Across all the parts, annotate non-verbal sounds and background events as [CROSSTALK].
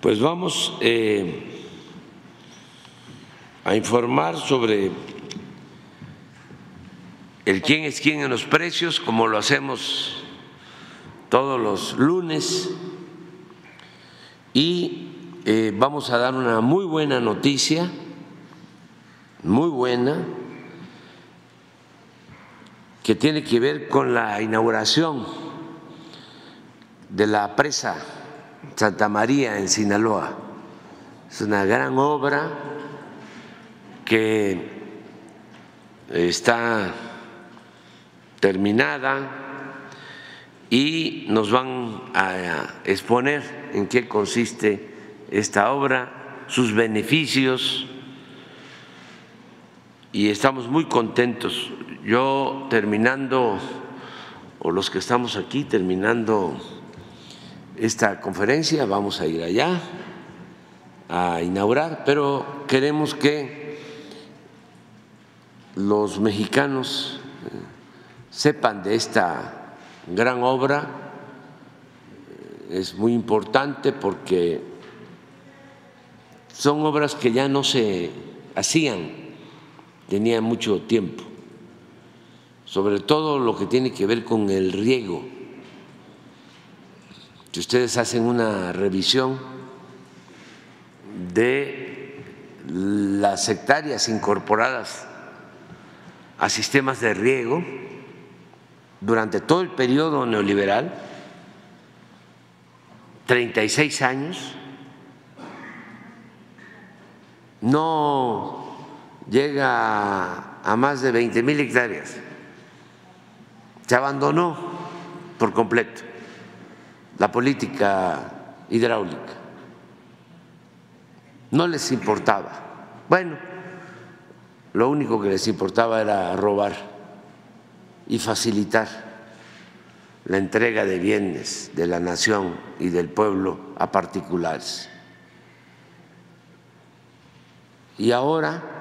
Pues vamos eh, a informar sobre el quién es quién en los precios, como lo hacemos todos los lunes, y eh, vamos a dar una muy buena noticia, muy buena, que tiene que ver con la inauguración de la presa Santa María en Sinaloa. Es una gran obra que está terminada y nos van a exponer en qué consiste esta obra, sus beneficios y estamos muy contentos. Yo terminando, o los que estamos aquí terminando esta conferencia, vamos a ir allá a inaugurar, pero queremos que los mexicanos eh, sepan de esta gran obra, es muy importante porque son obras que ya no se hacían, tenía mucho tiempo, sobre todo lo que tiene que ver con el riego. Si ustedes hacen una revisión de las hectáreas incorporadas a sistemas de riego durante todo el periodo neoliberal, 36 años, no llega a más de 20 mil hectáreas. Se abandonó por completo la política hidráulica. No les importaba. Bueno, lo único que les importaba era robar y facilitar la entrega de bienes de la nación y del pueblo a particulares. Y ahora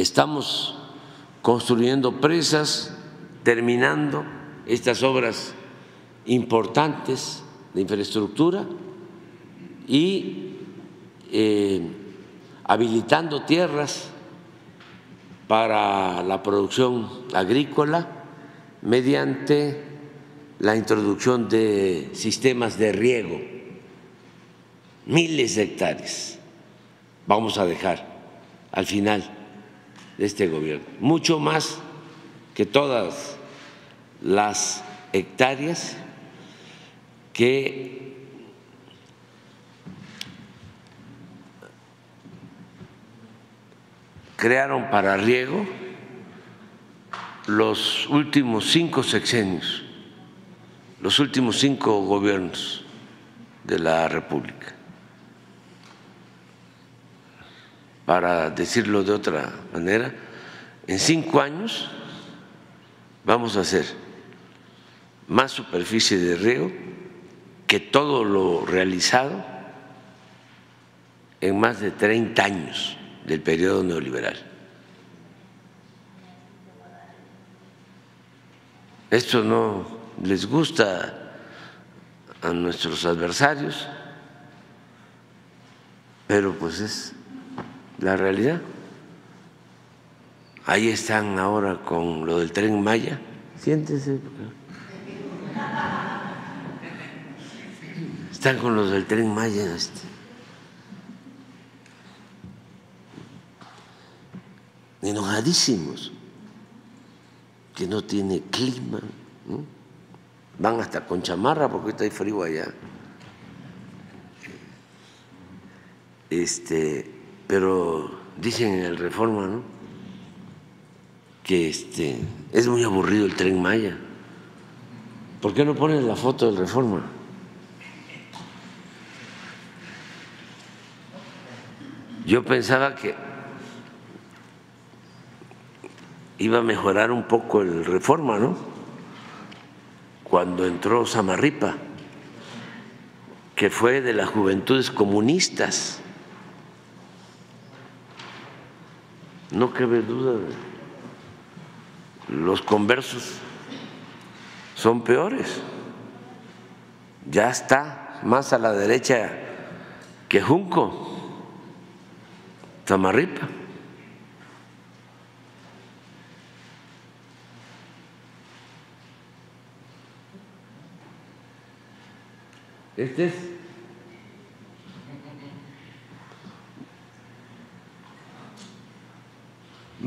estamos construyendo presas, terminando estas obras importantes de infraestructura y eh, habilitando tierras para la producción agrícola mediante la introducción de sistemas de riego, miles de hectáreas. Vamos a dejar al final de este gobierno, mucho más que todas las hectáreas que crearon para riego los últimos cinco sexenios, los últimos cinco gobiernos de la República. Para decirlo de otra manera, en cinco años vamos a hacer más superficie de riego que todo lo realizado en más de 30 años del periodo neoliberal. Esto no les gusta a nuestros adversarios, pero pues es la realidad. Ahí están ahora con lo del tren Maya. Siéntese. Están con los del tren Maya. Este. enojadísimos, que no tiene clima, van hasta con chamarra porque está frío allá. Este, pero dicen en el Reforma, ¿no? que este, es muy aburrido el tren Maya. ¿Por qué no ponen la foto del Reforma? Yo pensaba que iba a mejorar un poco el reforma, ¿no? Cuando entró Samarripa, que fue de las juventudes comunistas. No cabe duda. Los conversos son peores. Ya está más a la derecha que Junco, Tamarripa. Este es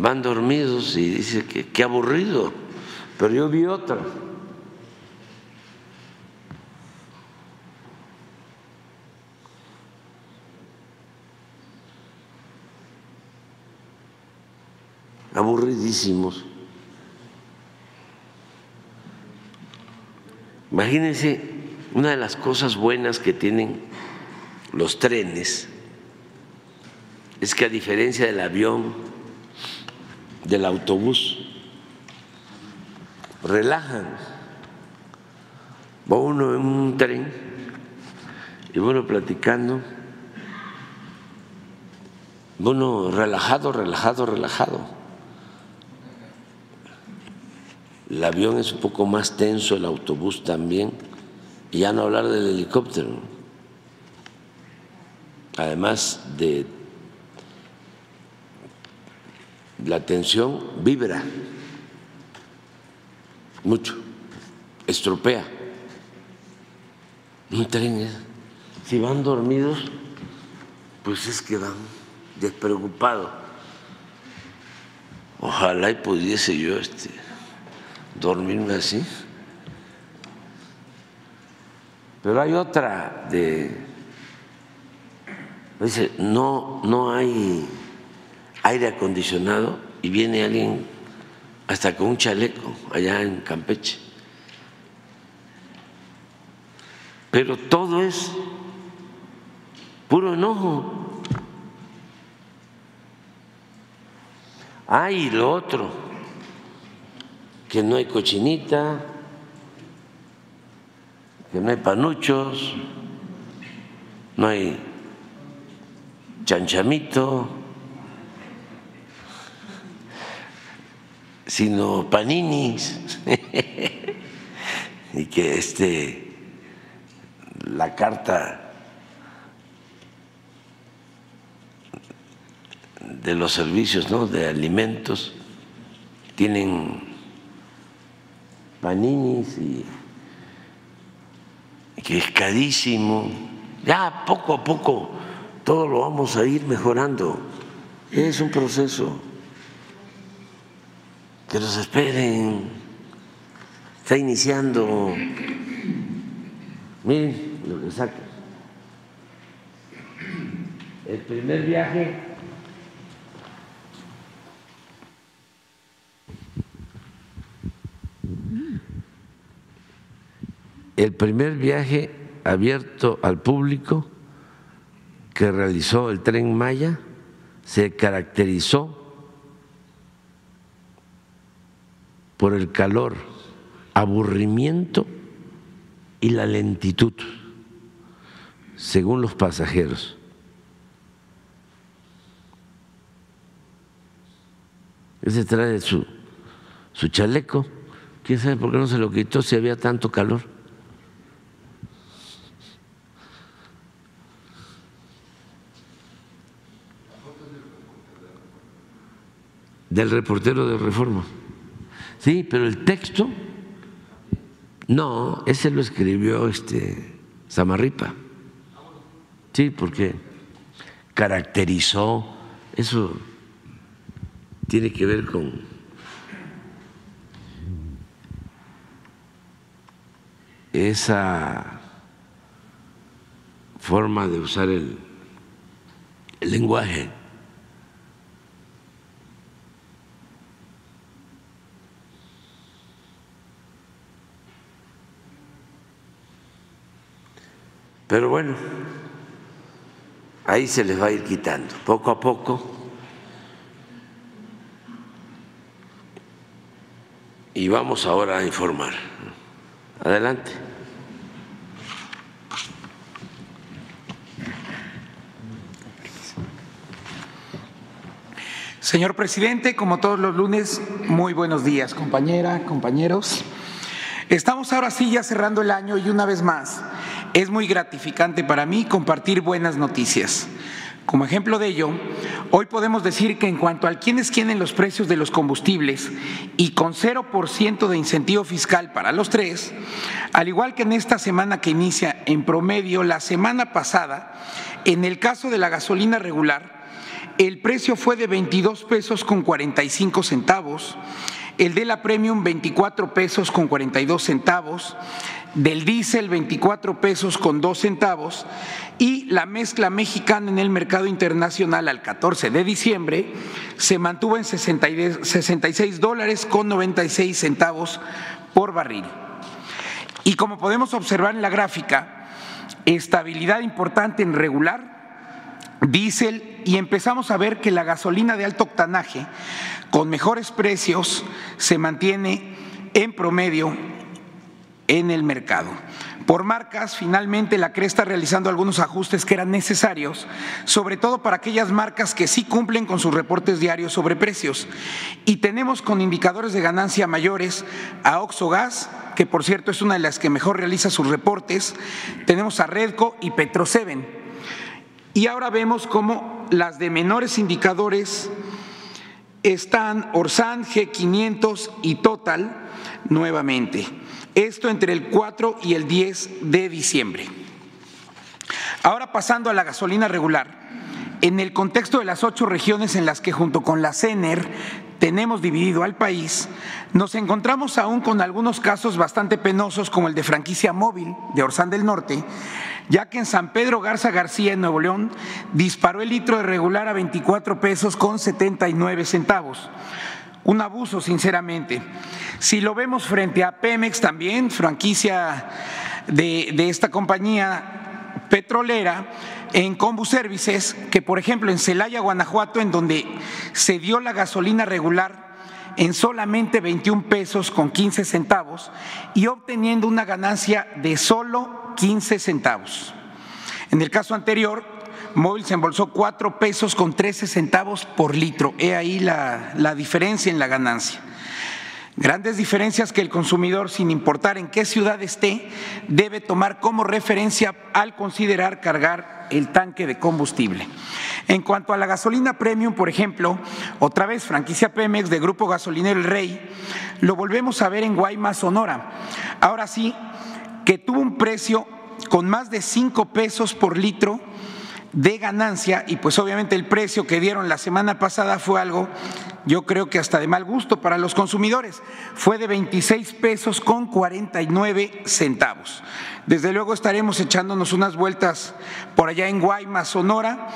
van dormidos y dice que qué aburrido, pero yo vi otra. aburridísimos. Imagínense una de las cosas buenas que tienen los trenes es que a diferencia del avión, del autobús, relajan. Va uno en un tren y bueno platicando, uno relajado, relajado, relajado. El avión es un poco más tenso, el autobús también, y ya no hablar del helicóptero. Además de la tensión vibra mucho, estropea. Un tren, si van dormidos, pues es que van despreocupados. Ojalá y pudiese yo este, dormirme así. Pero hay otra de, dice, no, no hay aire acondicionado y viene alguien hasta con un chaleco allá en Campeche. Pero todo es puro enojo. Hay lo otro, que no hay cochinita, que no hay panuchos, no hay chanchamito sino paninis [LAUGHS] y que este la carta de los servicios ¿no? de alimentos tienen paninis y, que es carísimo. Ya poco a poco todo lo vamos a ir mejorando. Es un proceso que los esperen, está iniciando. Miren lo que saca. El primer viaje el primer viaje abierto al público que realizó el tren Maya se caracterizó por el calor, aburrimiento y la lentitud, según los pasajeros. Ese trae su, su chaleco, quién sabe por qué no se lo quitó si había tanto calor. Del reportero de Reforma. Sí, pero el texto, no, ese lo escribió este Samarripa. Sí, porque caracterizó, eso tiene que ver con esa forma de usar el, el lenguaje. Pero bueno, ahí se les va a ir quitando, poco a poco. Y vamos ahora a informar. Adelante. Señor presidente, como todos los lunes, muy buenos días, compañera, compañeros. Estamos ahora sí ya cerrando el año y una vez más es muy gratificante para mí compartir buenas noticias. Como ejemplo de ello, hoy podemos decir que en cuanto a quienes quieren los precios de los combustibles y con 0% de incentivo fiscal para los tres, al igual que en esta semana que inicia en promedio la semana pasada, en el caso de la gasolina regular, el precio fue de 22 pesos con 45 centavos, el de la Premium 24 pesos con 42 centavos, del diésel 24 pesos con 2 centavos y la mezcla mexicana en el mercado internacional al 14 de diciembre se mantuvo en 66 dólares con 96 centavos por barril. Y como podemos observar en la gráfica, estabilidad importante en regular, diésel y empezamos a ver que la gasolina de alto octanaje con mejores precios se mantiene en promedio en el mercado. Por marcas, finalmente la CRE está realizando algunos ajustes que eran necesarios, sobre todo para aquellas marcas que sí cumplen con sus reportes diarios sobre precios. Y tenemos con indicadores de ganancia mayores a Oxogas, que por cierto es una de las que mejor realiza sus reportes, tenemos a Redco y Petroseven. Y ahora vemos cómo las de menores indicadores están Orsan, G500 y Total nuevamente. Esto entre el 4 y el 10 de diciembre. Ahora pasando a la gasolina regular. En el contexto de las ocho regiones en las que junto con la CENER tenemos dividido al país, nos encontramos aún con algunos casos bastante penosos como el de franquicia móvil de Orsán del Norte, ya que en San Pedro Garza García, en Nuevo León, disparó el litro de regular a 24 pesos con 79 centavos. Un abuso, sinceramente. Si lo vemos frente a Pemex también, franquicia de, esta compañía petrolera, en Combuservices, que por ejemplo en Celaya, Guanajuato, en donde se dio la gasolina regular en solamente 21 pesos con 15 centavos y obteniendo una ganancia de solo 15 centavos. En el caso anterior, Móvil se embolsó 4 pesos con 13 centavos por litro. He ahí la, la diferencia en la ganancia. Grandes diferencias que el consumidor, sin importar en qué ciudad esté, debe tomar como referencia al considerar cargar el tanque de combustible. En cuanto a la gasolina premium, por ejemplo, otra vez franquicia Pemex de Grupo Gasolinero El Rey, lo volvemos a ver en Guaymas, Sonora. Ahora sí, que tuvo un precio con más de 5 pesos por litro de ganancia y pues obviamente el precio que dieron la semana pasada fue algo yo creo que hasta de mal gusto para los consumidores. Fue de 26 pesos con 49 centavos. Desde luego estaremos echándonos unas vueltas por allá en Guaymas, Sonora,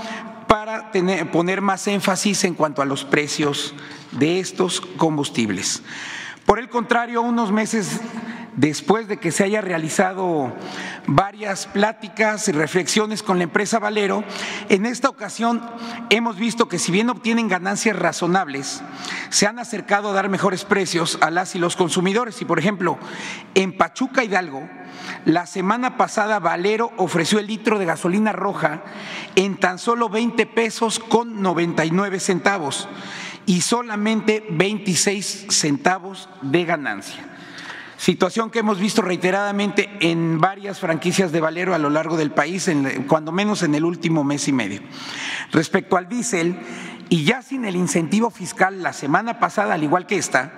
para poner más énfasis en cuanto a los precios de estos combustibles. Por el contrario, unos meses después de que se haya realizado varias pláticas y reflexiones con la empresa Valero, en esta ocasión hemos visto que si bien obtienen ganancias razonables, se han acercado a dar mejores precios a las y los consumidores. Y por ejemplo, en Pachuca Hidalgo, la semana pasada Valero ofreció el litro de gasolina roja en tan solo 20 pesos con 99 centavos y solamente 26 centavos de ganancia situación que hemos visto reiteradamente en varias franquicias de Valero a lo largo del país, cuando menos en el último mes y medio. Respecto al diésel, y ya sin el incentivo fiscal la semana pasada, al igual que esta,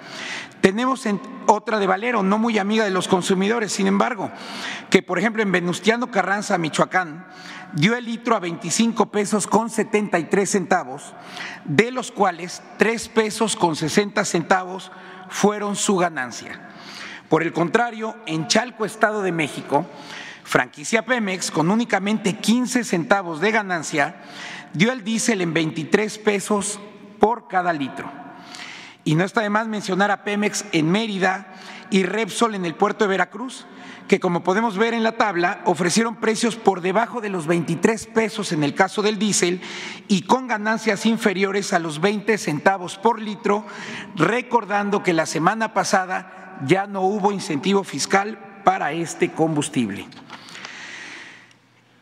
tenemos otra de Valero, no muy amiga de los consumidores, sin embargo, que por ejemplo en Venustiano Carranza, Michoacán, dio el litro a 25 pesos con 73 centavos, de los cuales 3 pesos con 60 centavos fueron su ganancia. Por el contrario, en Chalco, Estado de México, franquicia Pemex, con únicamente 15 centavos de ganancia, dio el diésel en 23 pesos por cada litro. Y no está de más mencionar a Pemex en Mérida y Repsol en el puerto de Veracruz, que como podemos ver en la tabla, ofrecieron precios por debajo de los 23 pesos en el caso del diésel y con ganancias inferiores a los 20 centavos por litro, recordando que la semana pasada ya no hubo incentivo fiscal para este combustible.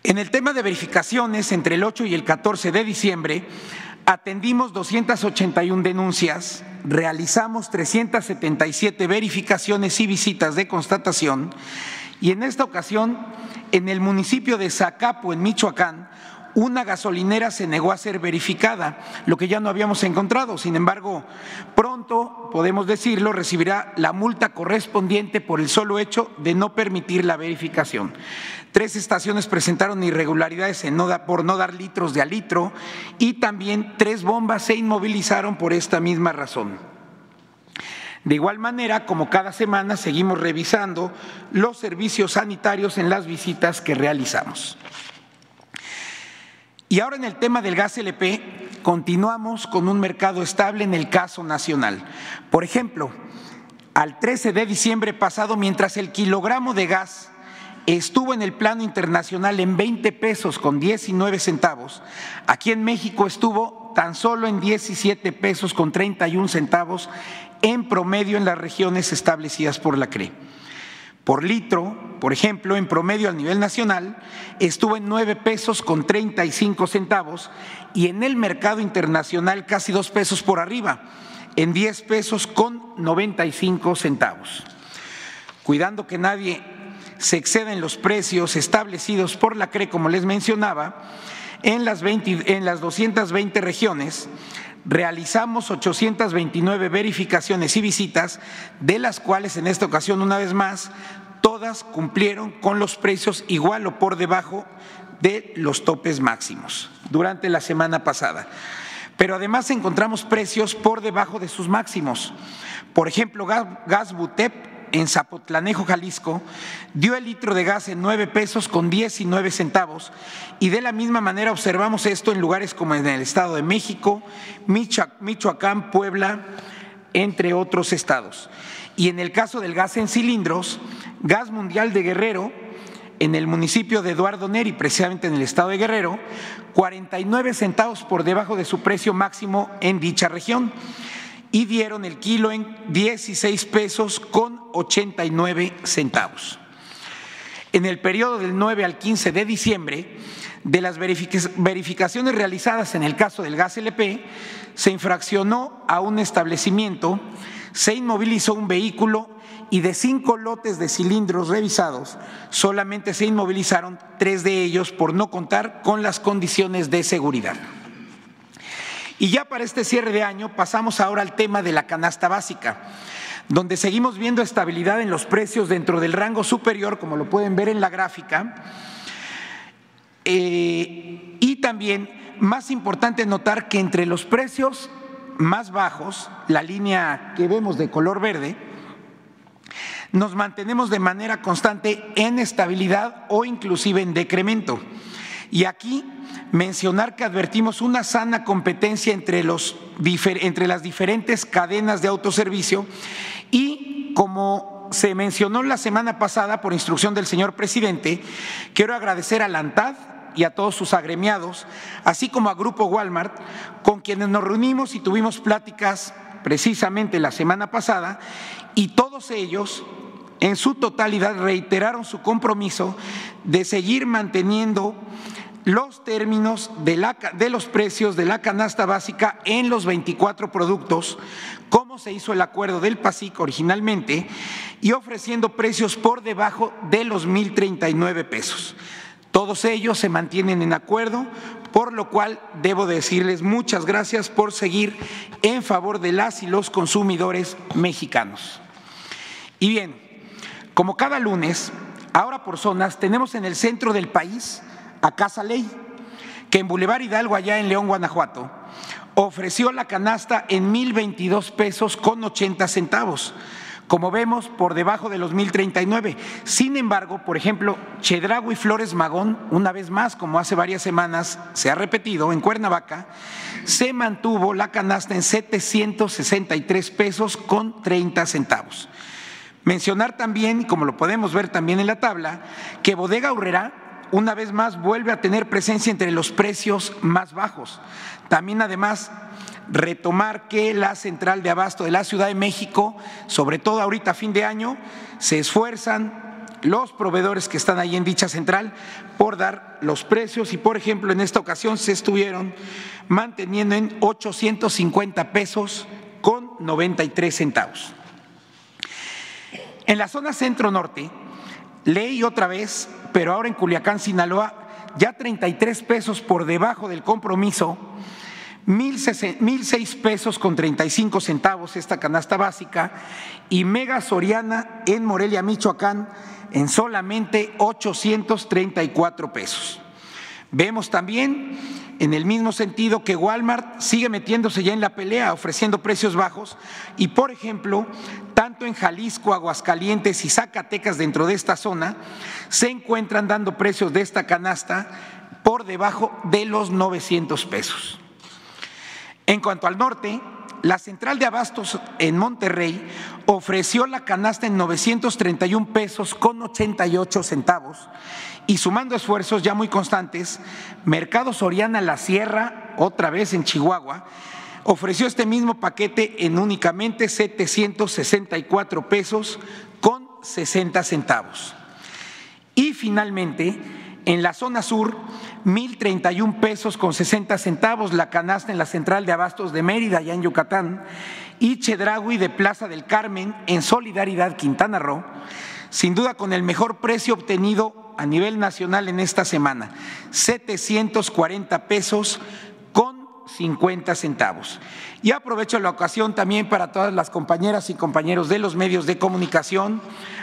En el tema de verificaciones, entre el 8 y el 14 de diciembre, Atendimos 281 denuncias, realizamos 377 verificaciones y visitas de constatación y en esta ocasión, en el municipio de Zacapo, en Michoacán, una gasolinera se negó a ser verificada, lo que ya no habíamos encontrado. Sin embargo, pronto, podemos decirlo, recibirá la multa correspondiente por el solo hecho de no permitir la verificación. Tres estaciones presentaron irregularidades en no por no dar litros de a litro y también tres bombas se inmovilizaron por esta misma razón. De igual manera, como cada semana, seguimos revisando los servicios sanitarios en las visitas que realizamos. Y ahora en el tema del gas LP, continuamos con un mercado estable en el caso nacional. Por ejemplo, al 13 de diciembre pasado, mientras el kilogramo de gas estuvo en el plano internacional en 20 pesos con 19 centavos, aquí en México estuvo tan solo en 17 pesos con 31 centavos en promedio en las regiones establecidas por la CRE por litro, por ejemplo, en promedio a nivel nacional, estuvo en 9 pesos con 35 centavos y en el mercado internacional casi dos pesos por arriba, en 10 pesos con 95 centavos. Cuidando que nadie se exceda en los precios establecidos por la CRE, como les mencionaba, en las, 20, en las 220 regiones realizamos 829 verificaciones y visitas, de las cuales en esta ocasión, una vez más, todas cumplieron con los precios igual o por debajo de los topes máximos durante la semana pasada. Pero además encontramos precios por debajo de sus máximos. Por ejemplo, Gas Butep en Zapotlanejo, Jalisco, dio el litro de gas en 9 pesos con 19 centavos y de la misma manera observamos esto en lugares como en el Estado de México, Michoacán, Puebla, entre otros estados. Y en el caso del gas en cilindros, Gas Mundial de Guerrero, en el municipio de Eduardo Neri, precisamente en el estado de Guerrero, 49 centavos por debajo de su precio máximo en dicha región y dieron el kilo en 16 pesos con 89 centavos. En el periodo del 9 al 15 de diciembre, de las verificaciones realizadas en el caso del gas LP, se infraccionó a un establecimiento, se inmovilizó un vehículo y de cinco lotes de cilindros revisados, solamente se inmovilizaron tres de ellos por no contar con las condiciones de seguridad. Y ya para este cierre de año pasamos ahora al tema de la canasta básica, donde seguimos viendo estabilidad en los precios dentro del rango superior, como lo pueden ver en la gráfica. Eh, y también, más importante notar que entre los precios más bajos, la línea que vemos de color verde, nos mantenemos de manera constante en estabilidad o inclusive en decremento. Y aquí mencionar que advertimos una sana competencia entre, los, entre las diferentes cadenas de autoservicio y como se mencionó la semana pasada por instrucción del señor presidente, quiero agradecer a la ANTAD y a todos sus agremiados, así como a Grupo Walmart, con quienes nos reunimos y tuvimos pláticas precisamente la semana pasada, y todos ellos en su totalidad reiteraron su compromiso de seguir manteniendo los términos de, los precios de la canasta básica en los 24 productos, como se hizo el acuerdo del PASIC originalmente, y ofreciendo precios por debajo de los 1.039 pesos. Todos ellos se mantienen en acuerdo, por lo cual debo decirles muchas gracias por seguir en favor de las y los consumidores mexicanos. Y bien, como cada lunes, ahora por zonas, tenemos en el centro del país a Casa Ley, que en Boulevard Hidalgo, allá en León, Guanajuato, ofreció la canasta en 1.022 pesos con 80 centavos. Como vemos, por debajo de los 1.039. Sin embargo, por ejemplo, Chedrago y Flores Magón, una vez más, como hace varias semanas se ha repetido, en Cuernavaca, se mantuvo la canasta en 763 pesos con 30 centavos. Mencionar también, como lo podemos ver también en la tabla, que Bodega Urrera una vez más vuelve a tener presencia entre los precios más bajos. También además retomar que la central de abasto de la Ciudad de México, sobre todo ahorita a fin de año, se esfuerzan los proveedores que están ahí en dicha central por dar los precios y, por ejemplo, en esta ocasión se estuvieron manteniendo en 850 pesos con 93 centavos. En la zona centro-norte, leí otra vez, pero ahora en Culiacán, Sinaloa, ya 33 pesos por debajo del compromiso, 1.006 pesos con 35 centavos esta canasta básica y Mega Soriana en Morelia, Michoacán, en solamente 834 pesos. Vemos también en el mismo sentido que Walmart sigue metiéndose ya en la pelea, ofreciendo precios bajos y, por ejemplo, tanto en Jalisco, Aguascalientes y Zacatecas dentro de esta zona, se encuentran dando precios de esta canasta por debajo de los 900 pesos. En cuanto al norte, la central de abastos en Monterrey ofreció la canasta en 931 pesos con 88 centavos y sumando esfuerzos ya muy constantes, Mercado Soriana La Sierra, otra vez en Chihuahua, ofreció este mismo paquete en únicamente 764 pesos con 60 centavos. Y finalmente, en la zona sur, 1.031 pesos con 60 centavos la canasta en la central de abastos de Mérida, allá en Yucatán, y Chedragui de Plaza del Carmen, en Solidaridad Quintana Roo, sin duda con el mejor precio obtenido a nivel nacional en esta semana, 740 pesos 50 centavos. Y aprovecho la ocasión también para todas las compañeras y compañeros de los medios de comunicación,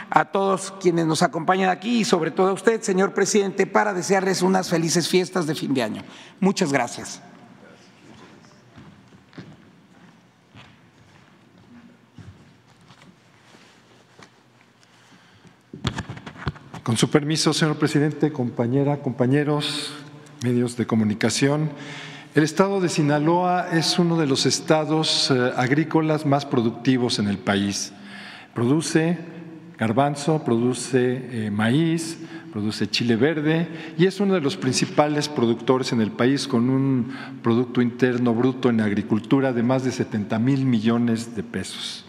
a todos quienes nos acompañan aquí y sobre todo a usted, señor presidente, para desearles unas felices fiestas de fin de año. Muchas gracias. Con su permiso, señor presidente, compañera, compañeros, medios de comunicación. El estado de Sinaloa es uno de los estados eh, agrícolas más productivos en el país. Produce garbanzo, produce eh, maíz, produce chile verde y es uno de los principales productores en el país con un Producto Interno Bruto en agricultura de más de 70 mil millones de pesos.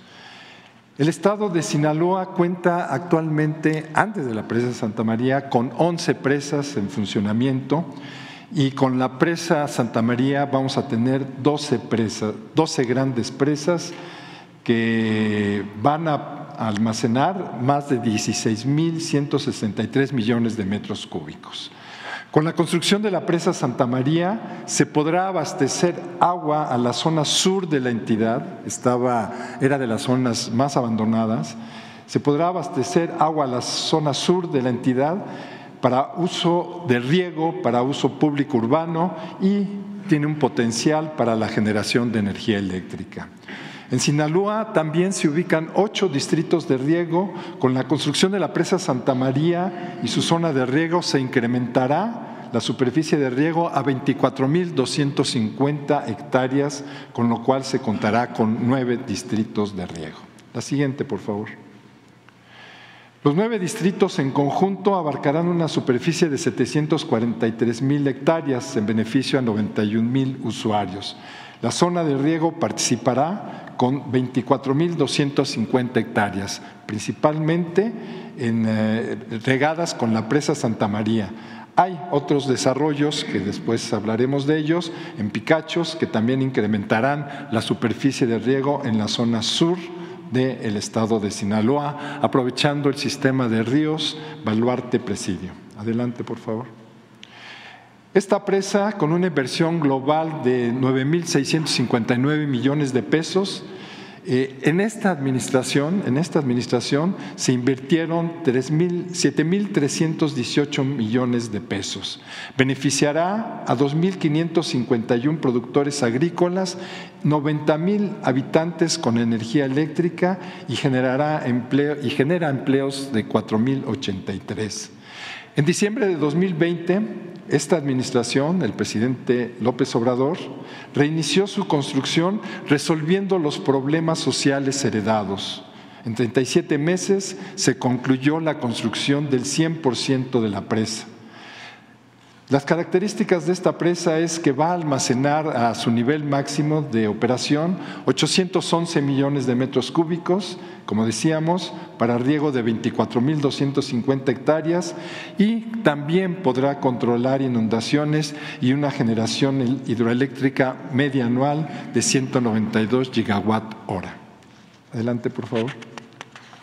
El estado de Sinaloa cuenta actualmente, antes de la presa de Santa María, con 11 presas en funcionamiento y con la presa Santa María vamos a tener 12 presas, 12 grandes presas que van a almacenar más de 16.163 millones de metros cúbicos. Con la construcción de la presa Santa María se podrá abastecer agua a la zona sur de la entidad, estaba, era de las zonas más abandonadas, se podrá abastecer agua a la zona sur de la entidad para uso de riego, para uso público urbano y tiene un potencial para la generación de energía eléctrica. En Sinaloa también se ubican ocho distritos de riego. Con la construcción de la presa Santa María y su zona de riego se incrementará la superficie de riego a 24.250 hectáreas, con lo cual se contará con nueve distritos de riego. La siguiente, por favor. Los nueve distritos en conjunto abarcarán una superficie de 743 mil hectáreas en beneficio a 91 mil usuarios. La zona de riego participará con 24.250 hectáreas, principalmente en, eh, regadas con la presa Santa María. Hay otros desarrollos, que después hablaremos de ellos, en Picachos, que también incrementarán la superficie de riego en la zona sur del estado de Sinaloa, aprovechando el sistema de ríos Baluarte-Presidio. Adelante, por favor. Esta presa, con una inversión global de 9.659 millones de pesos, eh, en esta administración, en esta administración se invirtieron 7.318 millones de pesos. Beneficiará a 2.551 productores agrícolas, 90.000 habitantes con energía eléctrica y generará empleo y genera empleos de 4.083. En diciembre de 2020, esta administración, el presidente López Obrador, reinició su construcción resolviendo los problemas sociales heredados. En 37 meses se concluyó la construcción del 100% de la presa. Las características de esta presa es que va a almacenar a su nivel máximo de operación 811 millones de metros cúbicos, como decíamos, para riego de 24.250 hectáreas y también podrá controlar inundaciones y una generación hidroeléctrica media anual de 192 gigawatt hora. Adelante, por favor.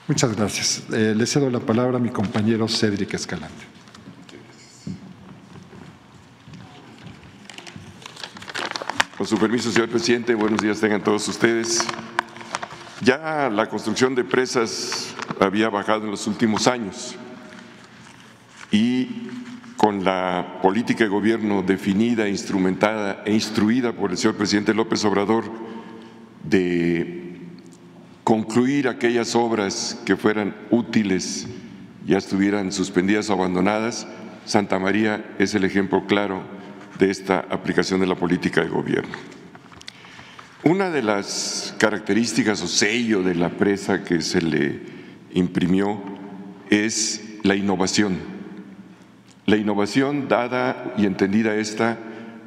Muchas gracias. Eh, le cedo la palabra a mi compañero Cédric Escalante. Con su permiso, señor presidente, buenos días tengan todos ustedes. Ya la construcción de presas había bajado en los últimos años y con la política de gobierno definida, instrumentada e instruida por el señor presidente López Obrador de concluir aquellas obras que fueran útiles, ya estuvieran suspendidas o abandonadas, Santa María es el ejemplo claro de esta aplicación de la política de gobierno. Una de las características o sello de la presa que se le imprimió es la innovación. La innovación dada y entendida esta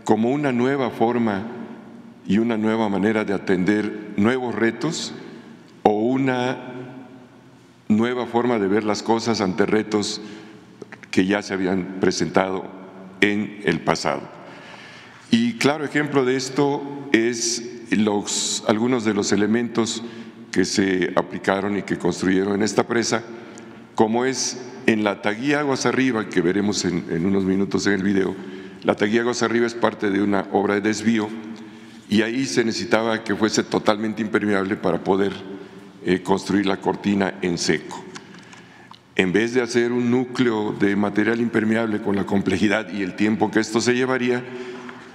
como una nueva forma y una nueva manera de atender nuevos retos o una nueva forma de ver las cosas ante retos que ya se habían presentado en el pasado. Y claro ejemplo de esto es los, algunos de los elementos que se aplicaron y que construyeron en esta presa, como es en la taguía Aguas Arriba, que veremos en, unos minutos en el video, la taguía Aguas Arriba es parte de una obra de desvío y ahí se necesitaba que fuese totalmente impermeable para poder eh, construir la cortina en seco. En vez de hacer un núcleo de material impermeable con la complejidad y el tiempo que esto se llevaría,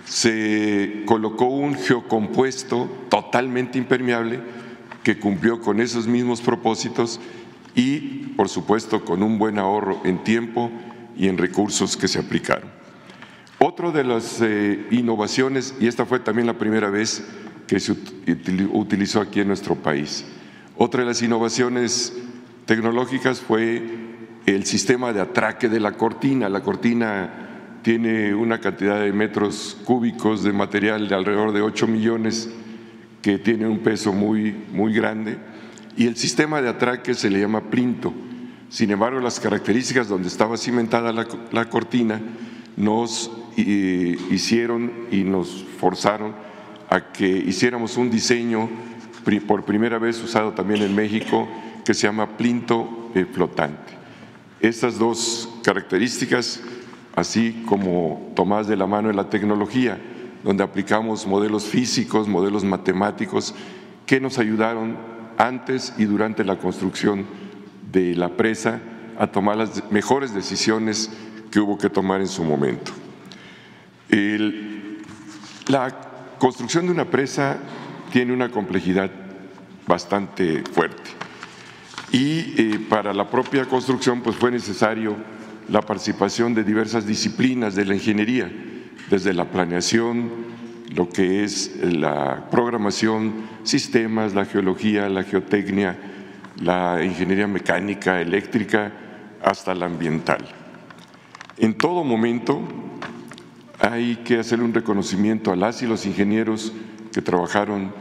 se colocó un geocompuesto totalmente impermeable que cumplió con esos mismos propósitos y, por supuesto, con un buen ahorro en tiempo y en recursos que se aplicaron. Otra de las eh, innovaciones, y esta fue también la primera vez que se utilizó aquí en nuestro país, otra de las innovaciones tecnológicas fue el sistema de atraque de la cortina. La cortina tiene una cantidad de metros cúbicos de material de alrededor de 8 millones, que tiene un peso muy, muy grande, y el sistema de atraque se le llama plinto. Sin embargo, las características donde estaba cimentada la, cortina nos eh, hicieron y nos forzaron a que hiciéramos un diseño por primera vez usado también en México que se llama plinto eh, flotante. Estas dos características así como tomás de la mano de la tecnología, donde aplicamos modelos físicos, modelos matemáticos, que nos ayudaron antes y durante la construcción de la presa a tomar las mejores decisiones que hubo que tomar en su momento. la construcción de una presa tiene una complejidad bastante fuerte y eh, para la propia construcción pues fue necesario la participación de diversas disciplinas de la ingeniería, desde la planeación, lo que es la programación, sistemas, la geología, la geotecnia, la ingeniería mecánica, eléctrica, hasta la ambiental. En todo momento hay que hacer un reconocimiento a las y los ingenieros que trabajaron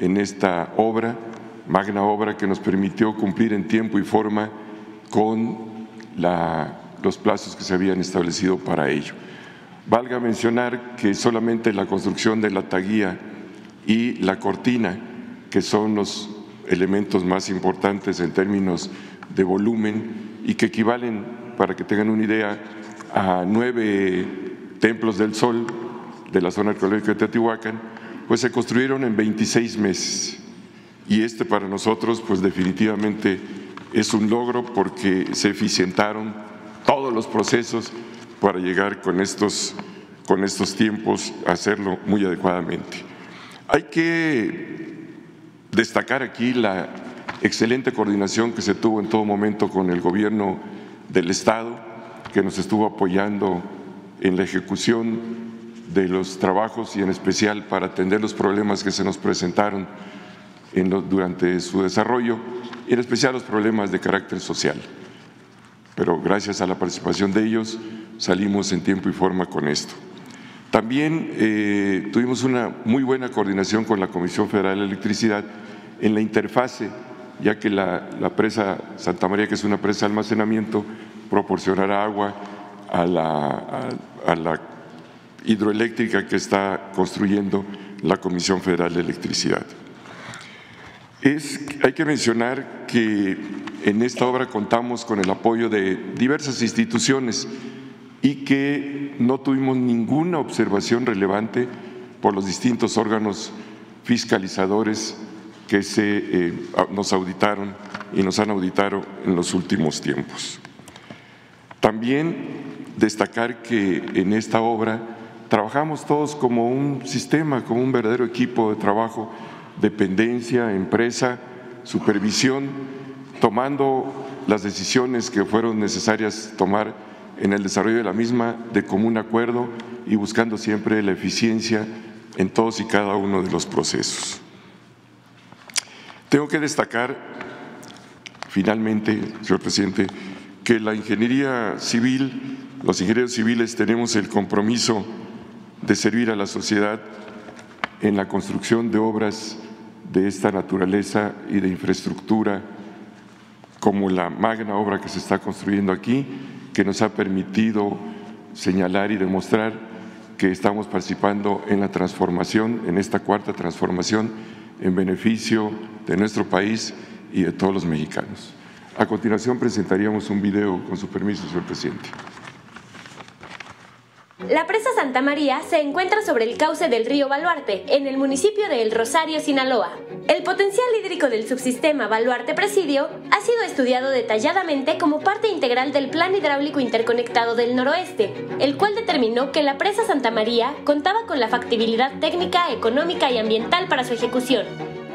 en esta obra, magna obra que nos permitió cumplir en tiempo y forma con la los plazos que se habían establecido para ello. Valga mencionar que solamente la construcción de la taguía y la cortina, que son los elementos más importantes en términos de volumen y que equivalen, para que tengan una idea, a nueve templos del sol de la zona arqueológica de Teotihuacán, pues se construyeron en 26 meses. Y este para nosotros, pues definitivamente es un logro porque se eficientaron todos los procesos para llegar con estos, con estos tiempos a hacerlo muy adecuadamente. Hay que destacar aquí la excelente coordinación que se tuvo en todo momento con el gobierno del Estado, que nos estuvo apoyando en la ejecución de los trabajos y en especial para atender los problemas que se nos presentaron durante su desarrollo, y en especial los problemas de carácter social pero gracias a la participación de ellos salimos en tiempo y forma con esto. También eh, tuvimos una muy buena coordinación con la Comisión Federal de Electricidad en la interfase, ya que la, presa Santa María, que es una presa de almacenamiento, proporcionará agua a la, a la hidroeléctrica que está construyendo la Comisión Federal de Electricidad. Es, hay que mencionar que en esta obra contamos con el apoyo de diversas instituciones y que no tuvimos ninguna observación relevante por los distintos órganos fiscalizadores que se, eh, nos auditaron y nos han auditado en los últimos tiempos. También destacar que en esta obra trabajamos todos como un sistema, como un verdadero equipo de trabajo, dependencia, empresa, supervisión, tomando las decisiones que fueron necesarias tomar en el desarrollo de la misma de común acuerdo y buscando siempre la eficiencia en todos y cada uno de los procesos. Tengo que destacar, finalmente, señor presidente, que la ingeniería civil, los ingenieros civiles tenemos el compromiso de servir a la sociedad en la construcción de obras de esta naturaleza y de infraestructura, como la magna obra que se está construyendo aquí, que nos ha permitido señalar y demostrar que estamos participando en la transformación, en esta cuarta transformación, en beneficio de nuestro país y de todos los mexicanos. A continuación presentaríamos un video, con su permiso, señor presidente. La presa Santa María se encuentra sobre el cauce del río Baluarte, en el municipio de El Rosario, Sinaloa. El potencial hídrico del subsistema Baluarte-Presidio ha sido estudiado detalladamente como parte integral del Plan Hidráulico Interconectado del Noroeste, el cual determinó que la presa Santa María contaba con la factibilidad técnica, económica y ambiental para su ejecución.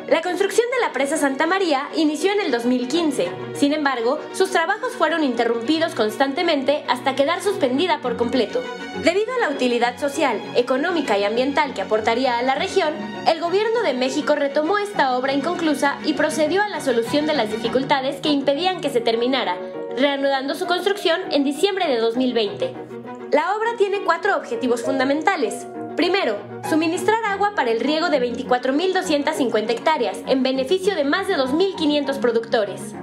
La construcción de la presa Santa María inició en el 2015. Sin embargo, sus trabajos fueron interrumpidos constantemente hasta quedar suspendida por completo. Debido a la utilidad social, económica y ambiental que aportaría a la región, el gobierno de México retomó esta obra inconclusa y procedió a la solución de las dificultades que impedían que se terminara, reanudando su construcción en diciembre de 2020. La obra tiene cuatro objetivos fundamentales. Primero, suministrar agua para el riego de 24.250 hectáreas, en beneficio de más de 2.500 productores.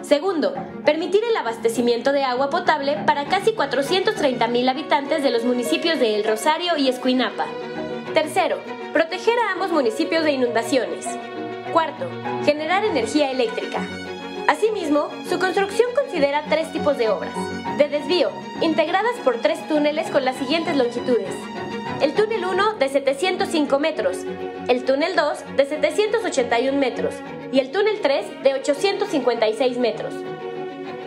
Segundo, permitir el abastecimiento de agua potable para casi 430.000 habitantes de los municipios de El Rosario y Escuinapa. Tercero, proteger a ambos municipios de inundaciones. Cuarto, generar energía eléctrica. Asimismo, su construcción considera tres tipos de obras. De desvío, integradas por tres túneles con las siguientes longitudes el túnel 1 de 705 metros, el túnel 2 de 781 metros y el túnel 3 de 856 metros.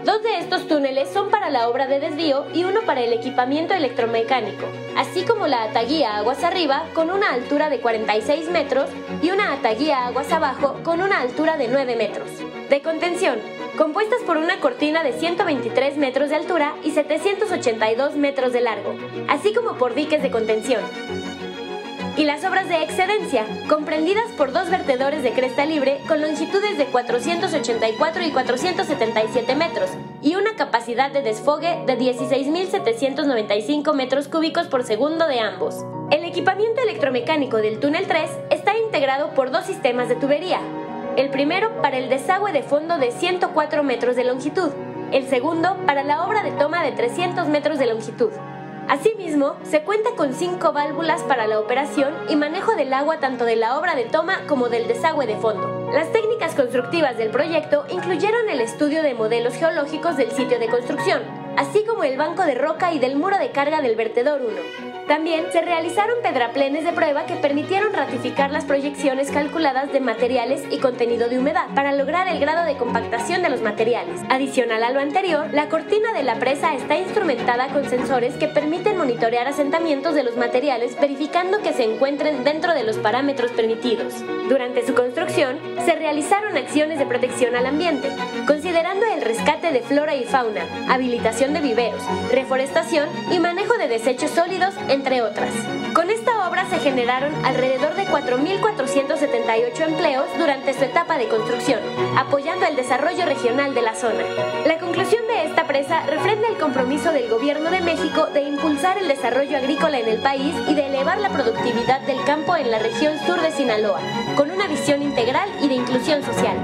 Dos de estos túneles son para la obra de desvío y uno para el equipamiento electromecánico, así como la ataguía aguas arriba con una altura de 46 metros y una ataguía aguas abajo con una altura de 9 metros. De contención, compuestas por una cortina de 123 metros de altura y 782 metros de largo, así como por diques de contención. Y las obras de excedencia, comprendidas por dos vertedores de cresta libre con longitudes de 484 y 477 metros y una capacidad de desfogue de 16.795 metros cúbicos por segundo de ambos. El equipamiento electromecánico del túnel 3 está integrado por dos sistemas de tubería, el primero para el desagüe de fondo de 104 metros de longitud, el segundo para la obra de toma de 300 metros de longitud. Asimismo, se cuenta con cinco válvulas para la operación y manejo del agua tanto de la obra de toma como del desagüe de fondo. Las técnicas constructivas del proyecto incluyeron el estudio de modelos geológicos del sitio de construcción, así como el banco de roca y del muro de carga del vertedor 1. También se realizaron pedraplenes de prueba que permitieron ratificar las proyecciones calculadas de materiales y contenido de humedad para lograr el grado de compactación de los materiales. Adicional a lo anterior, la cortina de la presa está instrumentada con sensores que permiten monitorear asentamientos de los materiales verificando que se encuentren dentro de los parámetros permitidos. Durante su construcción, se realizaron acciones de protección al ambiente, considerando el rescate de flora y fauna, habilitación de viveros, reforestación y manejo de desechos sólidos entre otras. Con esta obra se generaron alrededor de 4.478 empleos durante su etapa de construcción, apoyando el desarrollo regional de la zona. La conclusión de esta presa refrenda el compromiso del Gobierno de México de impulsar el desarrollo agrícola en el país y de elevar la productividad del campo en la región sur de Sinaloa, con una visión integral y de inclusión social.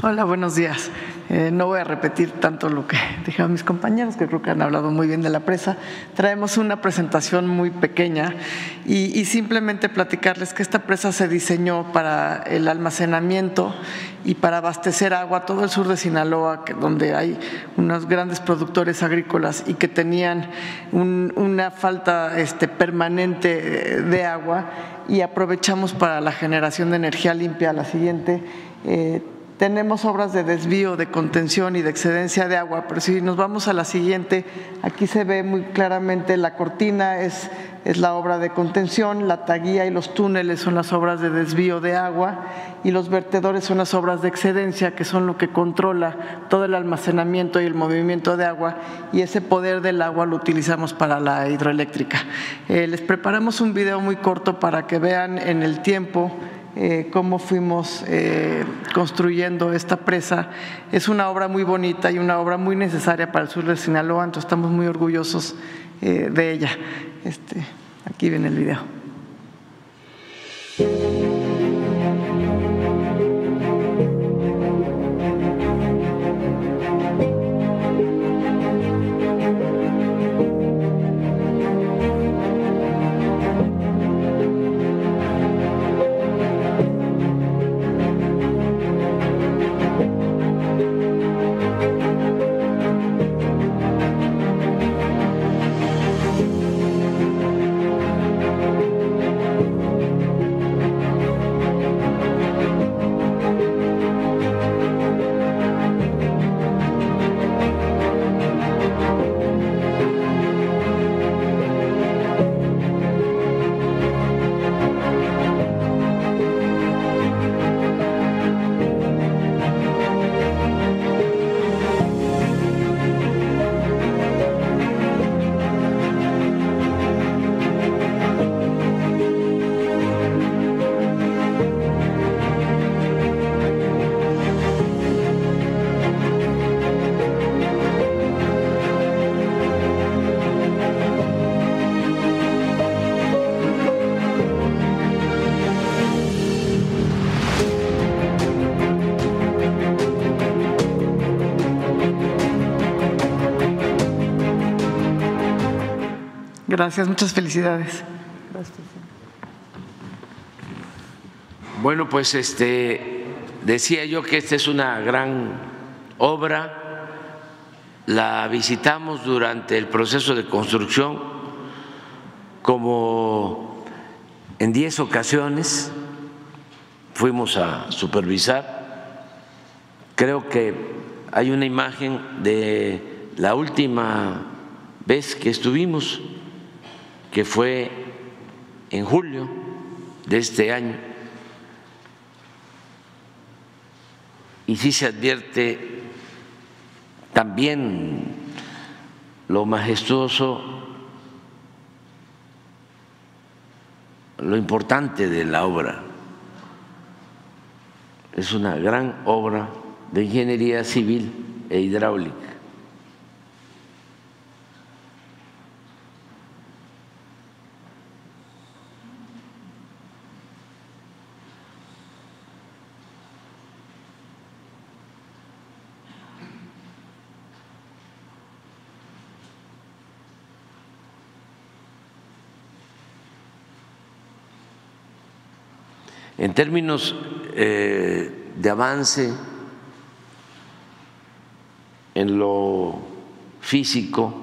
Hola, buenos días. Eh, no voy a repetir tanto lo que dijeron mis compañeros, que creo que han hablado muy bien de la presa. Traemos una presentación muy pequeña y, simplemente platicarles que esta presa se diseñó para el almacenamiento y para abastecer agua a todo el sur de Sinaloa, donde hay unos grandes productores agrícolas y que tenían una falta este, permanente de agua y aprovechamos para la generación de energía limpia. La siguiente. Eh, tenemos obras de desvío, de contención y de excedencia de agua, pero si nos vamos a la siguiente, aquí se ve muy claramente la cortina es, es la obra de contención, la taguía y los túneles son las obras de desvío de agua y los vertedores son las obras de excedencia, que son lo que controla todo el almacenamiento y el movimiento de agua y ese poder del agua lo utilizamos para la hidroeléctrica. Eh, les preparamos un video muy corto para que vean en el tiempo eh, cómo fuimos eh, construyendo esta presa. Es una obra muy bonita y una obra muy necesaria para el sur de Sinaloa, entonces estamos muy orgullosos eh, de ella. Este, aquí viene el video. Gracias, muchas felicidades. Bueno, pues este decía yo que esta es una gran obra. La visitamos durante el proceso de construcción como en diez ocasiones fuimos a supervisar. Creo que hay una imagen de la última vez que estuvimos que fue en julio de este año, y sí se advierte también lo majestuoso, lo importante de la obra. Es una gran obra de ingeniería civil e hidráulica. En términos eh, de avance en lo físico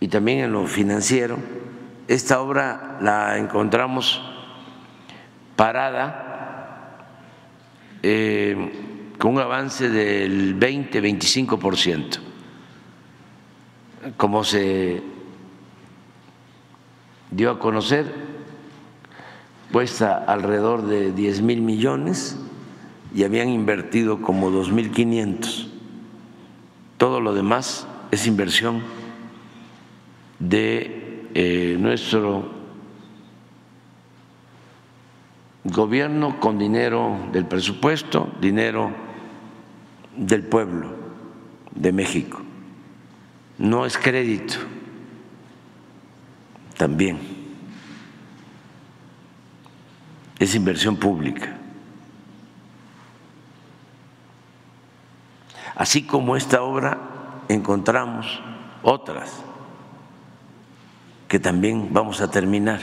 y también en lo financiero, esta obra la encontramos parada eh, con un avance del 20-25%. Como se dio a conocer, cuesta alrededor de 10 mil millones y habían invertido como 2.500. Todo lo demás es inversión de eh, nuestro gobierno con dinero del presupuesto, dinero del pueblo de México. No es crédito, también. Es inversión pública. Así como esta obra encontramos otras que también vamos a terminar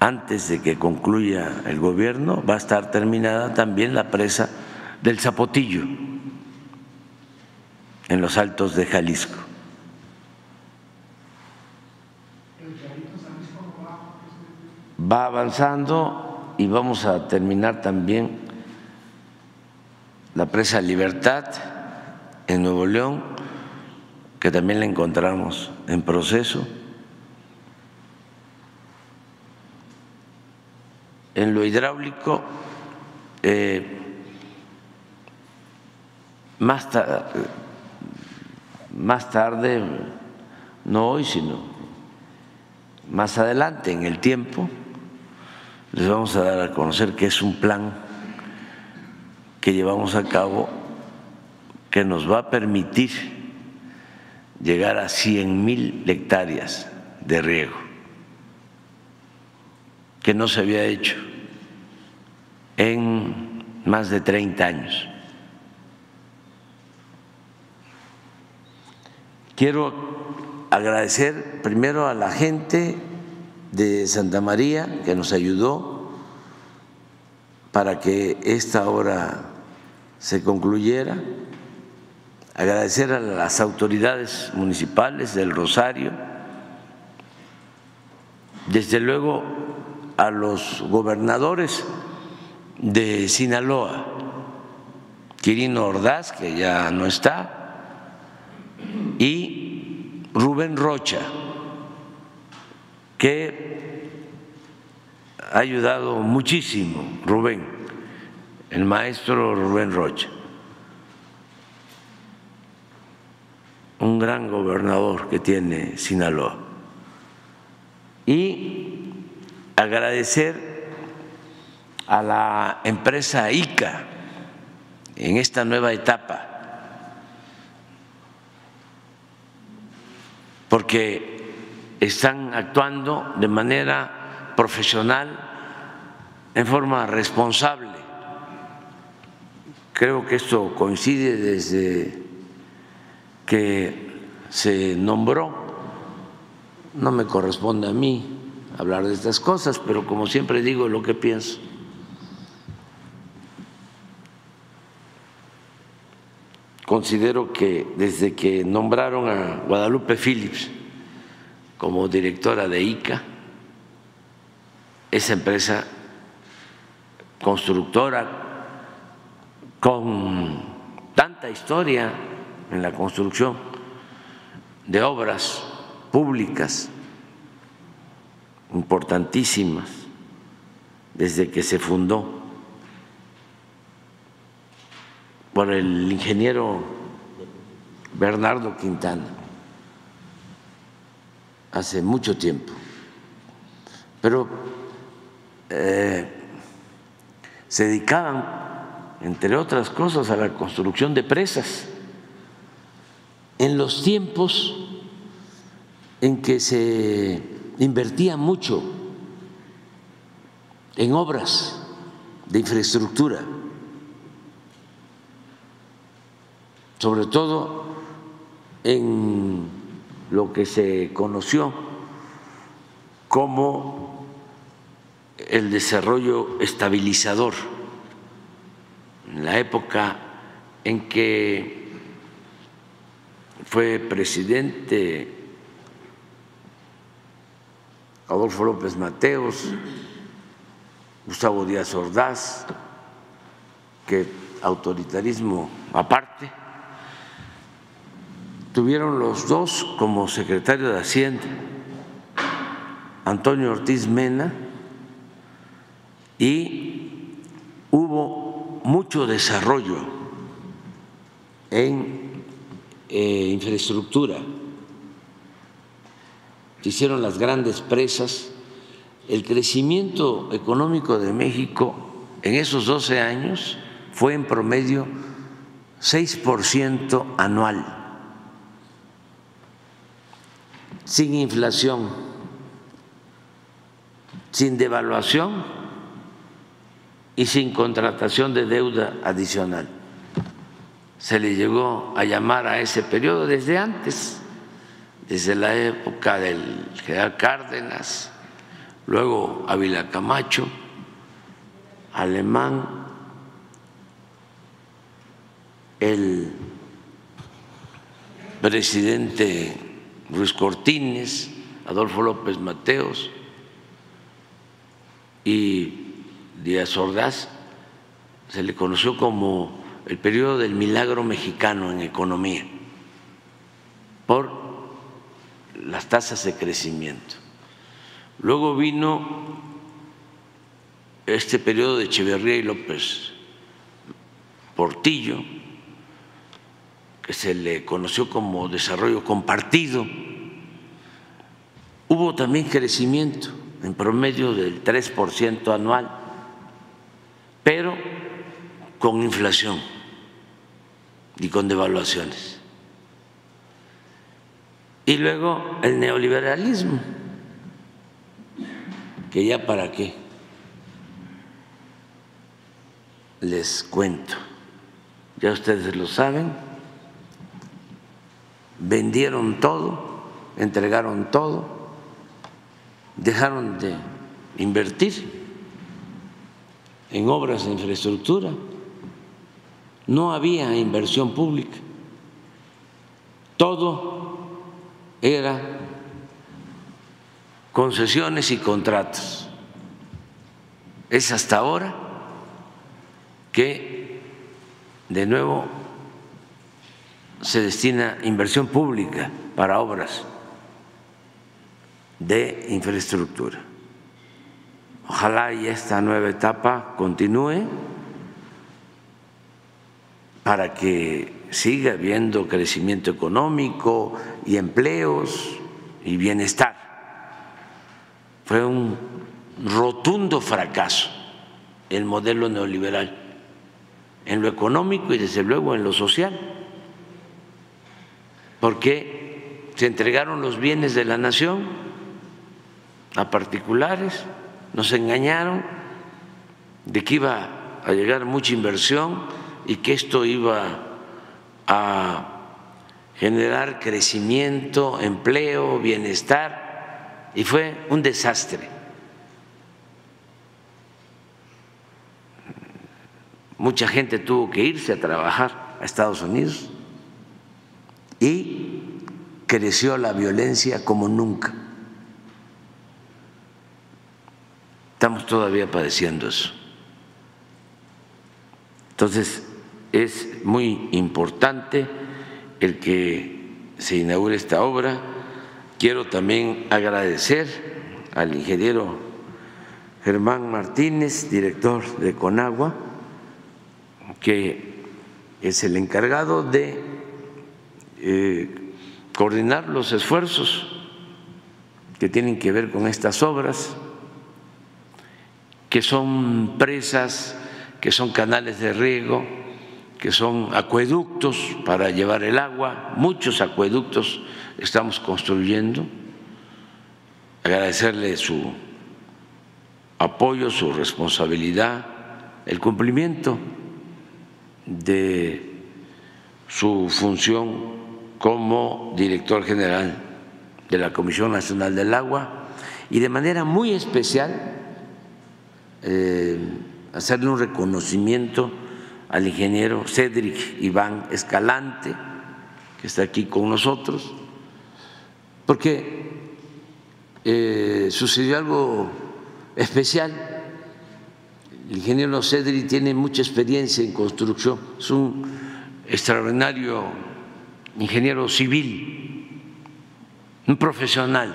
antes de que concluya el gobierno, va a estar terminada también la presa del Zapotillo en los altos de Jalisco. Va avanzando y vamos a terminar también la presa Libertad en Nuevo León, que también la encontramos en proceso. En lo hidráulico, eh, más, más tarde, no hoy, sino más adelante en el tiempo, les vamos a dar a conocer que es un plan que llevamos a cabo que nos va a permitir llegar a 100 mil hectáreas de riego, que no se había hecho en más de 30 años. Quiero agradecer primero a la gente de Santa María que nos ayudó para que esta obra se concluyera, agradecer a las autoridades municipales del Rosario, desde luego a los gobernadores de Sinaloa, Quirino Ordaz, que ya no está, y Rubén Rocha, que ha ayudado muchísimo, Rubén, el maestro Rubén Rocha, un gran gobernador que tiene Sinaloa. Y agradecer a la empresa ICA en esta nueva etapa, porque están actuando de manera profesional, en forma responsable Creo que esto coincide desde que se nombró. No me corresponde a mí hablar de estas cosas, pero como siempre digo lo que pienso. Considero que desde que nombraron a Guadalupe Phillips como directora de ICA, esa empresa constructora con tanta historia en la construcción de obras públicas importantísimas desde que se fundó por el ingeniero Bernardo Quintana hace mucho tiempo. Pero eh, se dedicaban entre otras cosas, a la construcción de presas. En los tiempos en que se invertía mucho en obras de infraestructura, sobre todo en lo que se conoció como el desarrollo estabilizador. En la época en que fue presidente Adolfo López Mateos, Gustavo Díaz Ordaz, que autoritarismo aparte, tuvieron los dos como secretario de Hacienda, Antonio Ortiz Mena y mucho desarrollo en eh, infraestructura. hicieron las grandes presas. El crecimiento económico de México en esos 12 años fue en promedio 6% anual, sin inflación, sin devaluación y sin contratación de deuda adicional. Se le llegó a llamar a ese periodo desde antes, desde la época del general Cárdenas, luego Ávila Camacho, Alemán, el presidente Ruiz Cortines, Adolfo López Mateos y Díaz Ordaz, se le conoció como el periodo del milagro mexicano en economía por las tasas de crecimiento. Luego vino este periodo de Echeverría y López Portillo, que se le conoció como desarrollo compartido, hubo también crecimiento en promedio del 3% anual, pero con inflación y con devaluaciones. Y luego el neoliberalismo, que ya para qué les cuento, ya ustedes lo saben vendieron todo, entregaron todo, dejaron de invertir en obras de infraestructura, no había inversión pública, todo era concesiones y contratos. Es hasta ahora que de nuevo se destina inversión pública para obras de infraestructura. Ojalá y esta nueva etapa continúe para que siga habiendo crecimiento económico y empleos y bienestar. Fue un rotundo fracaso el modelo neoliberal en lo económico y desde luego en lo social porque se entregaron los bienes de la nación a particulares, nos engañaron de que iba a llegar mucha inversión y que esto iba a generar crecimiento, empleo, bienestar, y fue un desastre. Mucha gente tuvo que irse a trabajar a Estados Unidos y creció la violencia como nunca. Estamos todavía padeciendo eso. Entonces, es muy importante el que se inaugure esta obra. Quiero también agradecer al ingeniero Germán Martínez, director de Conagua, que es el encargado de eh, coordinar los esfuerzos que tienen que ver con estas obras, que son presas, que son canales de riego, que son acueductos para llevar el agua, muchos acueductos estamos construyendo. Agradecerle su apoyo, su responsabilidad, el cumplimiento de su función como director general de la Comisión Nacional del Agua y de manera muy especial eh, hacerle un reconocimiento al ingeniero Cedric Iván Escalante, que está aquí con nosotros, porque eh, sucedió algo especial. El ingeniero Cedric tiene mucha experiencia en construcción, es un extraordinario ingeniero civil, un profesional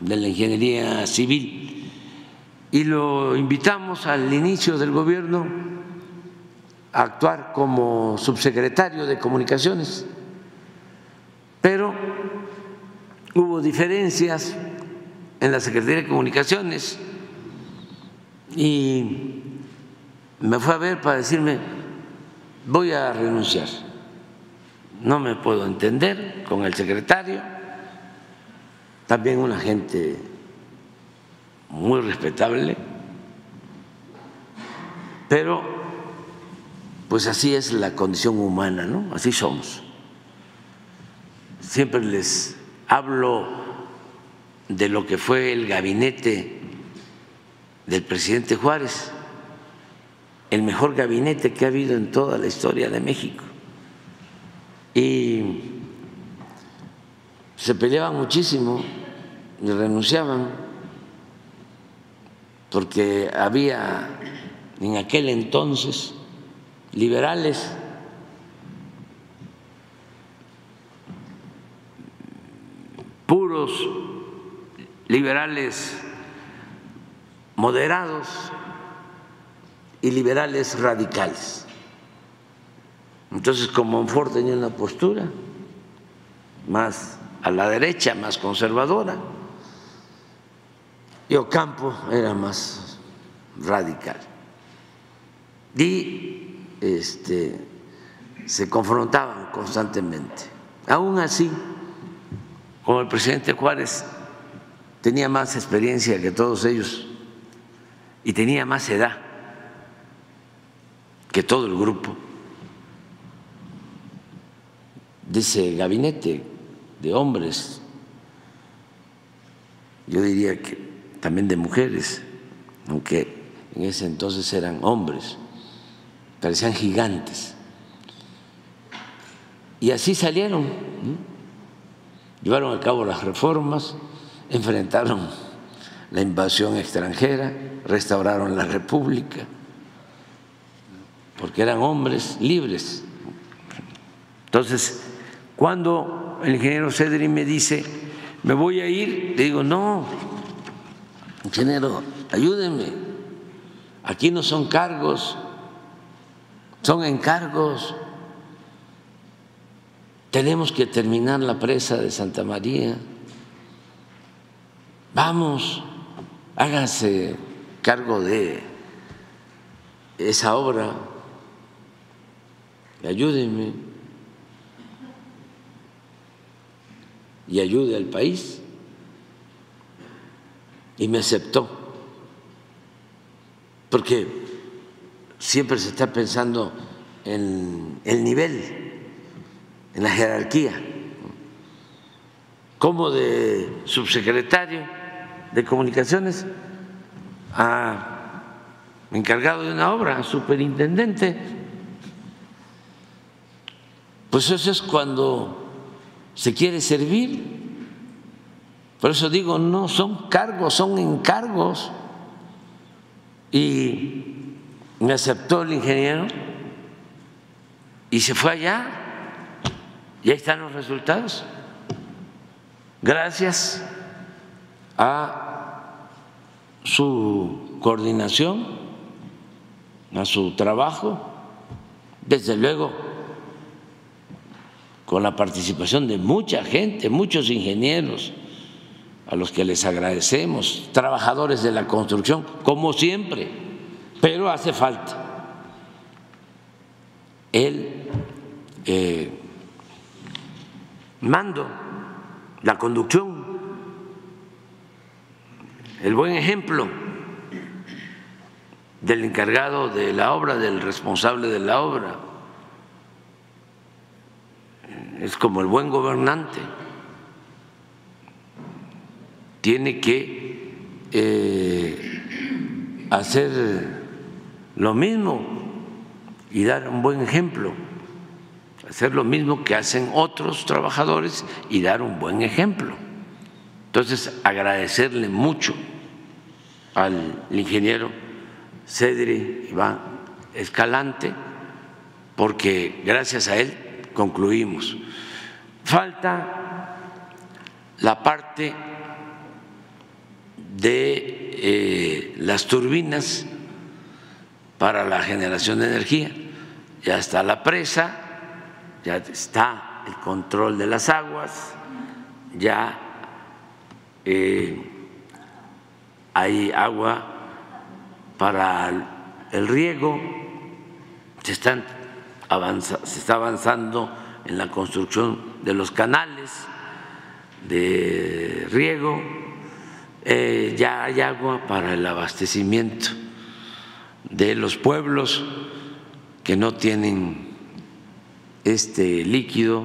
de la ingeniería civil, y lo invitamos al inicio del gobierno a actuar como subsecretario de comunicaciones, pero hubo diferencias en la Secretaría de Comunicaciones y me fue a ver para decirme, voy a renunciar. No me puedo entender con el secretario, también una gente muy respetable, pero pues así es la condición humana, ¿no? Así somos. Siempre les hablo de lo que fue el gabinete del presidente Juárez, el mejor gabinete que ha habido en toda la historia de México. Y se peleaban muchísimo y renunciaban porque había en aquel entonces liberales puros liberales moderados y liberales radicales. Entonces, como Monfort tenía una postura más a la derecha, más conservadora, y Ocampo era más radical. Y este, se confrontaban constantemente. Aún así, como el presidente Juárez tenía más experiencia que todos ellos y tenía más edad que todo el grupo de ese gabinete de hombres, yo diría que también de mujeres, aunque en ese entonces eran hombres, parecían gigantes. Y así salieron, llevaron a cabo las reformas, enfrentaron la invasión extranjera, restauraron la república, porque eran hombres libres. Entonces, cuando el ingeniero Cedri me dice, me voy a ir, le digo, no, ingeniero, ayúdenme, aquí no son cargos, son encargos. Tenemos que terminar la presa de Santa María. Vamos, háganse cargo de esa obra, ayúdenme y ayude al país. Y me aceptó, porque siempre se está pensando en el nivel, en la jerarquía, como de subsecretario de comunicaciones a encargado de una obra, superintendente. Pues eso es cuando se quiere servir. Por eso digo, no son cargos, son encargos. Y me aceptó el ingeniero y se fue allá. Y ahí están los resultados. Gracias a su coordinación, a su trabajo, desde luego con la participación de mucha gente, muchos ingenieros, a los que les agradecemos, trabajadores de la construcción, como siempre, pero hace falta el eh, mando, la conducción, el buen ejemplo del encargado de la obra, del responsable de la obra. Es como el buen gobernante. Tiene que eh, hacer lo mismo y dar un buen ejemplo, hacer lo mismo que hacen otros trabajadores y dar un buen ejemplo. Entonces, agradecerle mucho al ingeniero Cedri Iván Escalante, porque gracias a él concluimos. Falta la parte de eh, las turbinas para la generación de energía. ya está la presa, ya está el control de las aguas, ya eh, hay agua para el riego, se, están se está avanzando en la construcción de los canales de riego, eh, ya hay agua para el abastecimiento de los pueblos que no tienen este líquido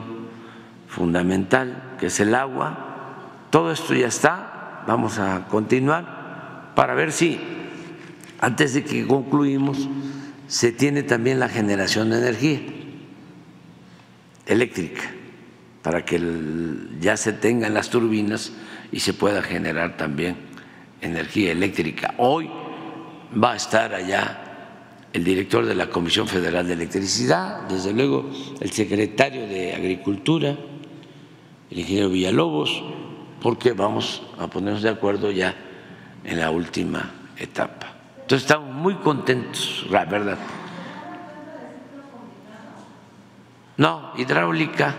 fundamental que es el agua. Todo esto ya está, vamos a continuar para ver si antes de que concluimos se tiene también la generación de energía eléctrica para que ya se tengan las turbinas y se pueda generar también energía eléctrica. Hoy va a estar allá el director de la Comisión Federal de Electricidad, desde luego el secretario de Agricultura, el ingeniero Villalobos, porque vamos a ponernos de acuerdo ya en la última etapa. Entonces estamos muy contentos, la verdad. No, hidráulica,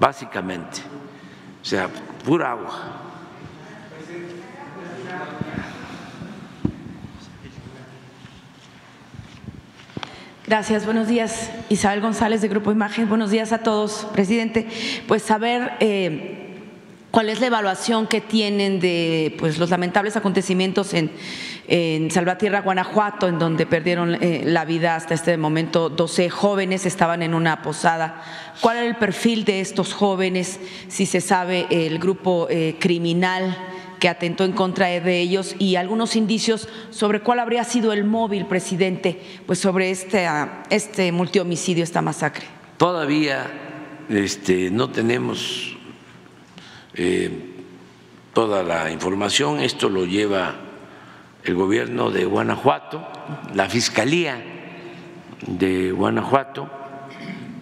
básicamente. O sea, pura agua. Gracias, buenos días. Isabel González de Grupo Imagen. Buenos días a todos, presidente. Pues saber eh, cuál es la evaluación que tienen de pues, los lamentables acontecimientos en, Salvatierra, Guanajuato, en donde perdieron eh, la vida hasta este momento 12 jóvenes, estaban en una posada. ¿Cuál era el perfil de estos jóvenes? Si se sabe el grupo eh, criminal que atentó en contra de ellos y algunos indicios sobre cuál habría sido el móvil, presidente, pues sobre este, este multihomicidio, esta masacre. Todavía este, no tenemos eh, toda la información, esto lo lleva el gobierno de Guanajuato, la Fiscalía de Guanajuato.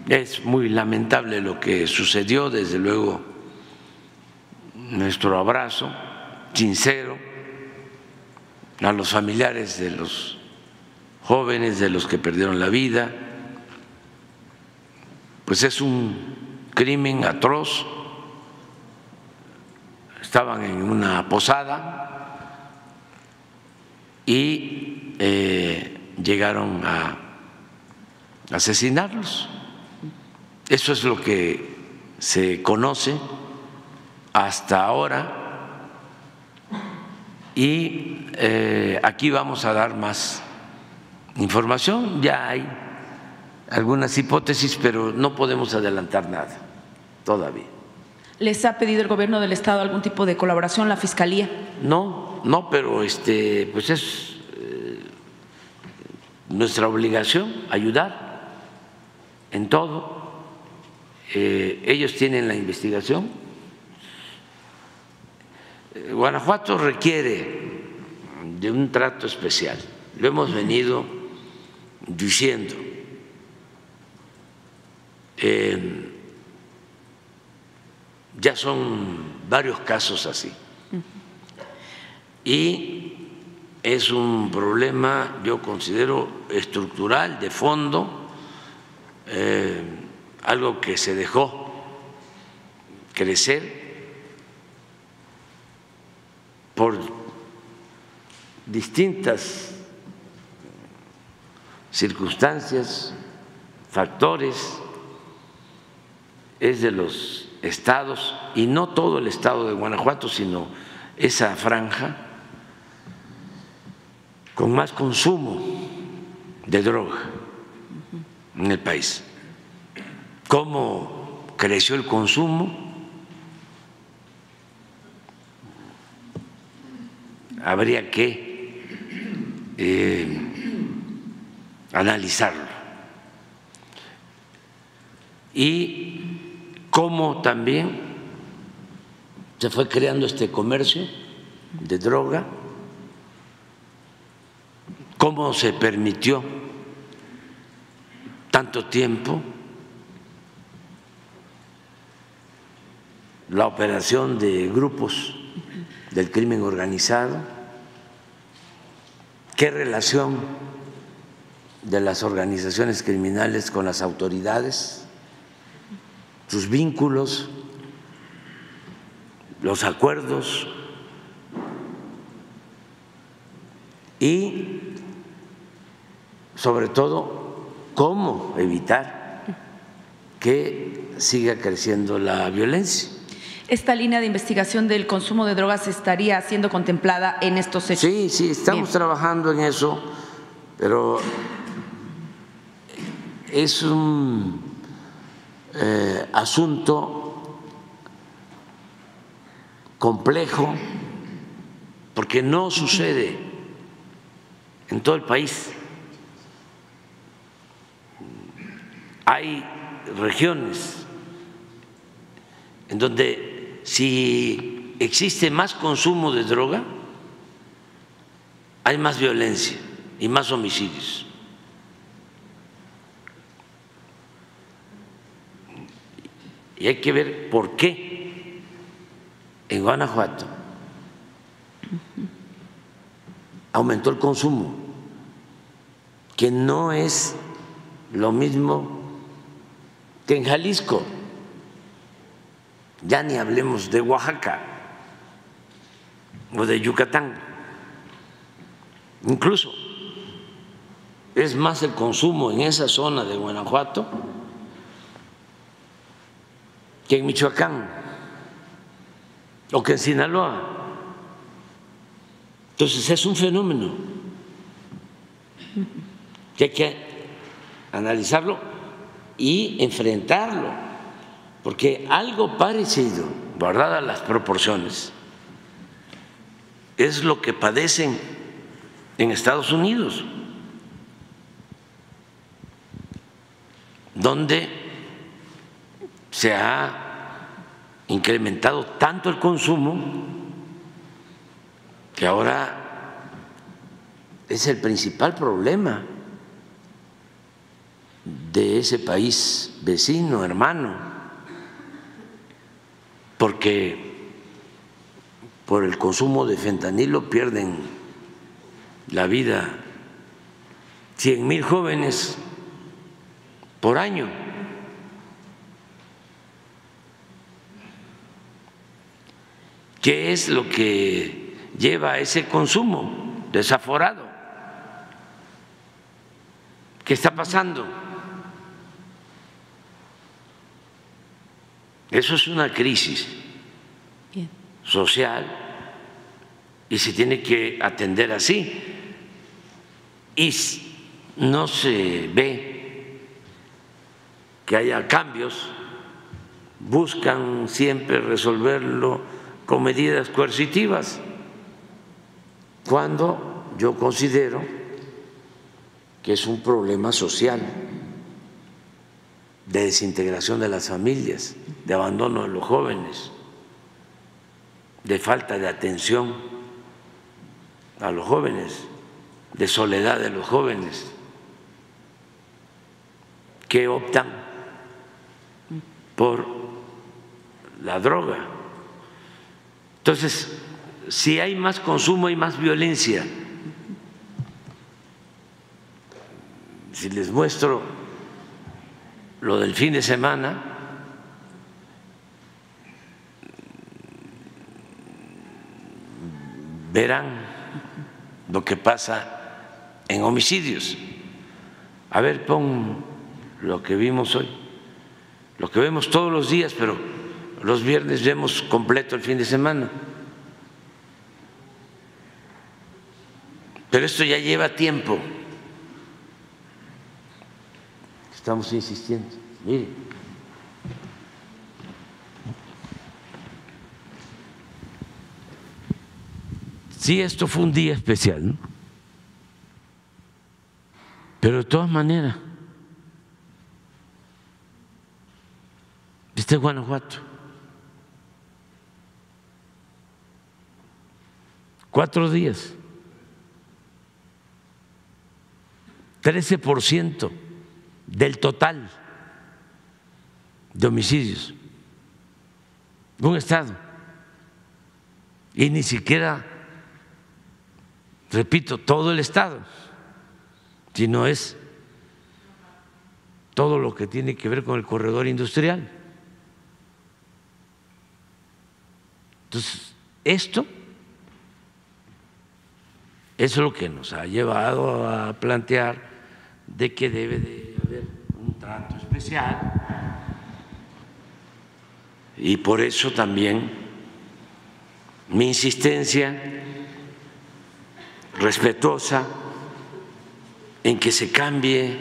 Es muy lamentable lo que sucedió, desde luego nuestro abrazo sincero a los familiares de los jóvenes, de los que perdieron la vida, pues es un crimen atroz. Estaban en una posada y eh, llegaron a asesinarlos. Eso es lo que se conoce hasta ahora y eh, aquí vamos a dar más información. Ya hay algunas hipótesis, pero no podemos adelantar nada todavía. ¿Les ha pedido el gobierno del estado algún tipo de colaboración, la fiscalía? No, no, pero este, pues es eh, nuestra obligación ayudar en todo. Eh, ellos tienen la investigación Guanajuato requiere de un trato especial, lo hemos venido diciendo. ya son varios casos así. Y es un problema, yo considero, estructural, de fondo, eh, algo que se dejó crecer por distintas circunstancias, factores, es de los estados, y no todo el estado de Guanajuato, sino esa franja con más consumo de droga en el país. ¿Cómo creció el consumo? habría que eh, analizarlo. Y cómo también se fue creando este comercio de droga, cómo se permitió tanto tiempo la operación de grupos del crimen organizado, qué relación de las organizaciones criminales con las autoridades, sus vínculos, los acuerdos y sobre todo cómo evitar que siga creciendo la violencia. ¿Esta línea de investigación del consumo de drogas estaría siendo contemplada en estos hechos? Sí, sí, estamos Bien. trabajando en eso, pero es un eh, asunto complejo porque no sucede en todo el país. Hay regiones en donde si existe más consumo de droga, hay más violencia y más homicidios. Y hay que ver por qué en Guanajuato aumentó el consumo, que no es lo mismo que en Jalisco. Ya ni hablemos de Oaxaca o de Yucatán. Incluso es más el consumo en esa zona de Guanajuato que en Michoacán o que en Sinaloa. Entonces es un fenómeno que hay que analizarlo y enfrentarlo, porque algo parecido, guardadas las proporciones, es lo que padecen en Estados Unidos, donde se ha incrementado tanto el consumo que ahora es el principal problema de ese país vecino, hermano, porque por el consumo de fentanilo pierden la vida cien mil jóvenes por año. ¿Qué es lo que lleva a ese consumo desaforado? ¿Qué está pasando? Eso es una crisis Bien. social y se tiene que atender así. Y no se ve que haya cambios, buscan siempre resolverlo con medidas coercitivas, cuando yo considero que es un problema social de desintegración de las familias, de abandono de los jóvenes, de falta de atención a los jóvenes, de soledad de los jóvenes que optan por la droga. Entonces, si hay más consumo, hay más violencia. Si les muestro lo del fin de semana, verán lo que pasa en homicidios. A ver, pon lo que vimos hoy, lo que vemos todos los días, pero los viernes vemos completo el fin de semana. Pero esto ya lleva tiempo. Estamos insistiendo. Mire. Sí, esto fue un día especial. Pero de todas maneras, este es Guanajuato. Cuatro días. 13% del total de homicidios de un estado. Y ni siquiera, repito, todo el estado, sino es todo lo que tiene que ver con el corredor industrial. Entonces, esto es lo que nos ha llevado a plantear de que debe de trato especial y por eso también mi insistencia respetuosa en que se cambie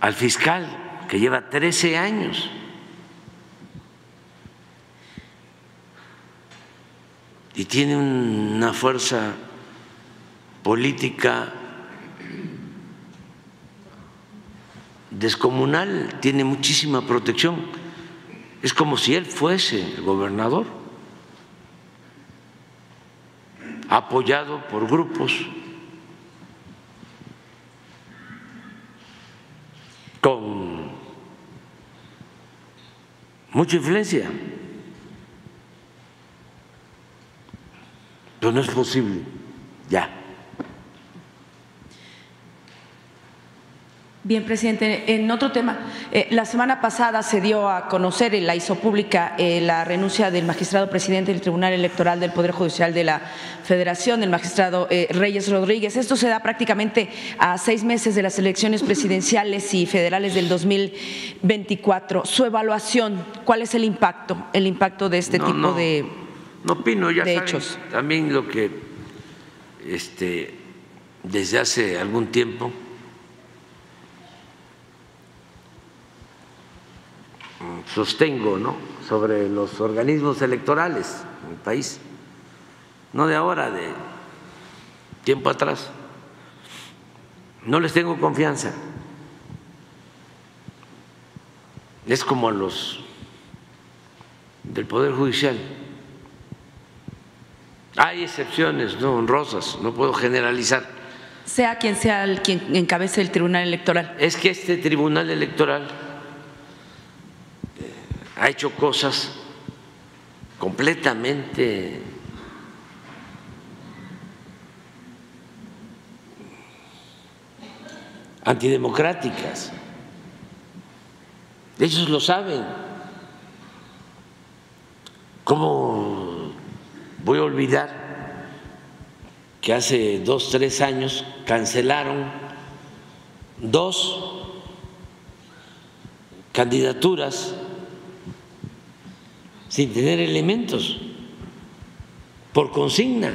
al fiscal que lleva 13 años. Y tiene una fuerza política descomunal, tiene muchísima protección. Es como si él fuese el gobernador, apoyado por grupos con mucha influencia. Pero no es posible ya. Bien, presidente. En otro tema, eh, la semana pasada se dio a conocer y la hizo pública eh, la renuncia del magistrado presidente del Tribunal Electoral del Poder Judicial de la Federación, el magistrado eh, Reyes Rodríguez. Esto se da prácticamente a seis meses de las elecciones presidenciales y federales del 2024. Su evaluación, ¿cuál es el impacto, el impacto de este tipo de, no opino, ya de saben hechos? También lo que este, desde hace algún tiempo sostengo ¿no? sobre los organismos electorales en el país, no de ahora, de tiempo atrás. No les tengo confianza. Es como a los del Poder Judicial. Hay excepciones no honrosas, no puedo generalizar. Sea quien sea el quien encabece el Tribunal Electoral. Es que este Tribunal Electoral ha hecho cosas completamente antidemocráticas. Ellos lo saben. ¿Cómo voy a olvidar que hace dos, tres años cancelaron dos candidaturas sin tener elementos, por consigna.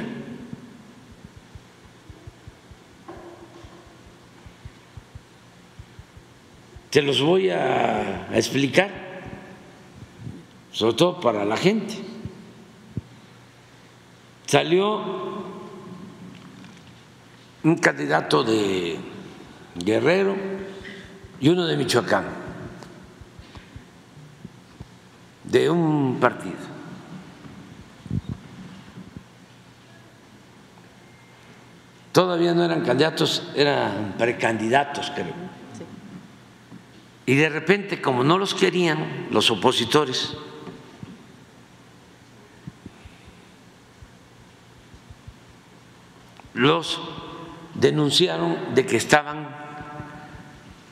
Se los voy a, a explicar, sobre todo para la gente. Salió un candidato de Guerrero y uno de Michoacán de un partido. Todavía no eran candidatos, eran precandidatos, creo. Y de repente, como no los querían los opositores, los denunciaron de que estaban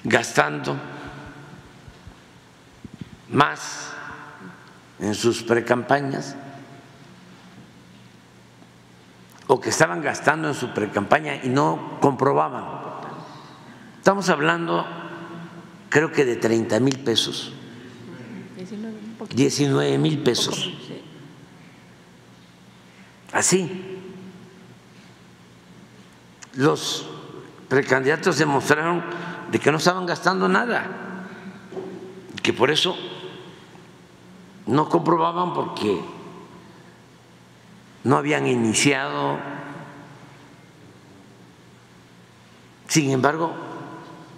gastando más en sus precampañas o que estaban gastando en su precampaña y no comprobaban. Estamos hablando, creo que de 30 mil pesos, 19 mil pesos. Así. Los precandidatos demostraron de que no estaban gastando nada, que por eso no comprobaban porque no habían iniciado. Sin embargo,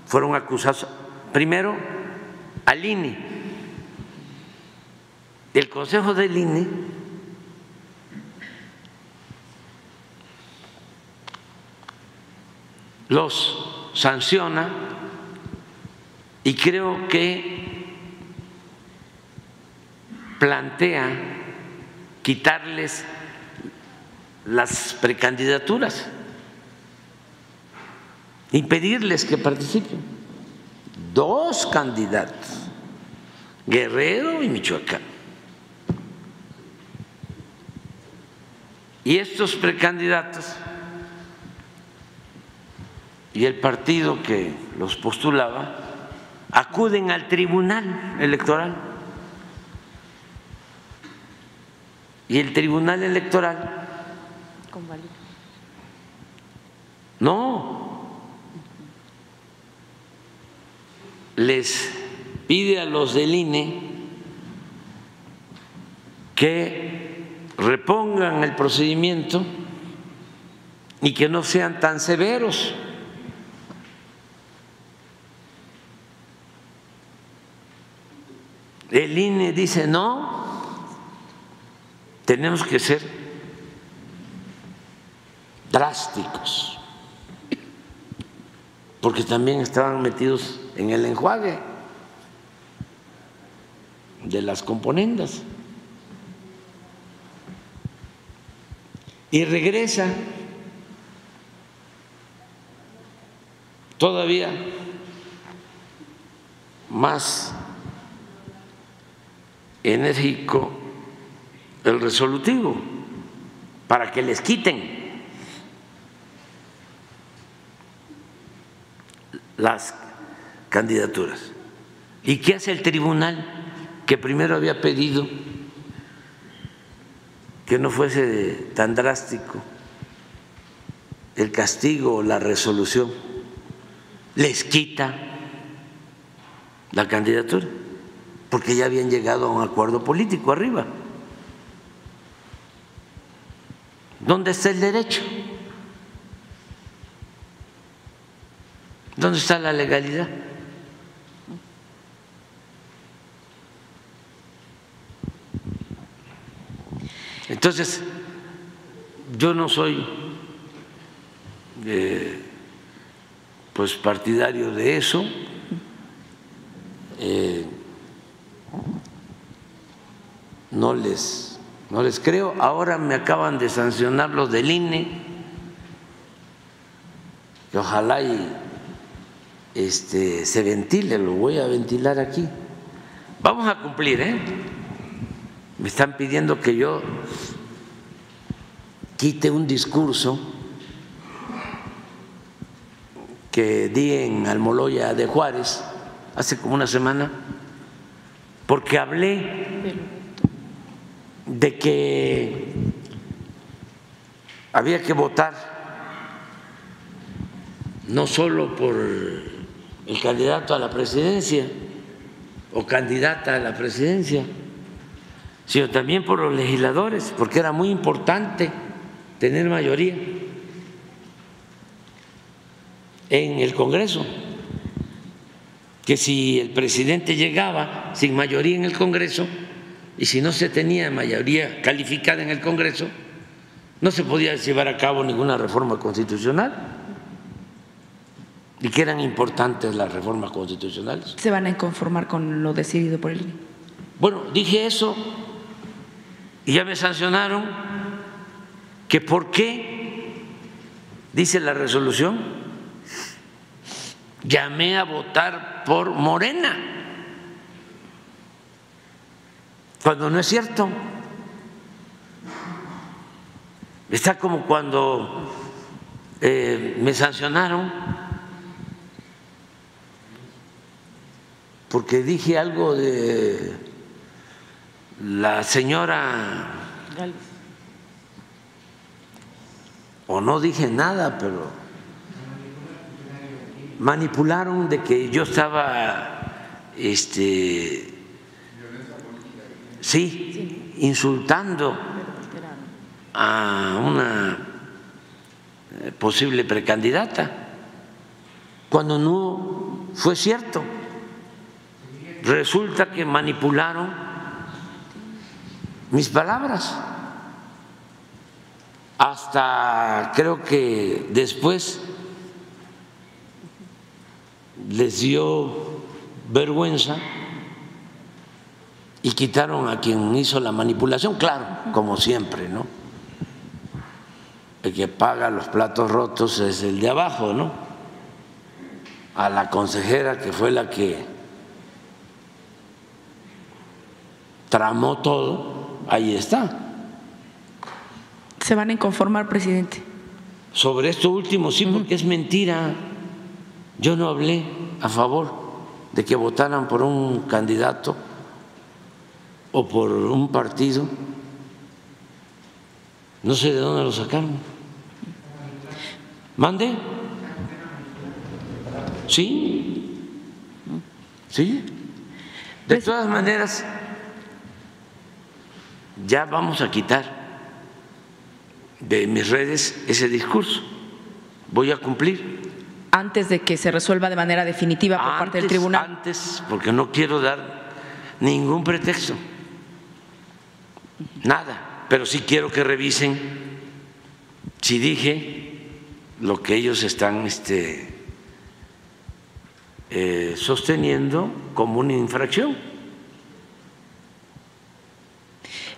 fueron acusados primero al INE. El Consejo del INE los sanciona y creo que plantea quitarles las precandidaturas, impedirles que participen dos candidatos, Guerrero y Michoacán. Y estos precandidatos y el partido que los postulaba acuden al tribunal electoral. Y el tribunal electoral. No. Les pide a los del INE que repongan el procedimiento y que no sean tan severos. El INE dice, no, tenemos que ser drásticos, porque también estaban metidos en el enjuague de las componendas. Y regresa todavía más enérgico el resolutivo para que les quiten las candidaturas. ¿Y qué hace el tribunal que primero había pedido que no fuese tan drástico el castigo o la resolución? Les quita la candidatura porque ya habían llegado a un acuerdo político arriba. ¿Dónde está el derecho? ¿Dónde está la legalidad? Entonces, yo no soy eh, pues partidario de eso. Eh, no les, no les creo. Ahora me acaban de sancionar los del INE, que ojalá y este, se ventile, lo voy a ventilar aquí. Vamos a cumplir, ¿eh? Me están pidiendo que yo quite un discurso que di en Almoloya de Juárez hace como una semana, porque hablé de que había que votar no solo por el candidato a la presidencia o candidata a la presidencia, sino también por los legisladores, porque era muy importante tener mayoría en el Congreso, que si el presidente llegaba sin mayoría en el Congreso, y si no se tenía mayoría calificada en el Congreso, no se podía llevar a cabo ninguna reforma constitucional y que eran importantes las reformas constitucionales. ¿Se van a conformar con lo decidido por el INE? Bueno, dije eso y ya me sancionaron que por qué, dice la resolución, llamé a votar por Morena. Cuando no es cierto. Está como cuando eh, me sancionaron porque dije algo de la señora o no dije nada, pero manipularon de que yo estaba este sí, insultando a una eh, posible precandidata, cuando no fue cierto. Resulta que manipularon mis palabras. Hasta creo que después les dio vergüenza y quitaron a quien hizo la manipulación, claro, como siempre, ¿no? El que paga los platos rotos es el de abajo, ¿no? a la consejera que fue la que tramó todo, ahí está. ¿Se van a inconformar, presidente? Sobre esto último, sí, porque es mentira. Yo no hablé a favor de que votaran por un candidato o por un partido. No sé de dónde lo sacaron. ¿Mande? ¿Sí? ¿Sí? De Pues- todas maneras, ya vamos a quitar de mis redes ese discurso. Voy a cumplir. Antes de que se resuelva de manera definitiva por parte del tribunal. Antes, porque no quiero dar ningún pretexto. Nada. Pero sí quiero que revisen si dije lo que ellos están este, eh, sosteniendo como una infracción.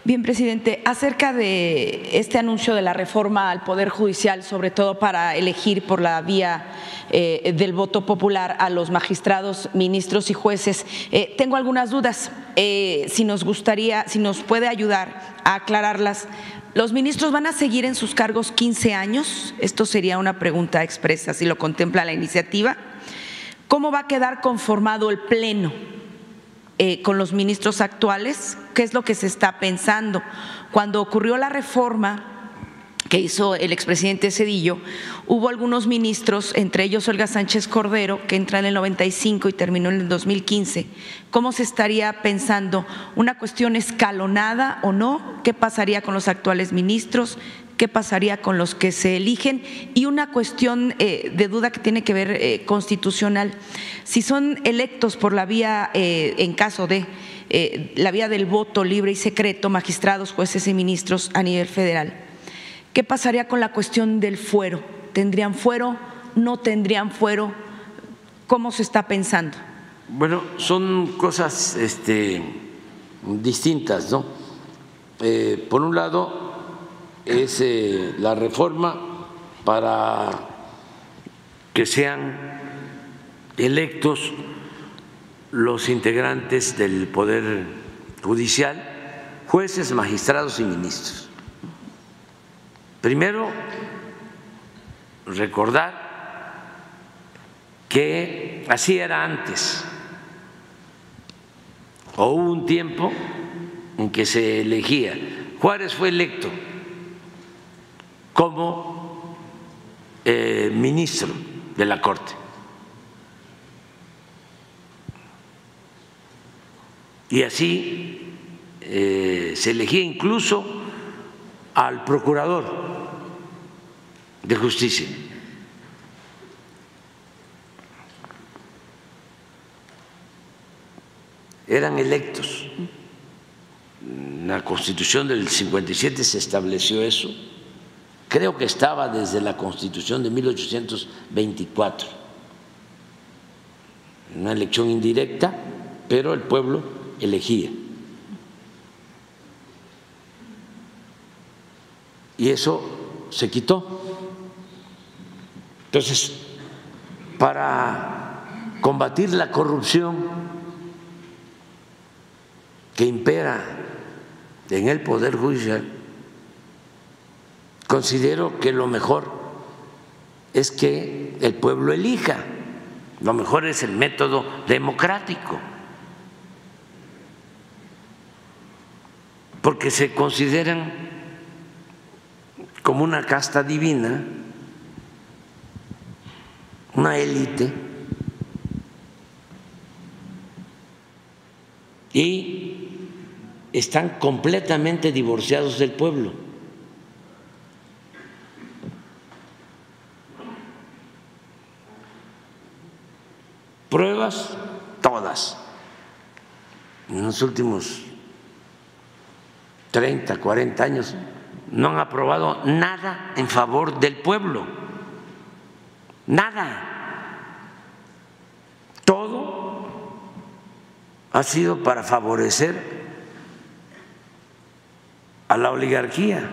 Bien, presidente, acerca de este anuncio de la reforma al Poder Judicial, sobre todo para elegir por la vía eh, del voto popular a los magistrados, ministros y jueces, eh, tengo algunas dudas. Eh, si nos gustaría, si nos puede ayudar a aclararlas. ¿Los ministros van a seguir en sus cargos 15 años? Esto sería una pregunta expresa, si lo contempla la iniciativa. ¿Cómo va a quedar conformado el Pleno? Eh, con los ministros actuales, qué es lo que se está pensando. Cuando ocurrió la reforma que hizo el expresidente Cedillo, hubo algunos ministros, entre ellos Olga Sánchez Cordero, que entra en el 95 y terminó en el 2015. ¿Cómo se estaría pensando? ¿Una cuestión escalonada o no? ¿Qué pasaría con los actuales ministros? Qué pasaría con los que se eligen y una cuestión eh, de duda que tiene que ver eh, constitucional. Si son electos por la vía, eh, en caso de la vía del voto libre y secreto, magistrados, jueces y ministros a nivel federal, ¿qué pasaría con la cuestión del fuero? ¿Tendrían fuero? ¿No tendrían fuero? ¿Cómo se está pensando? Bueno, son cosas este, distintas, ¿no? Por un lado, es eh, la reforma para que sean electos los integrantes del Poder Judicial, jueces, magistrados y ministros. Primero, recordar que así era antes, hubo un tiempo en que se elegía. Juárez fue electo como eh, ministro de la Corte. Y así eh, se elegía incluso al procurador de justicia. Eran electos. La constitución del 57 se estableció eso creo que estaba desde la constitución de 1824, una elección indirecta, pero el pueblo elegía. Y eso se quitó. Entonces, para combatir la corrupción que impera en el Poder Judicial, considero que lo mejor es que el pueblo elija, lo mejor es el método democrático, porque se consideran como una casta divina, una élite, y están completamente divorciados del pueblo. Pruebas, todas. En los últimos 30, 40 años no han aprobado nada en favor del pueblo. Nada. Todo ha sido para favorecer a la oligarquía.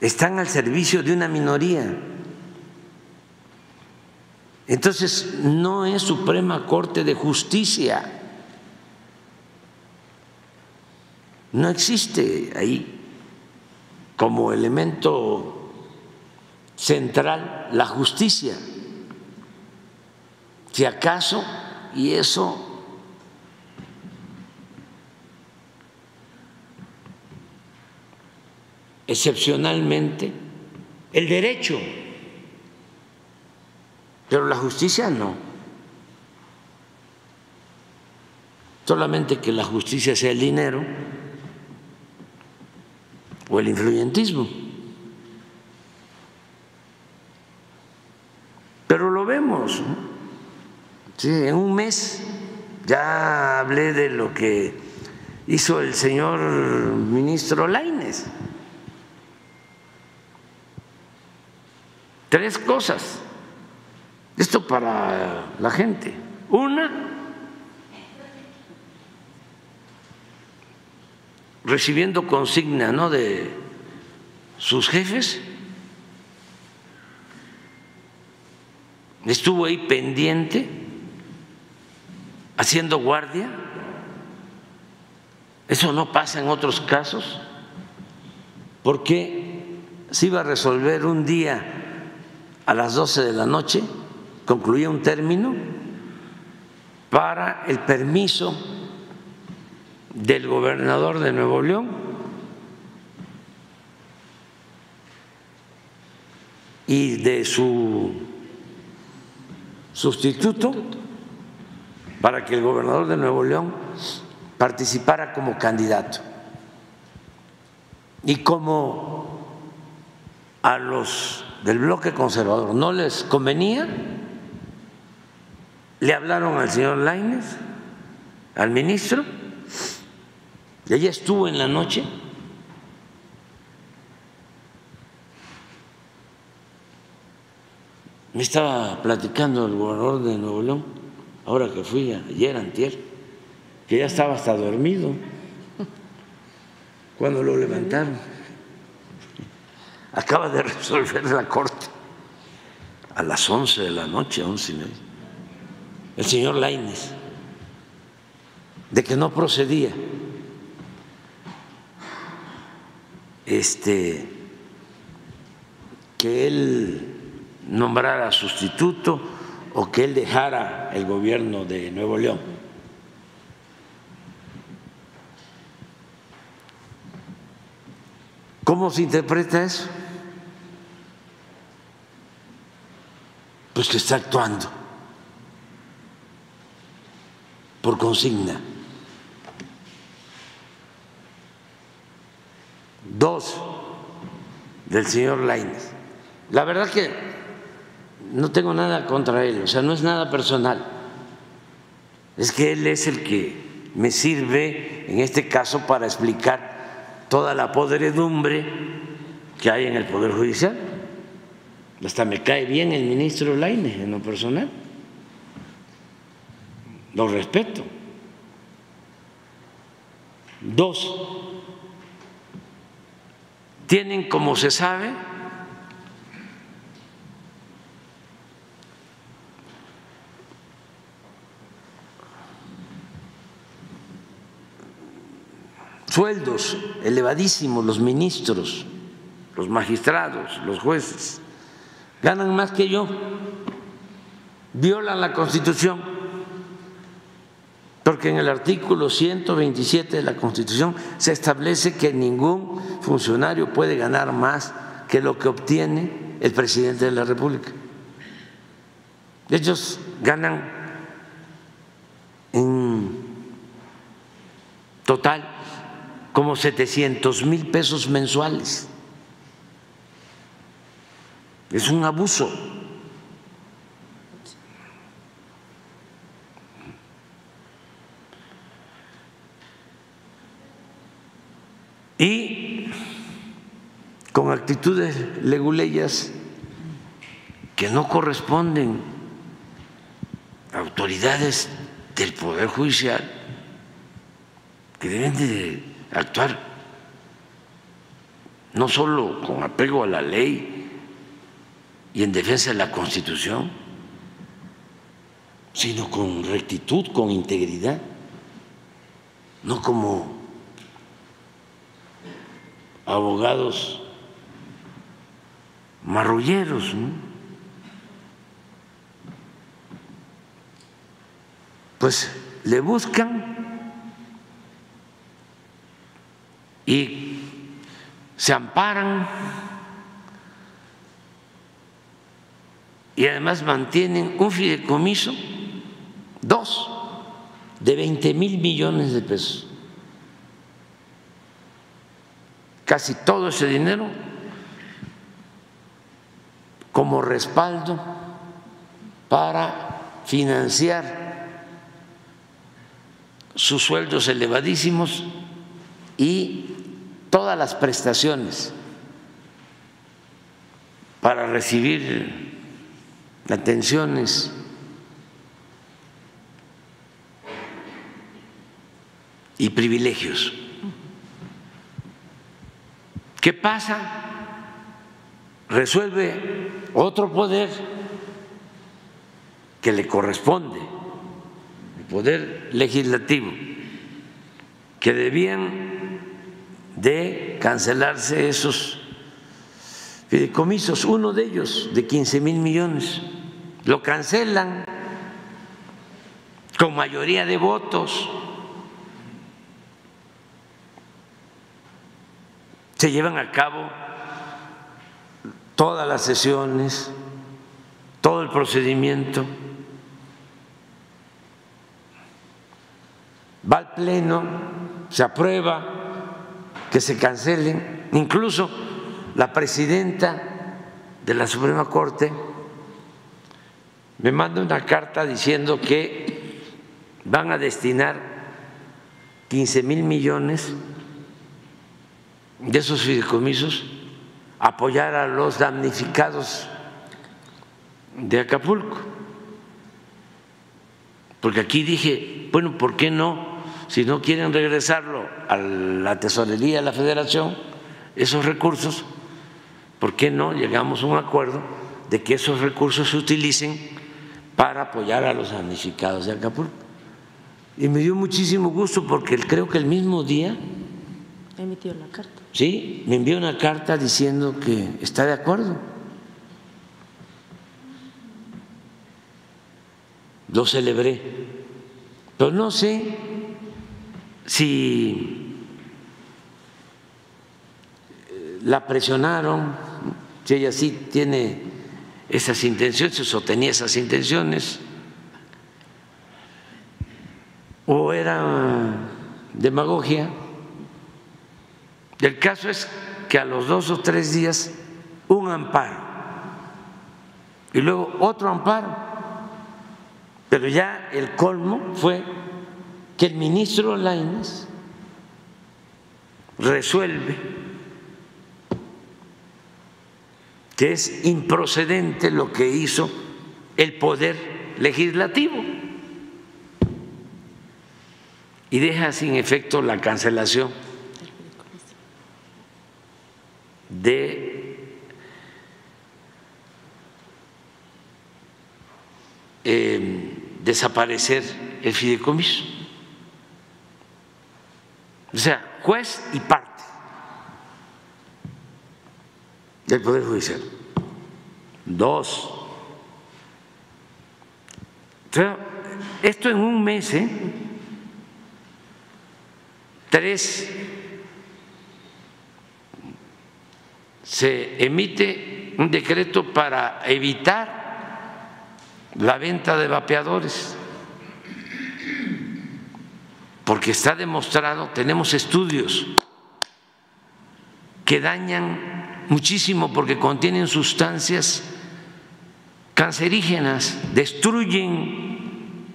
Están al servicio de una minoría. Entonces, no es Suprema Corte de Justicia. No existe ahí como elemento central la justicia. Si acaso, y eso excepcionalmente, el derecho, pero la justicia no. Solamente que la justicia sea el dinero o el influyentismo. Pero lo vemos. Sí, en un mes ya hablé de lo que hizo el señor ministro Laines. Tres cosas. Esto para la gente. Una, recibiendo consigna ¿no? de sus jefes, estuvo ahí pendiente, haciendo guardia. Eso no pasa en otros casos, porque se iba a resolver un día a las 12 de la noche, concluía un término para el permiso del gobernador de Nuevo León y de su sustituto para que el gobernador de Nuevo León participara como candidato. Y como a los del bloque conservador no les convenía, le hablaron al señor Laines, al ministro, y ella estuvo en la noche. Me estaba platicando el gobernador de Nuevo León, ahora que fui ayer, antier, que ya estaba hasta dormido cuando lo levantaron acaba de resolver la Corte a las 11 de la noche, 11 y media, el señor Laines, de que no procedía este, que él nombrara sustituto o que él dejara el gobierno de Nuevo León. ¿Cómo se interpreta eso? Pues que está actuando por consigna. Dos, del señor Laines. La verdad que no tengo nada contra él, o sea, no es nada personal. Es que él es el que me sirve en este caso para explicar toda la podredumbre que hay en el Poder Judicial. Hasta me cae bien el ministro Laine en lo personal. Lo respeto. Dos, tienen, como se sabe, sueldos elevadísimos los ministros, los magistrados, los jueces, ganan más que yo, violan la Constitución, porque en el artículo 127 de la Constitución se establece que ningún funcionario puede ganar más que lo que obtiene el presidente de la República. Ellos ganan en total como 700 mil pesos mensuales. Es un abuso. Y con actitudes leguleyas que no corresponden a autoridades del Poder Judicial, que deben de actuar no solo con apego a la ley y en defensa de la Constitución, sino con rectitud, con integridad, no como abogados marrulleros. Pues le buscan y se amparan y además mantienen un fideicomiso, dos, de 20 mil millones de pesos. Casi todo ese dinero como respaldo para financiar sus sueldos elevadísimos y todas las prestaciones para recibir atenciones y privilegios. ¿Qué pasa? Resuelve otro poder que le corresponde, el poder legislativo, que debían de cancelarse esos fideicomisos, uno de ellos de 15 mil millones lo cancelan con mayoría de votos. Se llevan a cabo todas las sesiones, todo el procedimiento. Va al Pleno, se aprueba que se cancelen, incluso la presidenta de la Suprema Corte me manda una carta diciendo que van a destinar 15 mil millones de esos fideicomisos apoyar a los damnificados de Acapulco. Porque aquí dije, bueno, ¿por qué no? Si no quieren regresarlo a la tesorería de la federación, esos recursos, ¿por qué no llegamos a un acuerdo de que esos recursos se utilicen para apoyar a los damnificados de Acapulco. Y me dio muchísimo gusto porque creo que el mismo día emitió la carta. Sí, me envió una carta diciendo que está de acuerdo. Lo celebré. Pero no sé si la presionaron, si ella sí tiene esas intenciones o tenía esas intenciones o era demagogia. El caso es que a los dos o tres días un amparo. Y luego otro amparo, pero ya el colmo fue que el ministro Laines resuelve que es improcedente lo que hizo el poder legislativo. Y deja sin efecto la cancelación de eh, desaparecer el fideicomiso. O sea, juez y parte del Poder Judicial. Dos. Esto en un mes, ¿eh? Tres. Se emite un decreto para evitar la venta de vapeadores, porque está demostrado, tenemos estudios que dañan muchísimo porque contienen sustancias cancerígenas, destruyen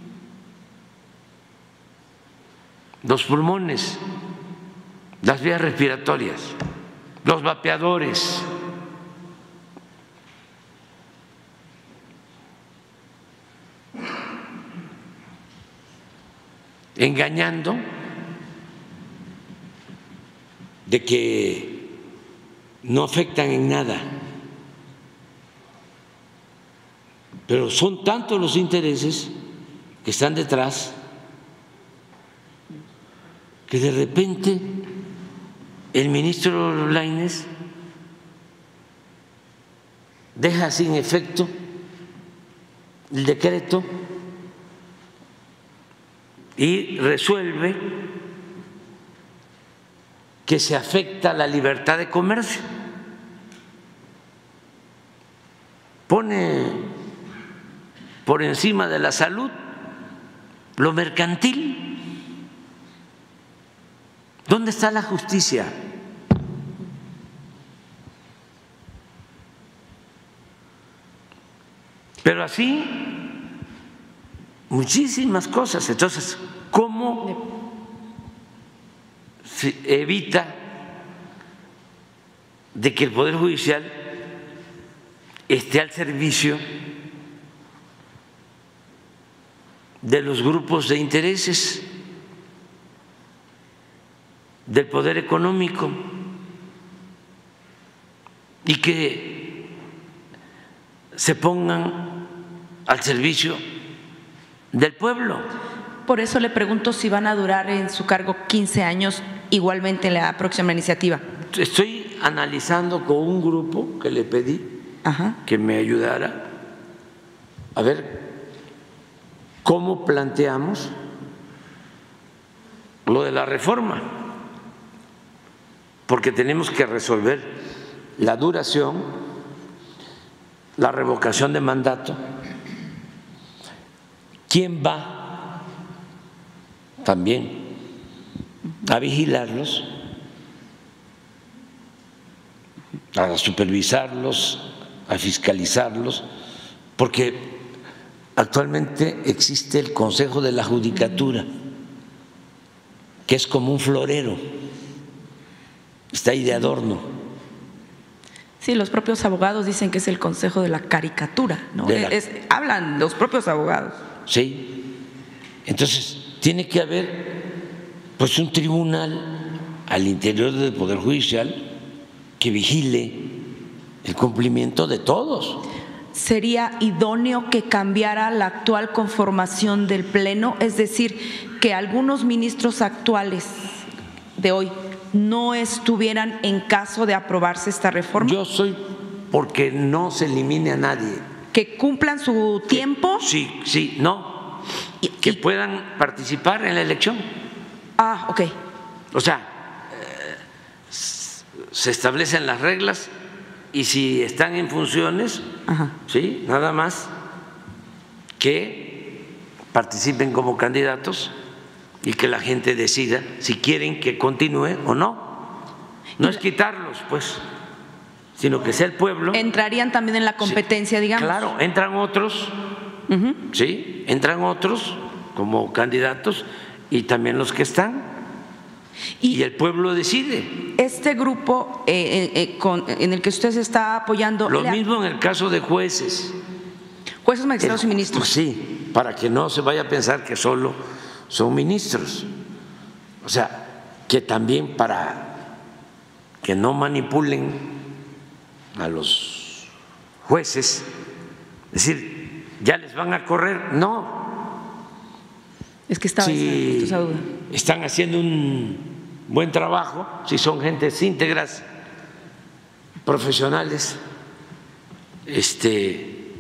los pulmones, las vías respiratorias, los vapeadores. engañando de que no afectan en nada. Pero son tantos los intereses que están detrás, que de repente el ministro Laines deja sin efecto el decreto y resuelve que se afecta la libertad de comercio. Pone por encima de la salud lo mercantil. ¿Dónde está la justicia? Pero así, muchísimas cosas. Entonces, ¿cómo se evita de que el Poder Judicial esté al servicio de los grupos de intereses, del poder económico, y que se pongan al servicio del pueblo. Por eso le pregunto si van a durar en su cargo 15 años igualmente en la próxima iniciativa. Estoy analizando con un grupo que le pedí Ajá. que me ayudara a ver cómo planteamos lo de la reforma, porque tenemos que resolver la duración, la revocación de mandato, quién va también a vigilarlos, a supervisarlos, a fiscalizarlos, porque actualmente existe el Consejo de la Judicatura, que es como un florero, está ahí de adorno. Sí, los propios abogados dicen que es el consejo de la caricatura, ¿no? De la- Es- hablan los propios abogados. ¿Sí? Entonces, tiene que haber pues un tribunal al interior del Poder Judicial que vigile el cumplimiento de todos. ¿Sería idóneo que cambiara la actual conformación del Pleno? Es decir, que algunos ministros actuales de hoy no estuvieran en caso de aprobarse esta reforma, Yo soy porque no se elimine a nadie. Que cumplan su tiempo. Sí, sí, no. Y- Que y- puedan participar en la elección. Ah, ok. O sea, eh, se establecen las reglas y si están en funciones, Ajá. sí, nada más que participen como candidatos y que la gente decida si quieren que continúe o no. No es quitarlos, pues, sino que sea el pueblo. Entrarían también en la competencia, digamos. Claro, entran otros, sí, entran otros como candidatos y también los que están y, Y el pueblo decide. este grupo eh, eh, eh, con- en el que usted se está apoyando, Lo mismo en el caso de jueces. jueces, magistrados y ministros. Sí, para que no se vaya a pensar que solo son ministros. O sea, que también para que no manipulen a los jueces, es decir, ya les van a correr, no. Es que estaba Si están haciendo un buen trabajo, si son gentes íntegras, profesionales, este,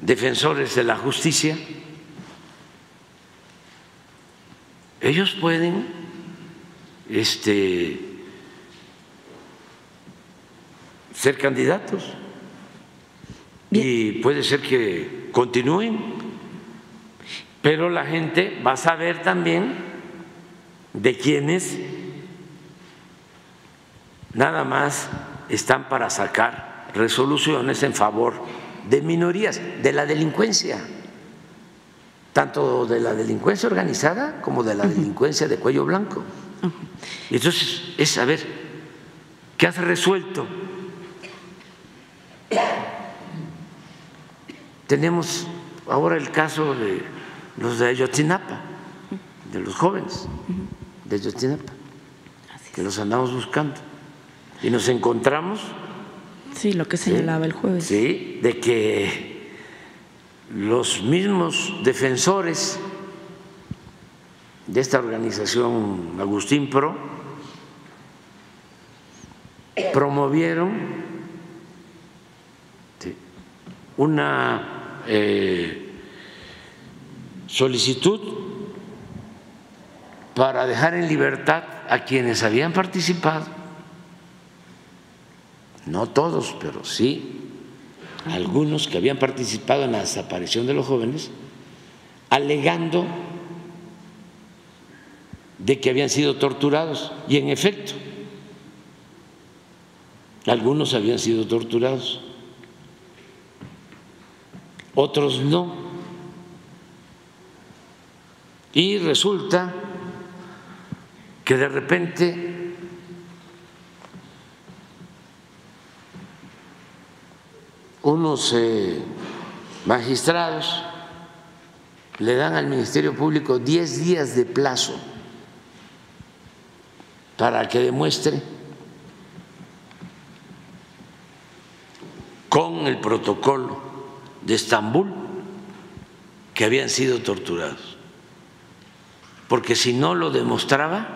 defensores de la justicia, ellos pueden este, ser candidatos. Y puede ser que continúen, pero la gente va a saber también de quienes nada más están para sacar resoluciones en favor de minorías, de la delincuencia, tanto de la delincuencia organizada como de la delincuencia de cuello blanco. Y entonces es saber qué has resuelto. Tenemos ahora el caso de los de Ayotzinapa, de los jóvenes de Ayotzinapa, que los andamos buscando. Y nos encontramos Sí, lo que señalaba el jueves. Sí, de que los mismos defensores de esta organización Agustín Pro promovieron una eh, solicitud para dejar en libertad a quienes habían participado, no todos, pero sí algunos que habían participado en la desaparición de los jóvenes, alegando de que habían sido torturados. Y en efecto, algunos habían sido torturados, otros no. Y resulta que de repente unos eh, magistrados le dan al Ministerio Público 10 días de plazo para que demuestre con el protocolo de Estambul que habían sido torturados. Porque si no lo demostraba,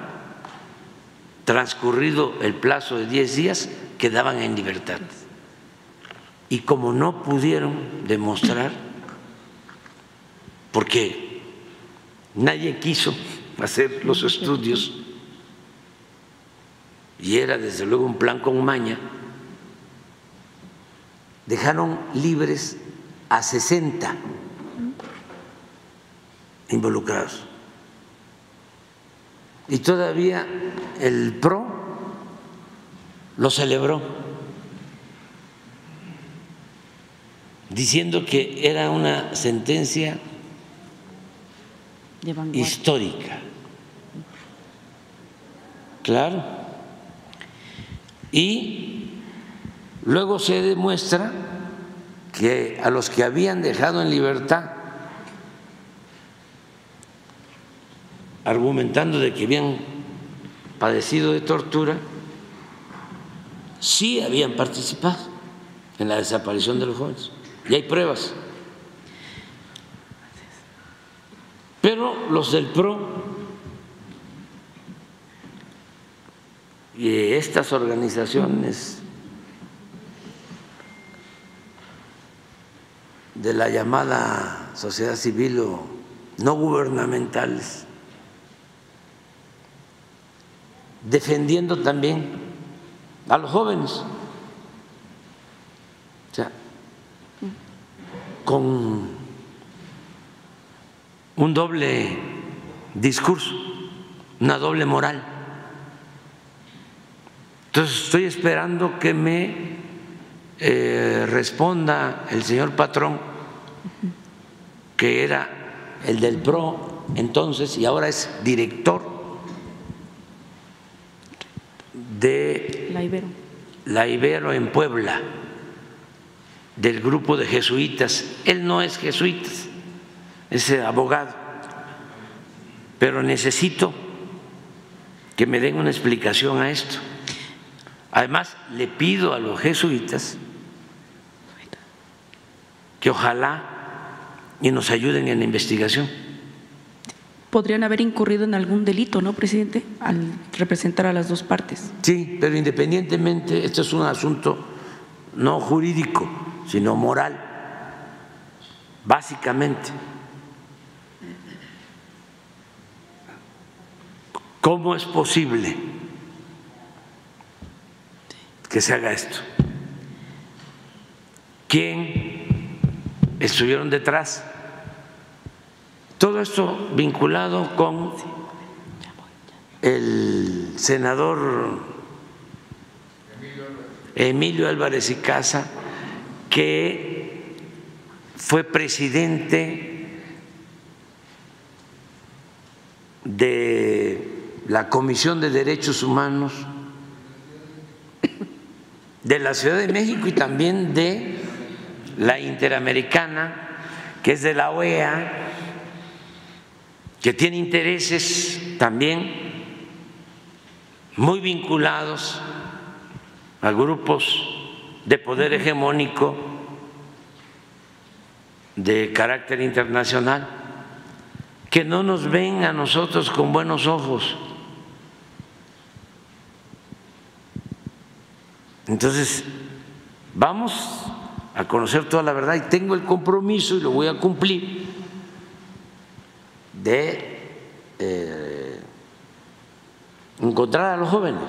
transcurrido el plazo de 10 días, quedaban en libertad. Y como no pudieron demostrar, porque nadie quiso hacer los estudios, y era desde luego un plan con maña, dejaron libres a 60 involucrados. Y todavía el PRO lo celebró, diciendo que era una sentencia histórica. Claro y luego se demuestra que a los que habían dejado en libertad, argumentando de que habían padecido de tortura, sí habían participado en la desaparición de los jóvenes. Y hay pruebas. Pero los del PRO y estas organizaciones de la llamada sociedad civil o no gubernamentales, defendiendo también a los jóvenes, o sea, con un doble discurso, una doble moral. Entonces estoy esperando que me eh, responda el señor patrón, que era el del PRO entonces y ahora es director de la Ibero, la Ibero en Puebla, del grupo de jesuitas. Él no es jesuita, es abogado, pero necesito que me den una explicación a esto Además, le pido a los jesuitas que ojalá y nos ayuden en la investigación. Podrían haber incurrido en algún delito, ¿no, presidente? Al representar a las dos partes. Sí, pero independientemente, esto es un asunto no jurídico, sino moral, básicamente. ¿Cómo es posible? que se haga esto. ¿Quién estuvieron detrás? Todo esto vinculado con el senador Emilio Álvarez y Casa, que fue presidente de la Comisión de Derechos Humanos de la Ciudad de México y también de la Interamericana, que es de la OEA, que tiene intereses también muy vinculados a grupos de poder hegemónico de carácter internacional. que no nos ven a nosotros con buenos ojos. Entonces, vamos a conocer toda la verdad y tengo el compromiso y lo voy a cumplir de eh, encontrar a los jóvenes.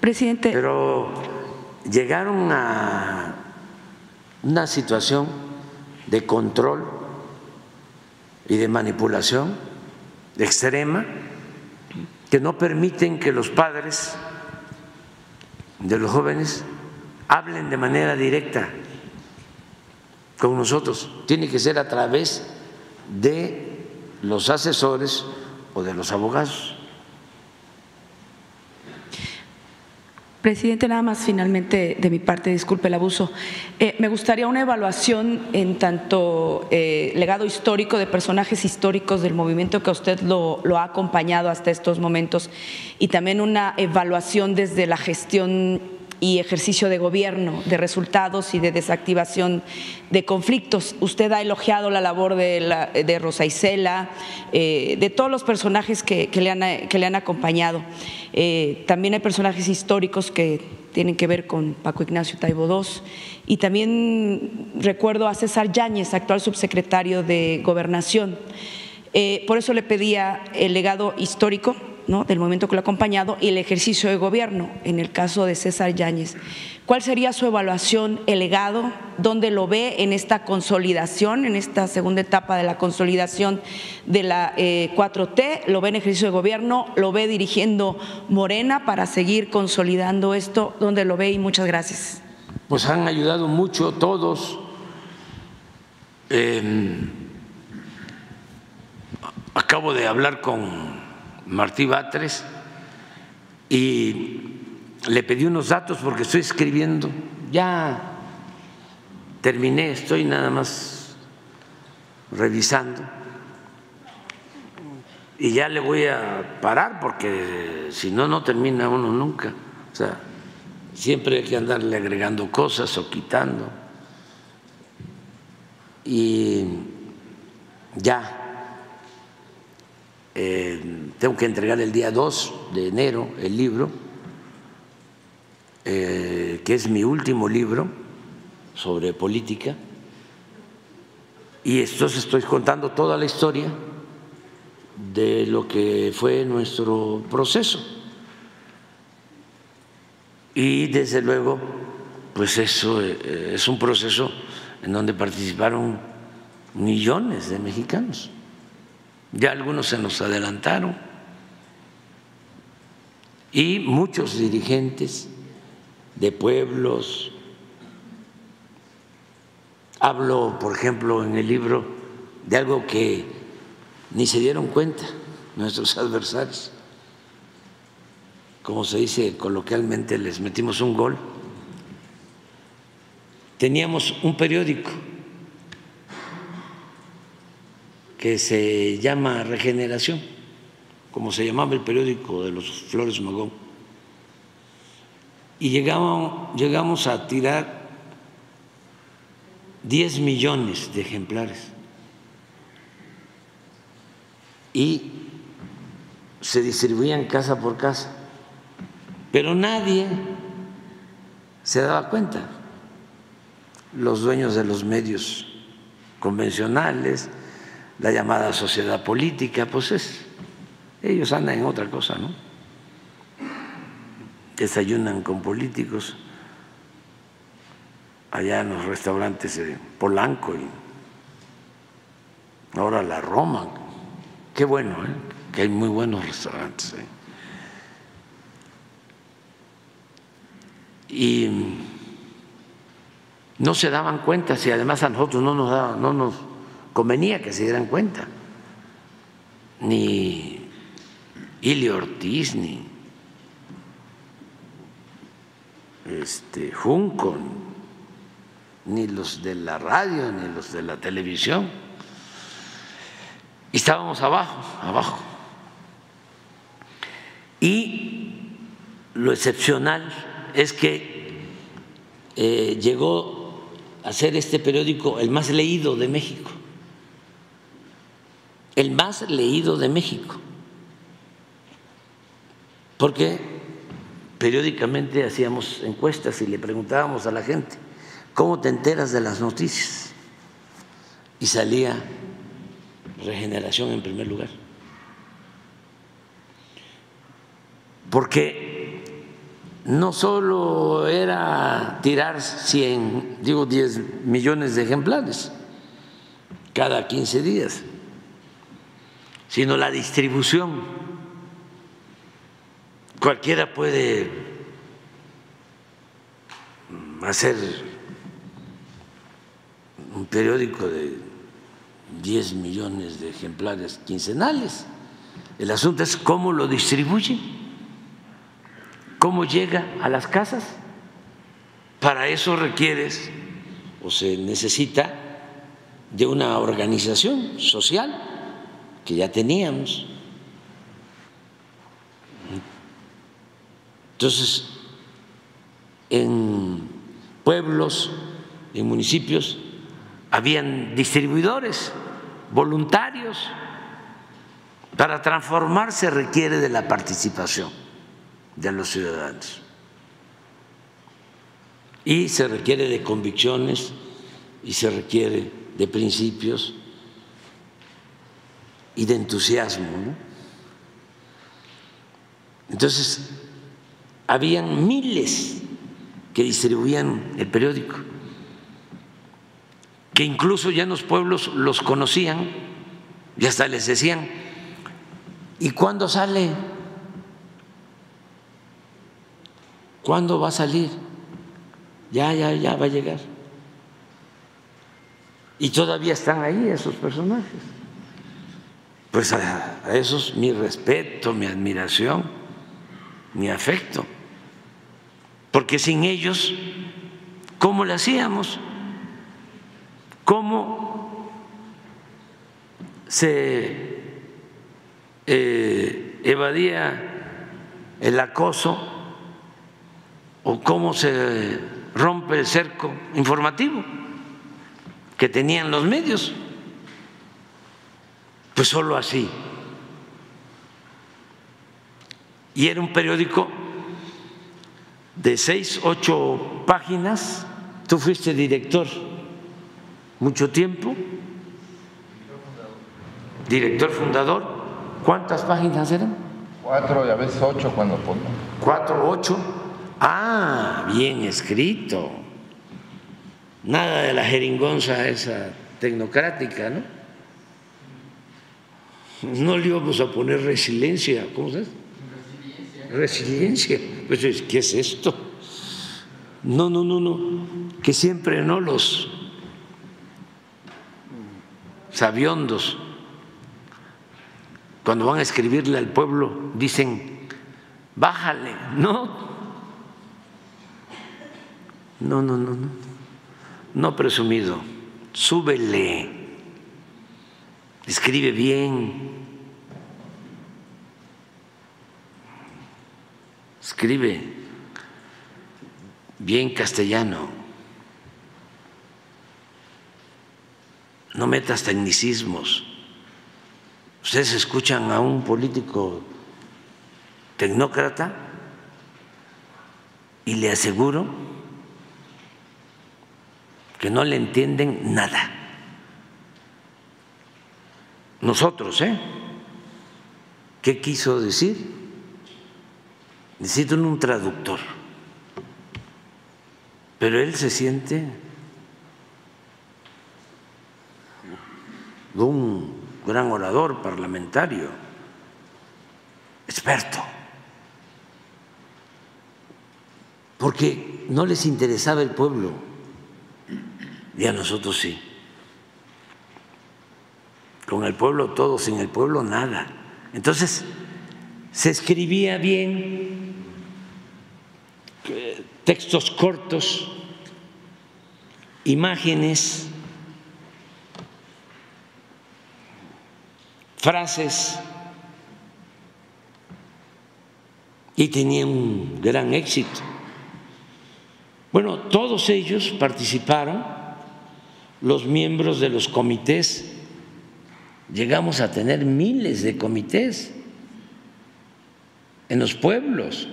Presidente. Pero llegaron a una situación de control y de manipulación extrema que no permiten que los padres de los jóvenes hablen de manera directa con nosotros. Tiene que ser a través de los asesores o de los abogados. Presidente, nada más finalmente de mi parte, disculpe el abuso. Eh, me gustaría una evaluación en tanto eh, legado histórico de personajes históricos del movimiento que usted lo, lo, ha acompañado hasta estos momentos y también una evaluación desde la gestión y ejercicio de gobierno, de resultados y de desactivación de conflictos. Usted ha elogiado la labor de, la, de Rosa Isela, eh, de todos los personajes que, le, han, acompañado. Eh, también hay personajes históricos que tienen que ver con Paco Ignacio Taibo II. Y también recuerdo a César Yáñez, actual subsecretario de Gobernación. Eh, por eso le pedía el legado histórico ¿no? del movimiento que lo ha acompañado y el ejercicio de gobierno, en el caso de César Yáñez. ¿Cuál sería su evaluación, el legado? ¿Dónde lo ve en esta consolidación, en esta segunda etapa de la consolidación de la eh, 4T? ¿Lo ve en ejercicio de gobierno? ¿Lo ve dirigiendo Morena para seguir consolidando esto? ¿Dónde lo ve? Y muchas gracias. Pues han ayudado mucho todos. Eh, acabo de hablar con Martí Batres y le pedí unos datos porque estoy escribiendo, ya terminé, estoy nada más revisando y ya le voy a parar porque si no, no termina uno nunca. O sea, siempre hay que andarle agregando cosas o quitando. Y ya eh, tengo que entregar el día 2 de enero el libro, eh, que es mi último libro sobre política, y entonces estoy contando toda la historia de lo que fue nuestro proceso. Y desde luego, pues eso eh, es un proceso en donde participaron millones de mexicanos. Ya algunos se nos adelantaron y muchos dirigentes de pueblos. Hablo, por ejemplo, en el libro de algo que ni se dieron cuenta nuestros [LAUGHS] adversarios. Como se dice coloquialmente, les metimos un gol. Teníamos un periódico que se llama Regeneración, como se llamaba el periódico de los Flores Magón. Y llegamos, llegamos a tirar 10 millones de ejemplares. Y se distribuían casa por casa. Pero nadie se daba cuenta. Los dueños de los medios convencionales, la llamada sociedad política, pues es, ellos andan en otra cosa, ¿no? Desayunan con políticos allá en los restaurantes de Polanco y ahora la Roma. Qué bueno, ¿eh? que hay muy buenos restaurantes. ¿eh? Y no se daban cuenta, si además a nosotros no nos daban, no nos convenía que se dieran cuenta. Ni Ilio Ortiz, ni este, Junco, ni los de la radio, ni los de la televisión. Estábamos abajo, abajo. Y lo excepcional es que eh, llegó a ser este periódico el más leído de México el más leído de México, porque periódicamente hacíamos encuestas y le preguntábamos a la gente, ¿cómo te enteras de las noticias? Y salía regeneración en primer lugar. Porque no solo era tirar 100, digo 10 millones de ejemplares cada 15 días, sino la distribución. Cualquiera puede hacer un periódico de 10 millones de ejemplares quincenales. El asunto es cómo lo distribuye, cómo llega a las casas. Para eso requieres o se necesita de una organización social que ya teníamos. Entonces, en pueblos, en municipios, habían distribuidores voluntarios. Para transformar se requiere de la participación de los ciudadanos y se requiere de convicciones y se requiere de principios y de entusiasmo. Entonces, habían miles que distribuían el periódico que incluso ya en los pueblos los conocían y hasta les decían, ¿y cuándo sale? ¿Cuándo va a salir? Ya, ya, ya va a llegar. Y todavía están ahí esos personajes. Pues a, esos mi respeto, mi admiración, mi afecto. Porque sin ellos, ¿cómo le hacíamos? cómo se eh, evadía el acoso o cómo se rompe el cerco informativo que tenían los medios. Pues solo así. Y era un periódico de seis, ocho páginas. Tú fuiste director mucho tiempo, director fundador. ¿Cuántas páginas eran? Cuatro y a veces ocho cuando pongo. Cuatro, ocho. Ah, bien escrito. Nada de la jeringonza esa tecnocrática, ¿no? No le íbamos a poner resiliencia, ¿cómo se? Resiliencia. Pues, ¿qué es esto? No, no, no, no. Que siempre no los sabiondos, cuando van a escribirle al pueblo, dicen, bájale, no, no, no, no, no, no presumido, súbele, escribe bien, escribe bien castellano. no metas tecnicismos. Ustedes escuchan a un político tecnócrata y le aseguro que no le entienden nada. Nosotros, ¿eh? ¿Qué quiso decir? Necesitan un traductor. Pero él se siente un gran orador parlamentario, experto, porque no les interesaba el pueblo y a nosotros sí. Con el pueblo todo, sin el pueblo nada. Entonces, se escribía bien, textos cortos, imágenes frases y tenía un gran éxito. Bueno, todos ellos participaron, los miembros de los comités llegamos a tener miles de comités en los pueblos.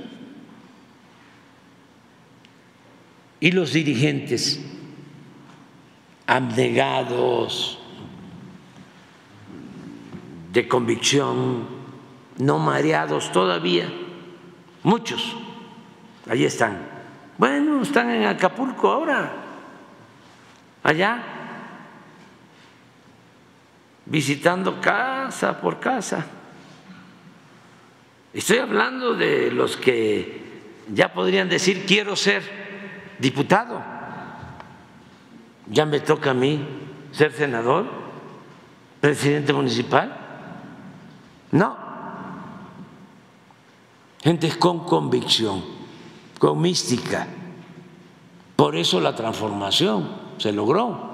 Y los dirigentes abnegados, de convicción, no mareados todavía, muchos, ahí están. Bueno, están en Acapulco ahora, allá, visitando casa por casa. Estoy hablando de los que ya podrían decir quiero ser diputado. Ya me toca a mí ser senador, presidente municipal. No. Gente con convicción, con mística. Por eso la transformación se logró.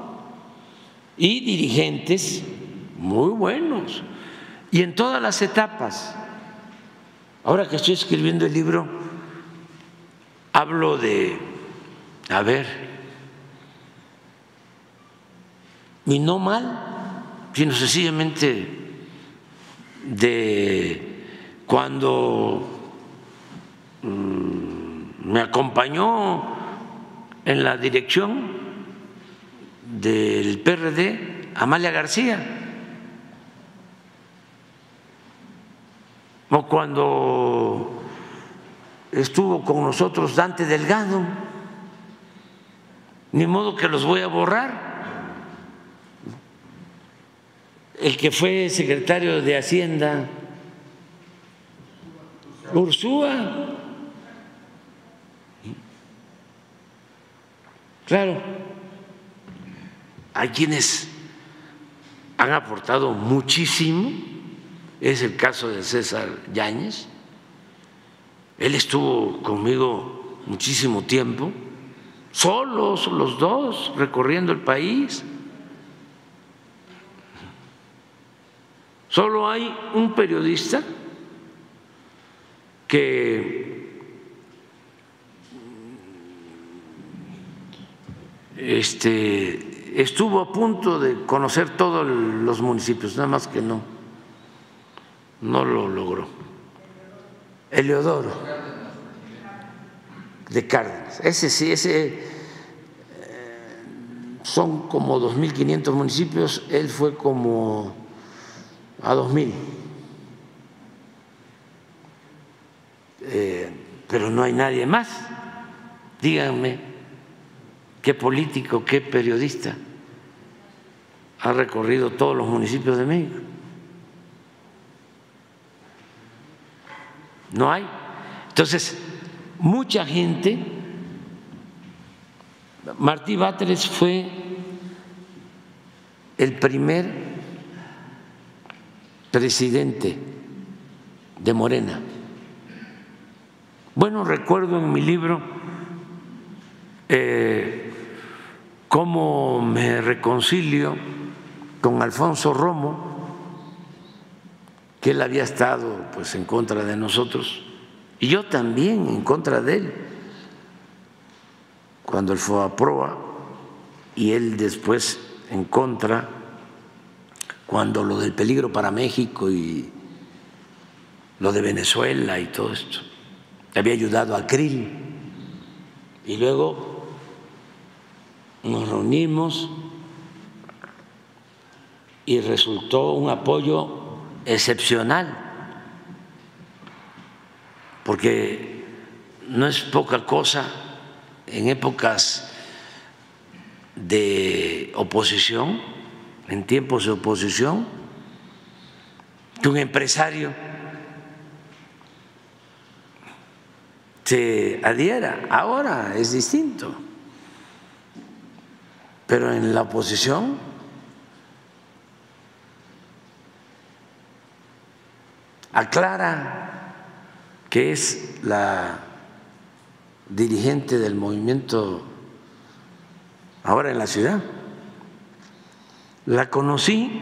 Y dirigentes muy buenos. Y en todas las etapas. Ahora que estoy escribiendo el libro, hablo de, a ver, y no mal, sino sencillamente de cuando mm, me acompañó en la dirección del PRD Amalia García. O cuando estuvo con nosotros Dante Delgado, ni modo que los voy a borrar. El que fue secretario de Hacienda, Ursúa. Claro, hay quienes han aportado muchísimo, es el caso de César Yáñez, él estuvo conmigo muchísimo tiempo, solos los dos, recorriendo el país. Solo hay un periodista que este, estuvo a punto de conocer todos los municipios, nada más que no, no lo logró. Eleodoro de Cárdenas. Ese sí, ese eh, son como 2.500 municipios, él fue como a 2000. Eh, pero no hay nadie más. Díganme qué político, qué periodista ha recorrido todos los municipios de México. No hay. Entonces, mucha gente, Martí Báteres fue el primer presidente de Morena. Bueno, recuerdo en mi libro eh, cómo me reconcilio con Alfonso Romo, que él había estado pues en contra de nosotros y yo también en contra de él cuando él fue a proa y él después en contra cuando lo del peligro para México y lo de Venezuela y todo esto. Había ayudado a Krill. Y luego nos reunimos y resultó un apoyo excepcional, porque no es poca cosa en épocas de oposición en tiempos de oposición que un empresario se adhiera. Ahora es distinto. Pero en la oposición aclara que es la dirigente del movimiento ahora en la ciudad. La conocí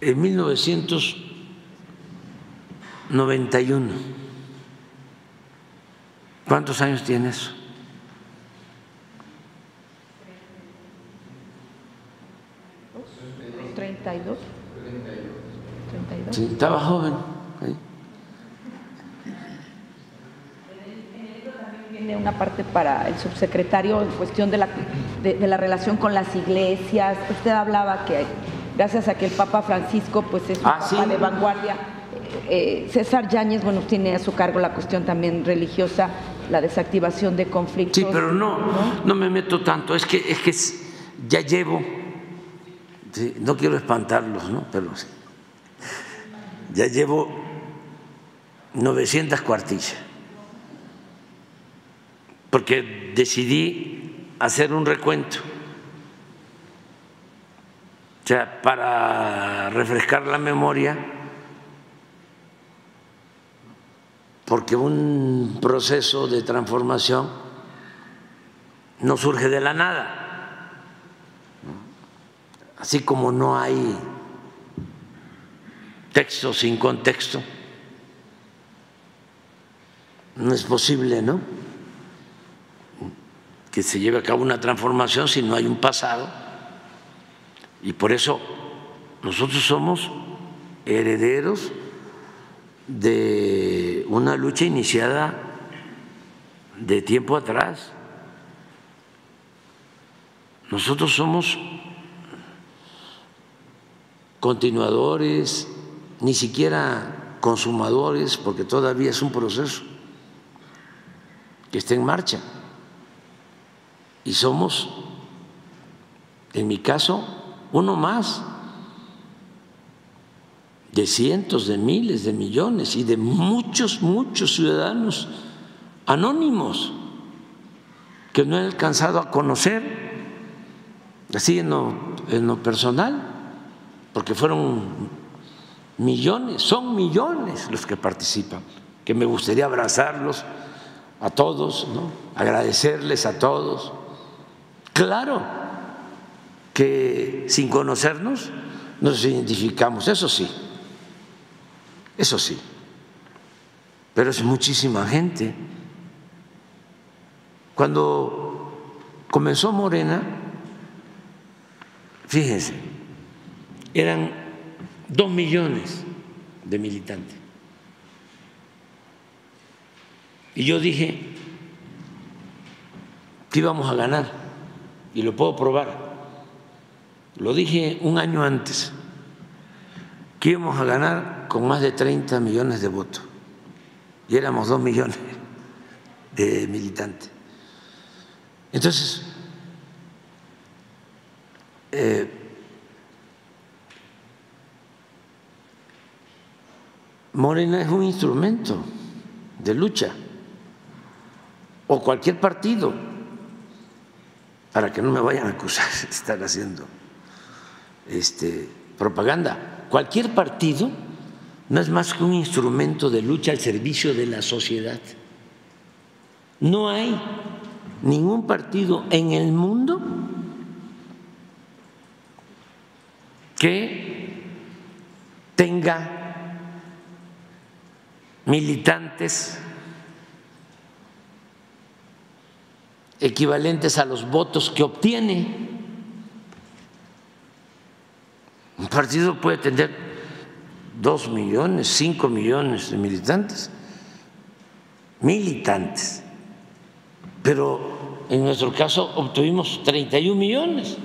en 1991. ¿Cuántos años tienes? Sí, estaba joven. ahí. Tiene una parte para el subsecretario en cuestión de la, de, de la relación con las iglesias. Usted hablaba que gracias a que el Papa Francisco pues es un Ah, papa sí. de vanguardia, eh, César Yáñez, bueno, tiene a su cargo la cuestión también religiosa, la desactivación de conflictos. Sí, pero no, no me meto tanto. Es que, es que ya llevo, sí, no quiero espantarlos, ¿no? Pero sí, ya llevo 900 cuartillas. Porque decidí hacer un recuento. O sea, para refrescar la memoria, porque un proceso de transformación no surge de la nada, así como no hay texto sin contexto, no es posible, ¿no? Que se lleve a cabo una transformación si no hay un pasado y por eso nosotros somos herederos de una lucha iniciada de tiempo atrás. Nosotros somos continuadores, ni siquiera consumadores, porque todavía es un proceso que está en marcha. Y somos, en mi caso, uno más de cientos, de miles, de millones y de muchos, muchos ciudadanos anónimos que no he alcanzado a conocer, así en lo, personal, porque fueron millones, son millones los que participan, que me gustaría abrazarlos a todos, ¿no? agradecerles a todos. Claro que sin conocernos nos identificamos, eso sí, eso sí, pero es muchísima gente. Cuando comenzó Morena, fíjense, eran dos millones de militantes. Y yo dije que íbamos a ganar, y lo puedo probar. Lo dije un año antes, que íbamos a ganar con más de 30 millones de votos, y éramos dos millones de militantes. Entonces, eh, Morena es un instrumento de lucha, o cualquier partido, para que no me vayan a acusar de estar haciendo este, propaganda. Cualquier partido no es más que un instrumento de lucha al servicio de la sociedad. No hay ningún partido en el mundo que tenga militantes equivalentes a los votos que obtiene. Un partido puede tener dos millones, cinco millones de militantes, militantes, pero en nuestro caso obtuvimos 31 millones.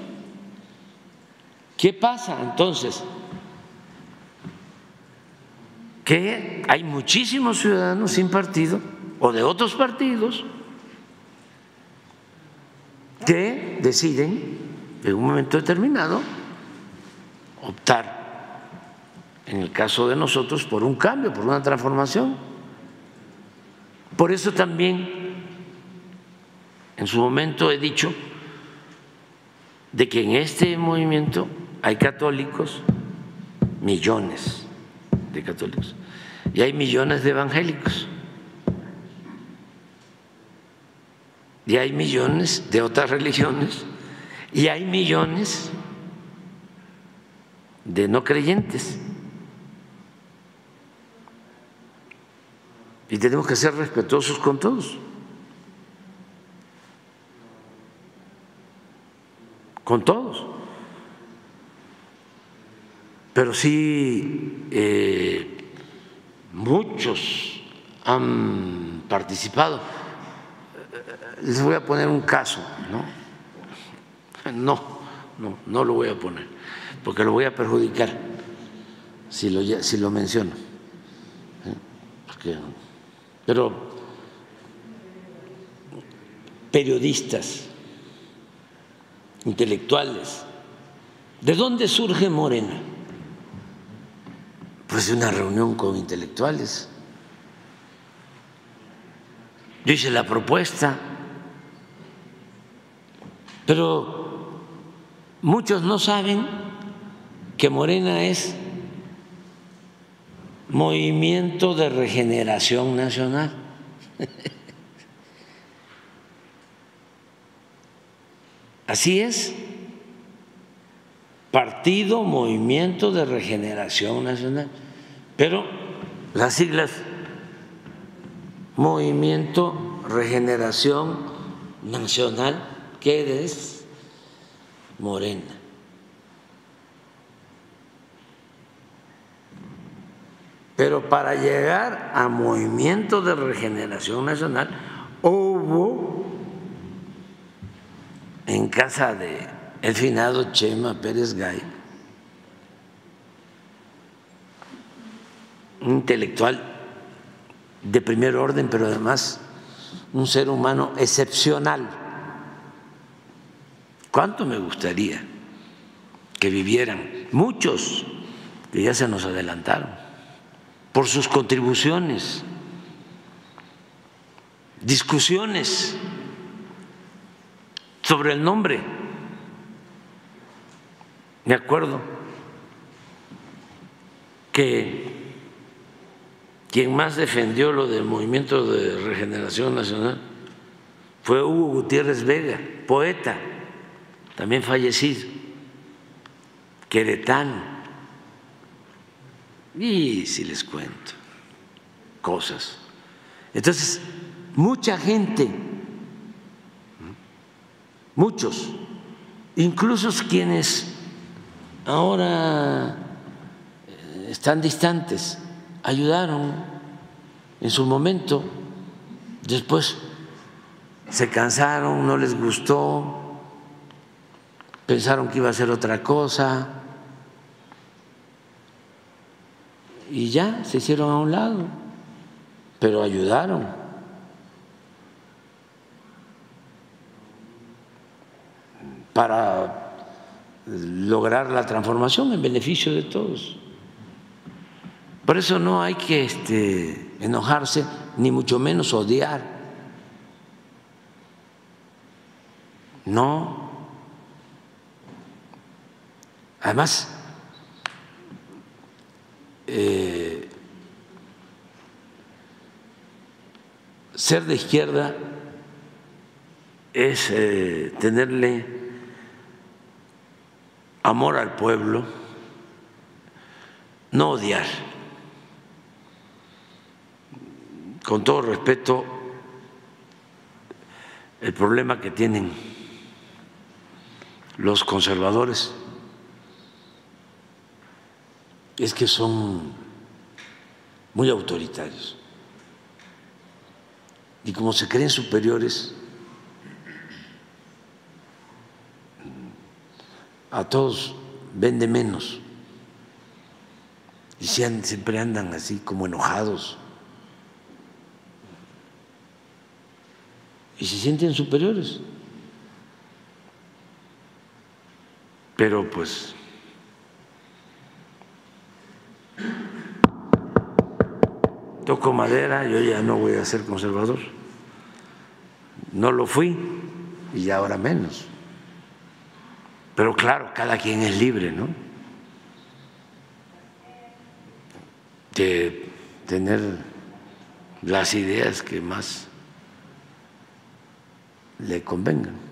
¿Qué pasa entonces? Que hay muchísimos ciudadanos sin partido o de otros partidos que deciden en un momento determinado optar, en el caso de nosotros, por un cambio, por una transformación. Por eso también en su momento he dicho de que en este movimiento hay católicos, millones de católicos, y hay millones de evangélicos. Y hay millones de otras religiones y hay millones de no creyentes. Y tenemos que ser respetuosos con todos. Con todos. pero sí eh, muchos han participado. Les voy a poner un caso, ¿no? No, no, no lo voy a poner, porque lo voy a perjudicar si lo, si lo menciono. pero periodistas, intelectuales, ¿de dónde surge Morena? Pues de una reunión con intelectuales. Yo hice la propuesta, pero muchos no saben que Morena es Movimiento de Regeneración Nacional. [LAUGHS] Así es. Partido Movimiento de Regeneración Nacional. Pero las siglas Movimiento Regeneración Nacional, ¿qué es? Morena. Pero para llegar a Movimiento de Regeneración Nacional hubo en casa de el finado Chema Pérez Gay, un intelectual de primer orden, pero además un ser humano excepcional. ¿Cuánto me gustaría que vivieran muchos que ya se nos adelantaron por sus contribuciones, discusiones sobre el nombre. Me acuerdo que quien más defendió lo del movimiento de regeneración nacional fue Hugo Gutiérrez Vega, poeta, también fallecido, queretano. Y si les cuento cosas. Entonces, mucha gente muchos, incluso quienes ahora eh, están distantes, ayudaron en su momento, después se cansaron, no les gustó, pensaron que iba a ser otra cosa y ya se hicieron a un lado, pero ayudaron. para lograr la transformación en beneficio de todos. Por eso no hay que este, enojarse, ni mucho menos odiar. No. Además, eh, ser de izquierda es eh, tenerle amor al pueblo, no odiar. Con todo respeto, el problema que tienen los conservadores es que son muy autoritarios. Y como se creen superiores, a todos vende menos. Y siempre andan así como enojados. Y se sienten superiores. Pero pues toco madera, yo ya no voy a ser conservador. No lo fui y ahora menos. Pero claro, cada quien es libre, ¿no? De tener las ideas que más le convengan.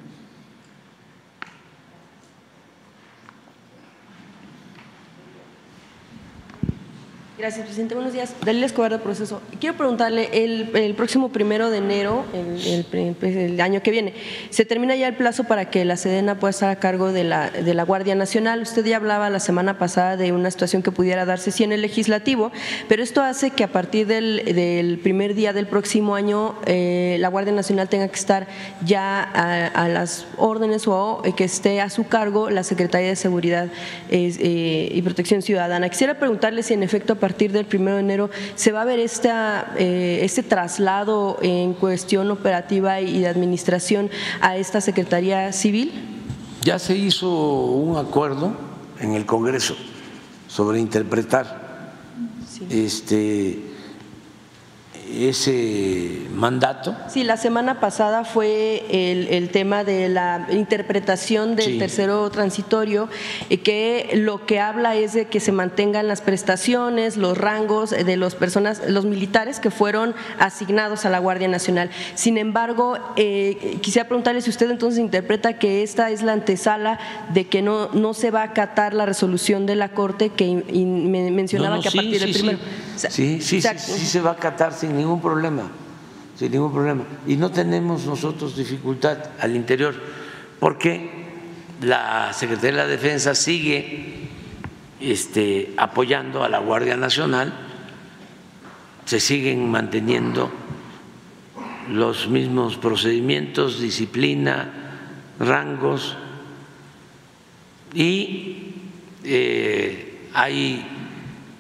Gracias, presidente. Buenos días. Dalila Escobar de Proceso. Quiero preguntarle, el, el próximo primero de enero, el, pues, el, año que viene, se termina ya el plazo para que la Sedena pueda estar a cargo de la, de la Guardia Nacional. Usted ya hablaba la semana pasada de una situación que pudiera darse sí en el legislativo, pero esto hace que a partir del, del primer día del próximo año eh, la Guardia Nacional tenga que estar ya a, las órdenes o que esté a su cargo la Secretaría de Seguridad eh, y Protección Ciudadana. Quisiera preguntarle si en efecto a partir del primero de enero se va a ver esta, eh, este traslado en cuestión operativa y de administración a esta Secretaría Civil? Ya se hizo un acuerdo en el Congreso sobre interpretar sí. este ese mandato. Sí, la semana pasada fue el, el tema de la interpretación del sí. tercero transitorio, que lo que habla es de que se mantengan las prestaciones, los rangos de las personas, los militares que fueron asignados a la Guardia Nacional. Sin embargo, eh, quisiera preguntarle si usted entonces interpreta que esta es la antesala de que no, no se va a acatar la resolución de la Corte que in, in, mencionaba no, no, que a sí, partir del sí, primero. Sí, sí, sí, o sea, sí, sí se va a acatar sin ningún problema, sin ningún problema. Y no tenemos nosotros dificultad al interior, porque la Secretaría de la Defensa sigue este, apoyando a la Guardia Nacional, se siguen manteniendo los mismos procedimientos, disciplina, rangos, y eh, hay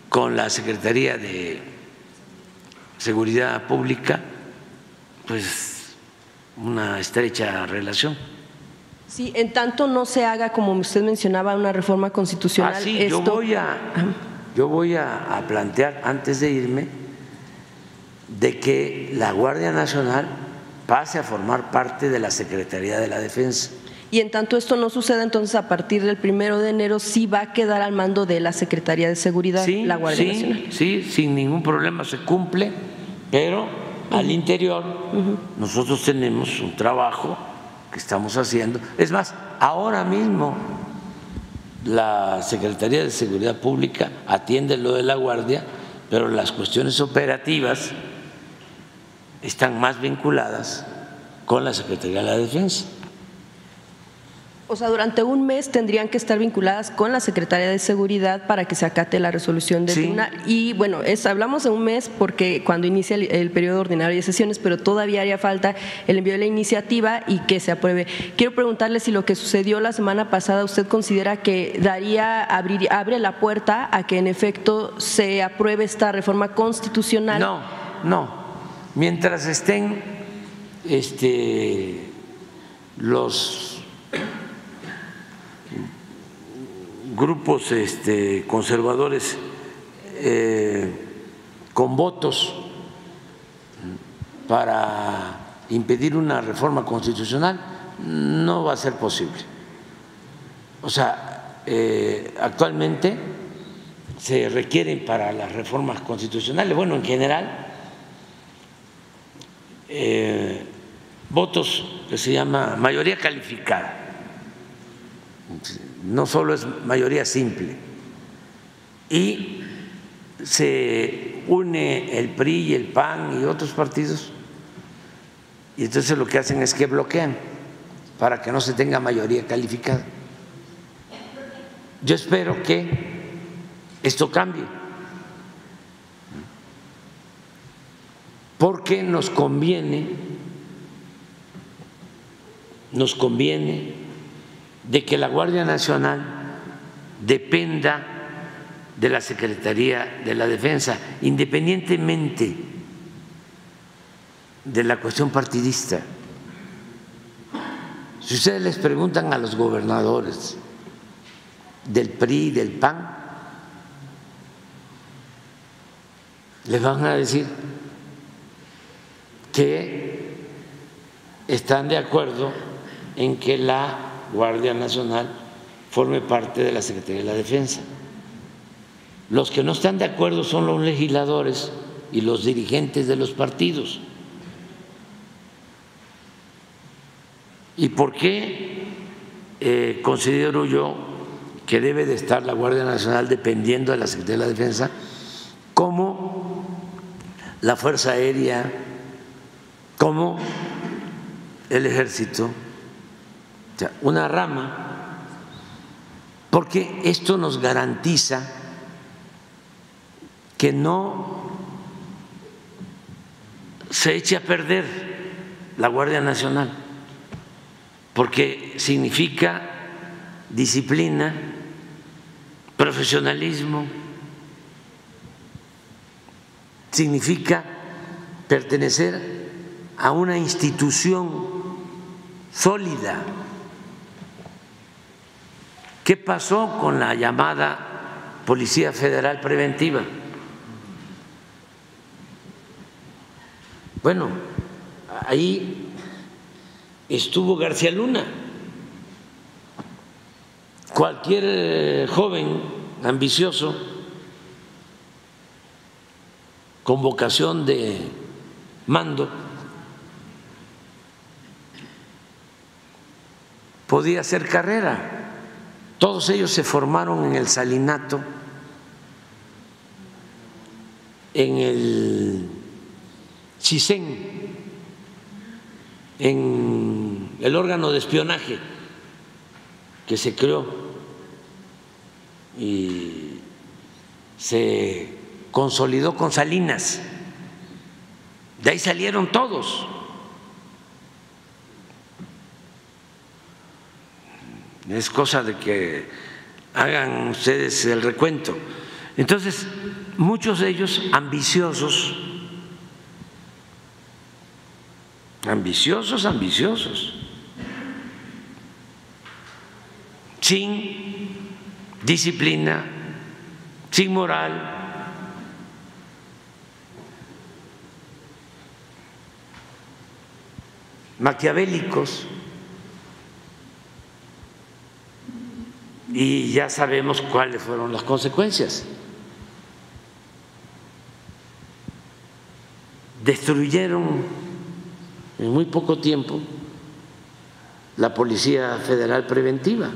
con la Secretaría de Seguridad Pública, pues una estrecha relación. Sí, en tanto no se haga, como usted mencionaba, una reforma constitucional. Ah, sí, esto... yo voy, a, yo voy a, a plantear, antes de irme, de que la Guardia Nacional pase a formar parte de la Secretaría de la Defensa. Y en tanto esto no suceda, entonces a partir del primero de enero sí va a quedar al mando de la Secretaría de Seguridad, sí, la Guardia sí, Nacional. Sí, sin ningún problema se cumple, pero al interior uh -huh. nosotros tenemos un trabajo que estamos haciendo. Es más, ahora mismo la Secretaría de Seguridad Pública atiende lo de la Guardia, pero las cuestiones operativas están más vinculadas con la Secretaría de la Defensa. O sea, durante un mes tendrían que estar vinculadas con la Secretaría de Seguridad para que se acate la resolución del Sí. tribunal. Y bueno, es, hablamos de un mes porque cuando inicia el, el periodo ordinario de sesiones, pero todavía haría falta el envío de la iniciativa y que se apruebe. Quiero preguntarle si lo que sucedió la semana pasada usted considera que daría, abrir, abre la puerta a que en efecto se apruebe esta reforma constitucional. No, no. Mientras estén este, los grupos este, conservadores eh, con votos para impedir una reforma constitucional, no va a ser posible. O sea, eh, actualmente se requieren para las reformas constitucionales, bueno, en general, eh, votos que se llama mayoría calificada no solo es mayoría simple. Y se une el PRI y el PAN y otros partidos y entonces lo que hacen es que bloquean para que no se tenga mayoría calificada. Yo espero que esto cambie, porque nos conviene, nos conviene de que la Guardia Nacional dependa de la Secretaría de la Defensa, independientemente de la cuestión partidista. Si ustedes les preguntan a los gobernadores del PRI, del PAN, les van a decir que están de acuerdo en que la Guardia Nacional forme parte de la Secretaría de la Defensa. Los que no están de acuerdo son los legisladores y los dirigentes de los partidos. ¿Y por qué eh, considero yo que debe de estar la Guardia Nacional dependiendo de la Secretaría de la Defensa? como la Fuerza Aérea, como el Ejército, una rama, porque esto nos garantiza que no se eche a perder la Guardia Nacional, porque significa disciplina, profesionalismo, significa pertenecer a una institución sólida. ¿Qué pasó con la llamada Policía Federal Preventiva? Bueno, ahí estuvo García Luna. Cualquier eh, joven ambicioso con vocación de mando podía hacer carrera. Todos ellos se formaron en el Salinato, en el CISEN, en el órgano de espionaje que se creó y se consolidó con Salinas. De ahí salieron todos. Es cosa de que hagan ustedes el recuento. Entonces, muchos de ellos ambiciosos, ambiciosos, ambiciosos, sin disciplina, sin moral, maquiavélicos. Y ya sabemos cuáles fueron las consecuencias. Destruyeron en muy poco tiempo la Policía Federal Preventiva.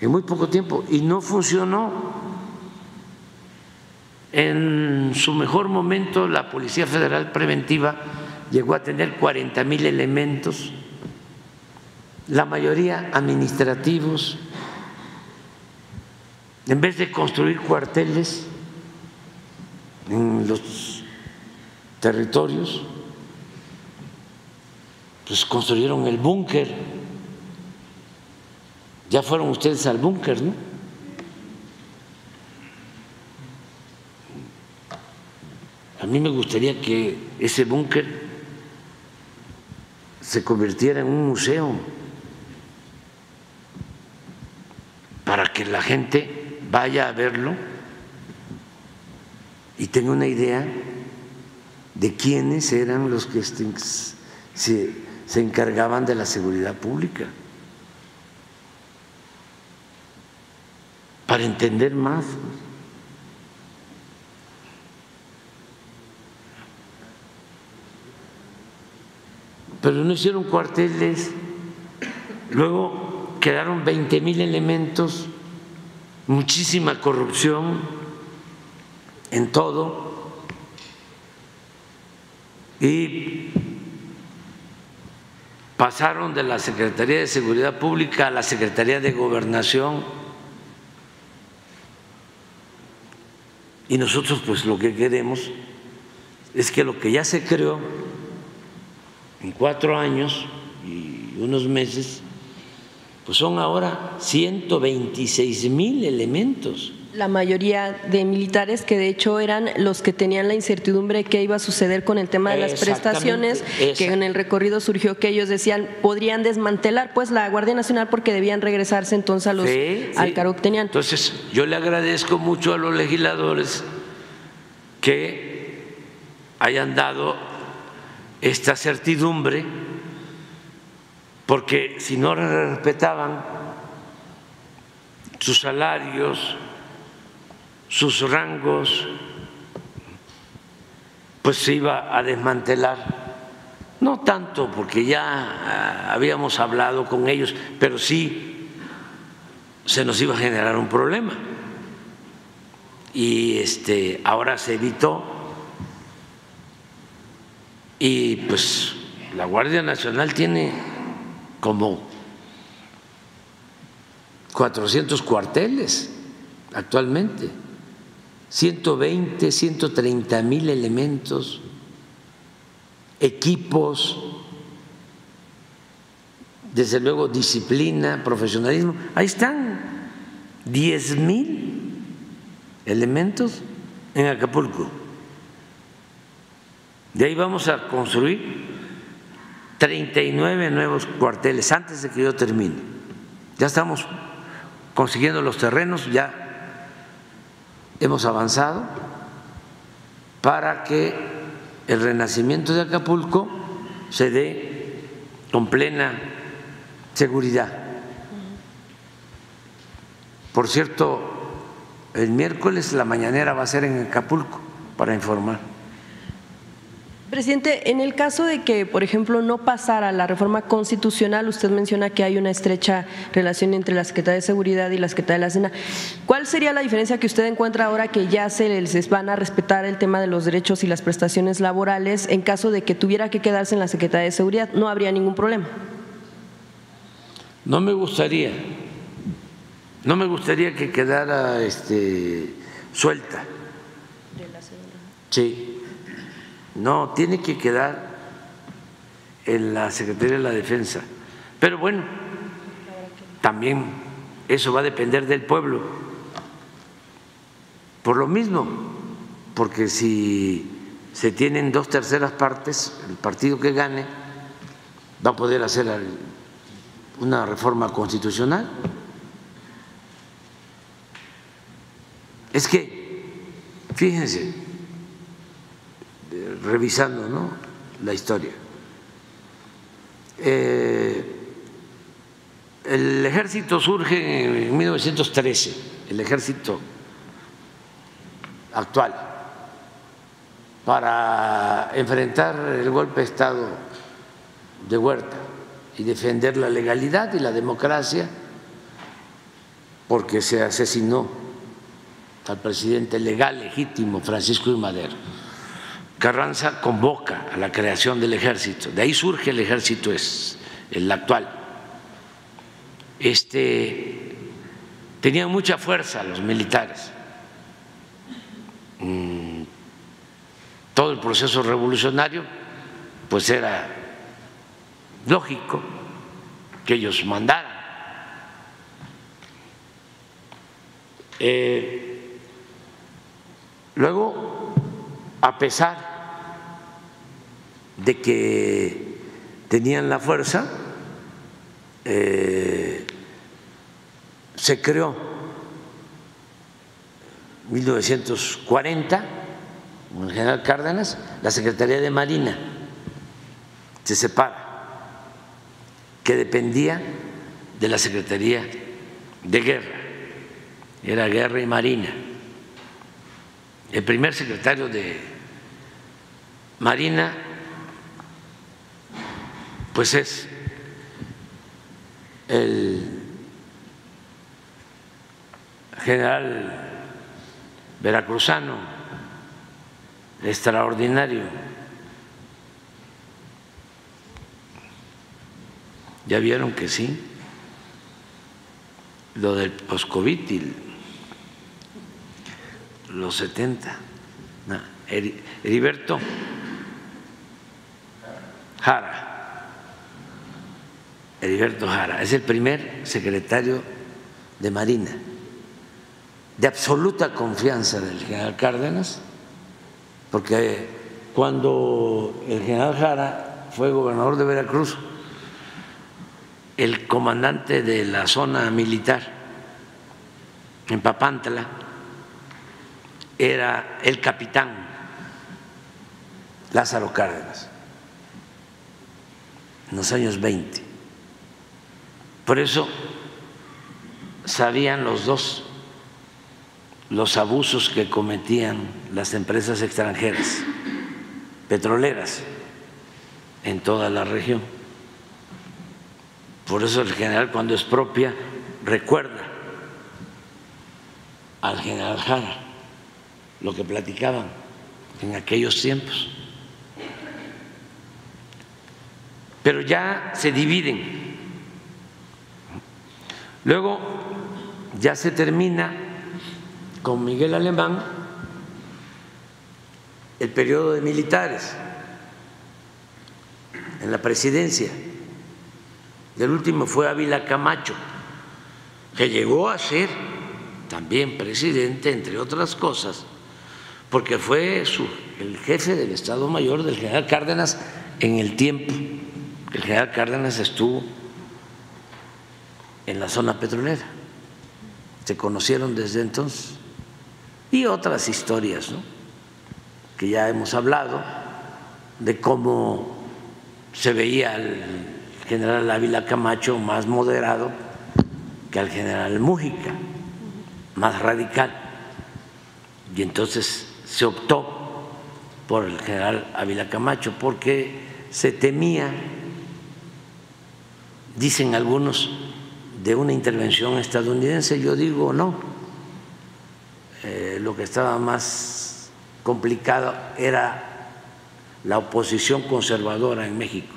En muy poco tiempo. Y no funcionó. En su mejor momento la Policía Federal Preventiva llegó a tener 40 mil elementos, la mayoría administrativos. En vez de construir cuarteles en los territorios, pues construyeron el búnker. Ya fueron ustedes al búnker, ¿no? A mí me gustaría que ese búnker se convirtiera en un museo para que la gente vaya a verlo y tenga una idea de quiénes eran los que se, se encargaban de la seguridad pública. Para entender más. pero no hicieron cuarteles. Luego quedaron 20 mil elementos, muchísima corrupción en todo. Y pasaron de la Secretaría de Seguridad Pública a la Secretaría de Gobernación. Y nosotros pues lo que queremos es que lo que ya se creó en cuatro años y unos meses, pues son ahora 126 mil elementos. La mayoría de militares que de hecho eran los que tenían la incertidumbre de qué iba a suceder con el tema de las prestaciones, que en el recorrido surgió que ellos decían podrían desmantelar pues la Guardia Nacional porque debían regresarse entonces a los, al cargo que tenían. Entonces yo le agradezco mucho a los legisladores que hayan dado esta certidumbre, porque si no respetaban sus salarios, sus rangos, pues se iba a desmantelar. No tanto porque ya ah, habíamos hablado con ellos, pero sí se nos iba a generar un problema. Y este, ahora se evitó y pues la Guardia Nacional tiene como 400 cuarteles actualmente, 120, 130 mil elementos, equipos, desde luego disciplina, profesionalismo. Ahí están 10 mil elementos en Acapulco. De ahí vamos a construir 39 nuevos cuarteles antes de que yo termine. Ya estamos consiguiendo los terrenos, ya hemos avanzado para que el renacimiento de Acapulco se dé con plena seguridad. Por cierto, el miércoles la mañanera va a ser en Acapulco para informar. Presidente, en el caso de que, por ejemplo, no pasara la reforma constitucional, usted menciona que hay una estrecha relación entre la Secretaría de Seguridad y la Secretaría de la Cena. ¿Cuál sería la diferencia que usted encuentra ahora que ya se les van a respetar el tema de los derechos y las prestaciones laborales en caso de que tuviera que quedarse en la Secretaría de Seguridad? No habría ningún problema. No me gustaría, no me gustaría que quedara este, suelta. Sí no, tiene que quedar en la Secretaría de la Defensa. Pero bueno, también eso va a depender del pueblo. Por lo mismo, porque si se tienen dos terceras partes, el partido que gane va a poder hacer una reforma constitucional. Es que, fíjense, revisando ¿no? la historia. Eh, el ejército surge en 1913, el ejército actual, para enfrentar el golpe de Estado de Huerta y defender la legalidad y la democracia, porque se asesinó al presidente legal, legítimo, Francisco I. Madero. Carranza convoca a la creación del ejército, de ahí surge el ejército es el actual. Este tenían mucha fuerza los militares. Mm, todo el proceso revolucionario pues era lógico que ellos mandaran. Eh, luego, a pesar de que tenían la fuerza, eh, se creó en 1940, con el general Cárdenas, la Secretaría de Marina, se separa, que dependía de la Secretaría de Guerra, era Guerra y Marina. El primer secretario de Marina pues es el general veracruzano extraordinario. Ya vieron que sí, lo del post-COVID y los 70. Heriberto Jara Heriberto Jara, es el primer secretario de Marina, de absoluta confianza del general Cárdenas, porque cuando el general Jara fue gobernador de Veracruz, el comandante de la zona militar en Papantla era el capitán Lázaro Cárdenas, en los años 20. Por eso sabían los dos los abusos que cometían las empresas extranjeras petroleras en toda la región. Por eso el general cuando expropia recuerda al general Jara, lo que platicaban en aquellos tiempos. Pero ya se dividen. Luego ya se termina con Miguel Alemán el periodo de militares en la presidencia. El último fue Ávila Camacho, que llegó a ser también presidente, entre otras cosas, porque fue el jefe del Estado Mayor del general Cárdenas en el tiempo que el general Cárdenas estuvo en la zona petrolera. Se conocieron desde entonces. Y otras historias, ¿no? que ya hemos hablado, de cómo se veía al general Ávila Camacho más moderado que al general Mújica más radical. Y entonces se optó por el general Ávila Camacho porque se temía, dicen algunos, de una intervención estadounidense. Yo digo no. Eh, lo que estaba más complicado era la oposición conservadora en México.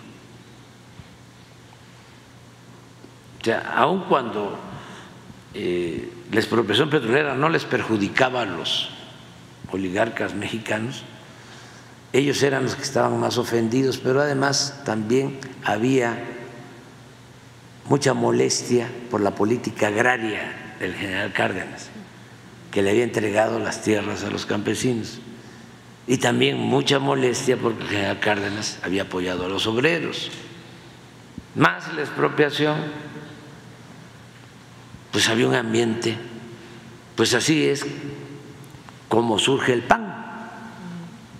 O sea, aun cuando eh, la expropiación petrolera no les perjudicaba a los oligarcas mexicanos, ellos eran los que estaban más ofendidos, pero además también había mucha molestia por la política agraria del general Cárdenas, que le había entregado las tierras a los campesinos, y también mucha molestia porque el general Cárdenas había apoyado a los obreros, más la expropiación. Pues había un ambiente, pues así es como surge el PAN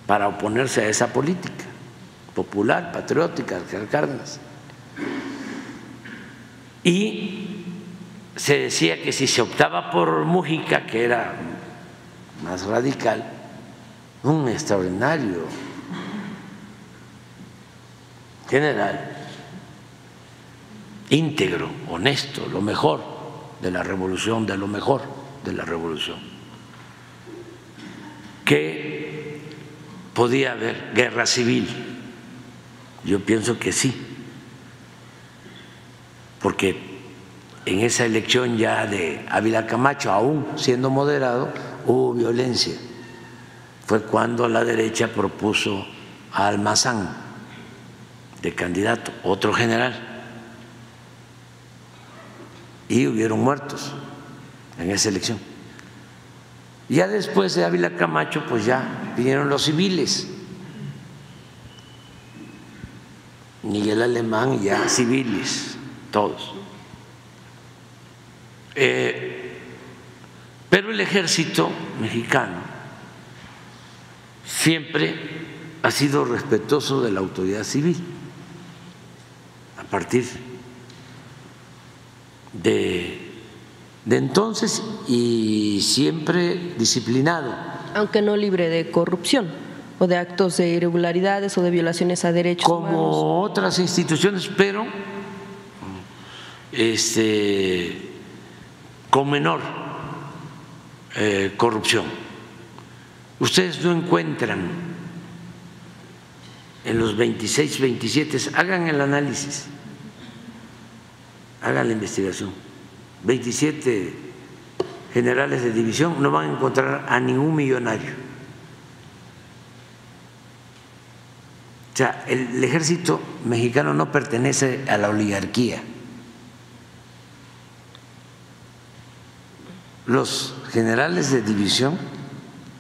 para oponerse a esa política popular, patriótica de Cárdenas. Y se decía que si se optaba por Mújica, que era más radical, un extraordinario general, íntegro, honesto, lo mejor de la revolución, de lo mejor de la revolución, que podía haber guerra civil. Yo pienso que sí, porque en esa elección ya de Ávila Camacho, aún siendo moderado, hubo violencia. Fue cuando la derecha propuso a Almazán de candidato, otro general y hubieron muertos en esa elección. Ya después de Ávila Camacho, pues ya vinieron los civiles. Miguel Alemán, ya civiles, todos. Eh, pero el ejército mexicano siempre ha sido respetuoso de la autoridad civil a partir de, entonces y siempre disciplinado. Aunque no libre de corrupción o de actos de irregularidades o de violaciones a derechos como otras instituciones, pero este, con menor eh, corrupción. Ustedes no encuentran en los 26, 27, hagan el análisis hagan la investigación. 27 generales de división no van a encontrar a ningún millonario. O sea, el ejército mexicano no pertenece a la oligarquía. Los generales de división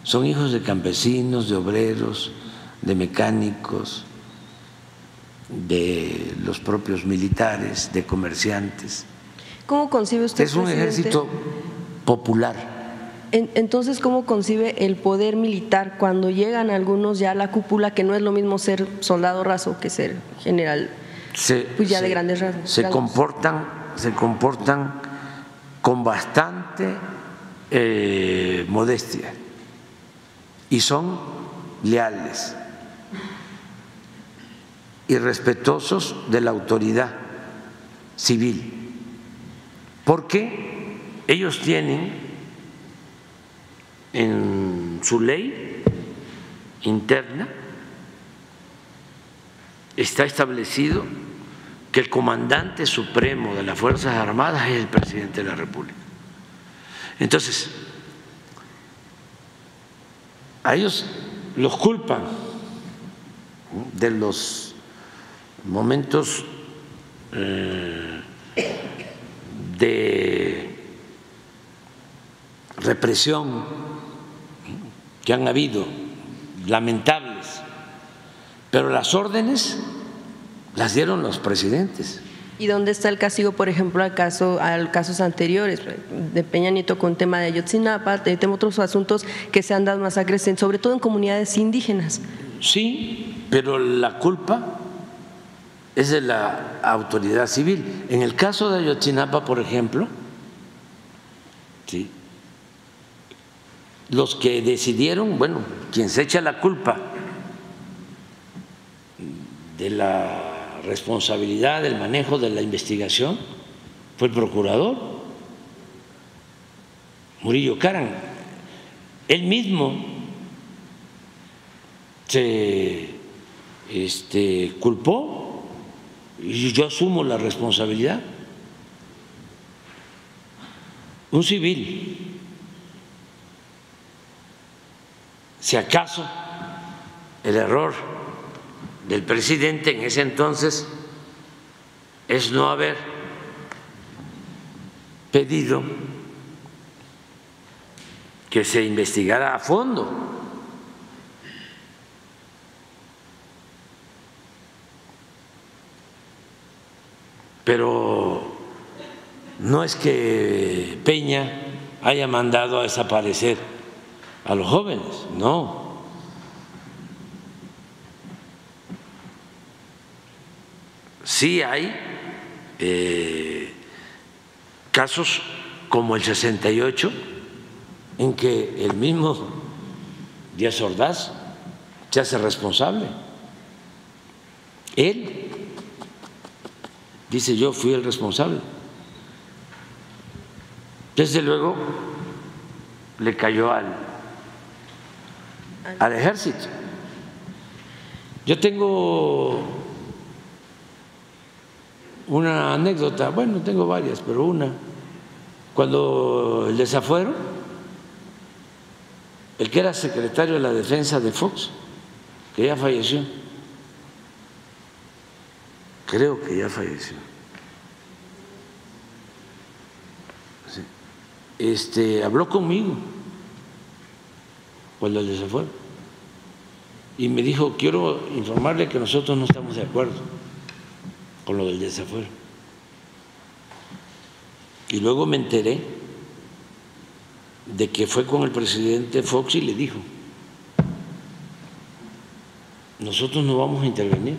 son hijos de campesinos, de obreros, de mecánicos, de los propios militares, de comerciantes. ¿Cómo concibe usted? Es un ejército popular. Entonces, ¿cómo concibe el poder militar cuando llegan algunos ya a la cúpula, que no es lo mismo ser soldado raso que ser general? pues ya de grandes rasgos. Se comportan, se comportan con bastante eh, modestia. Y son leales y respetuosos de la autoridad civil, porque ellos tienen en su ley interna está establecido que el comandante supremo de las Fuerzas Armadas es el presidente de la República. Entonces, a ellos los culpan de los momentos eh, de represión que han habido, lamentables, pero las órdenes las dieron los presidentes. ¿Y dónde está el castigo, por ejemplo, al caso, a casos anteriores de Peña Nieto con tema de Ayotzinapa, de otros asuntos que se han dado masacres, sobre todo en comunidades indígenas? Sí, pero la culpa es de la autoridad civil. En el caso de Ayotzinapa, por ejemplo, ¿sí? los que decidieron, bueno, quien se echa la culpa de la responsabilidad del manejo de la investigación fue el procurador Murillo Caran. Él mismo se este, culpó y yo asumo la responsabilidad. Un civil, si acaso el error del presidente en ese entonces es no haber pedido que se investigara a fondo. Pero no es que Peña haya mandado a desaparecer a los jóvenes, no. Sí hay eh, casos como el 68 en que el mismo Díaz Ordaz se hace responsable. Él dice yo fui el responsable. Desde luego le cayó al, al ejército. Yo tengo una anécdota, bueno, tengo varias, pero una, cuando el desafuero, el que era secretario de la defensa de Fox, que ya falleció, creo que ya falleció, este, habló conmigo cuando el desafuero. Y me dijo, quiero informarle que nosotros no estamos de acuerdo con lo del desafuero. Y luego me enteré de que fue con el presidente Fox y le dijo, nosotros no vamos a intervenir.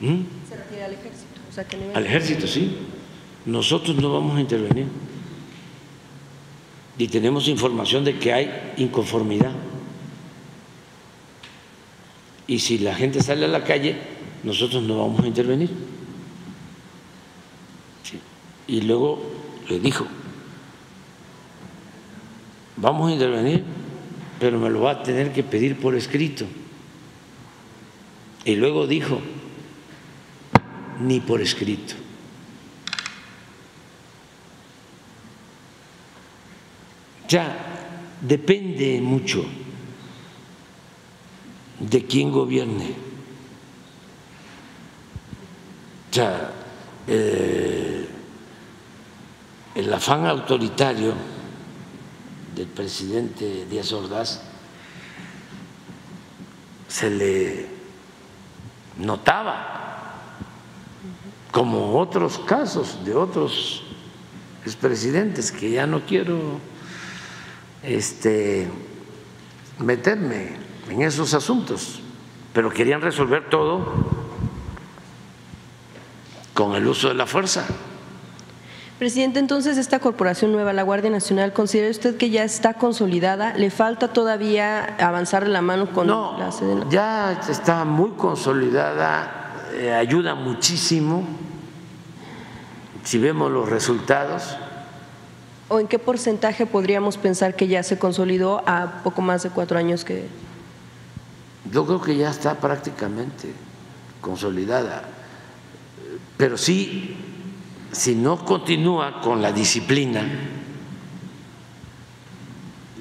Se refiere al ejército. O sea, que Al ejército, sí. Nosotros no vamos a intervenir. Y tenemos información de que hay inconformidad. Y si la gente sale a la calle, nosotros no vamos a intervenir. Y luego le dijo, vamos a intervenir, pero me lo va a tener que pedir por escrito. Y luego dijo, ni por escrito. Ya depende mucho de quién gobierne sea, eh, el afán autoritario del presidente Díaz Ordaz se le notaba, como otros casos de otros expresidentes, que ya no quiero este, meterme en esos asuntos, pero querían resolver todo con el uso de la fuerza. Presidente, entonces esta corporación nueva, la Guardia Nacional, ¿considera usted que ya está consolidada? ¿Le falta todavía avanzar la mano con la Sedena? Ya está muy consolidada, eh, ayuda muchísimo. Si vemos los resultados, ¿O en qué porcentaje podríamos pensar que ya se consolidó a poco más de cuatro años que...? Yo creo que ya está prácticamente consolidada, pero sí, si no continúa con la disciplina,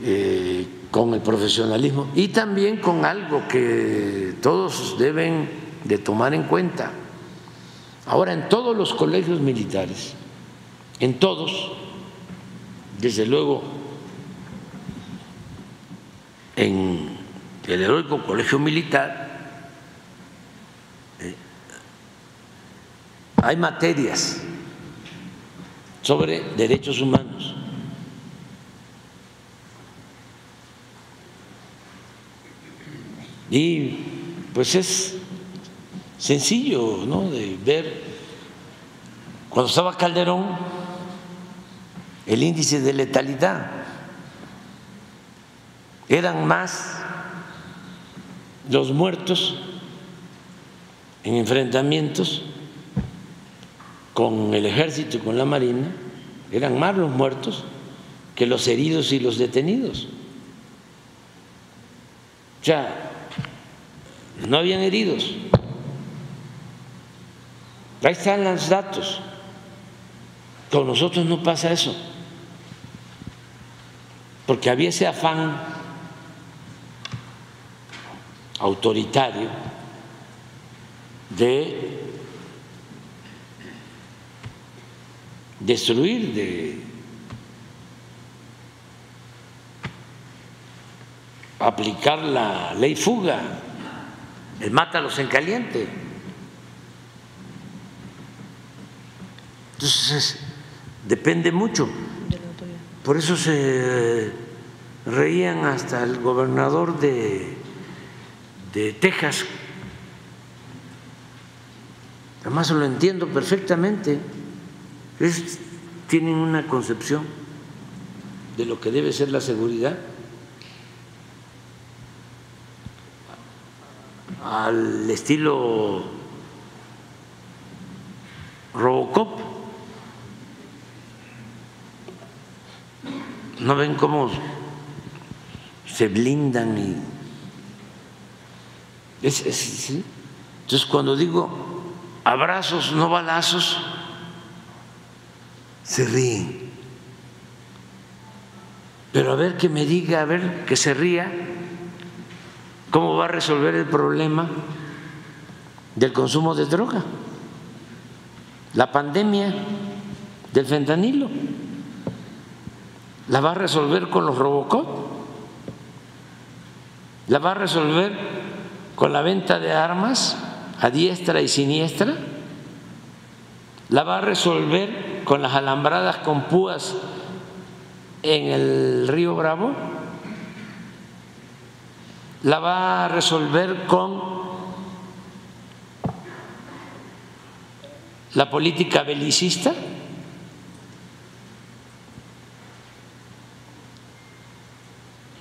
eh, con el profesionalismo y también con algo que todos deben de tomar en cuenta. Ahora, en todos los colegios militares, en todos, desde luego en el heroico colegio militar, hay materias sobre derechos humanos. Y pues es sencillo, ¿no? De ver, cuando estaba Calderón, el índice de letalidad eran más los muertos en enfrentamientos con el ejército y con la marina, eran más los muertos que los heridos y los detenidos. O sea, no habían heridos. Ahí están los datos. Con nosotros no pasa eso, porque había ese afán autoritario de destruir, de aplicar la ley fuga, el mátalos en caliente. Entonces, depende mucho. Por eso se reían hasta el gobernador de, de Texas. Además lo entiendo perfectamente. Tienen una concepción de lo que debe ser la seguridad al estilo Robocop. ¿No ven cómo se blindan? Y... Entonces cuando digo abrazos, no balazos, se ríen. Pero a ver que me diga, a ver que se ría, ¿cómo va a resolver el problema del consumo de droga? La pandemia del fentanilo. ¿La va a resolver con los Robocop? ¿La va a resolver con la venta de armas a diestra y siniestra? ¿La va a resolver con las alambradas con púas en el río Bravo? ¿La va a resolver con la política belicista?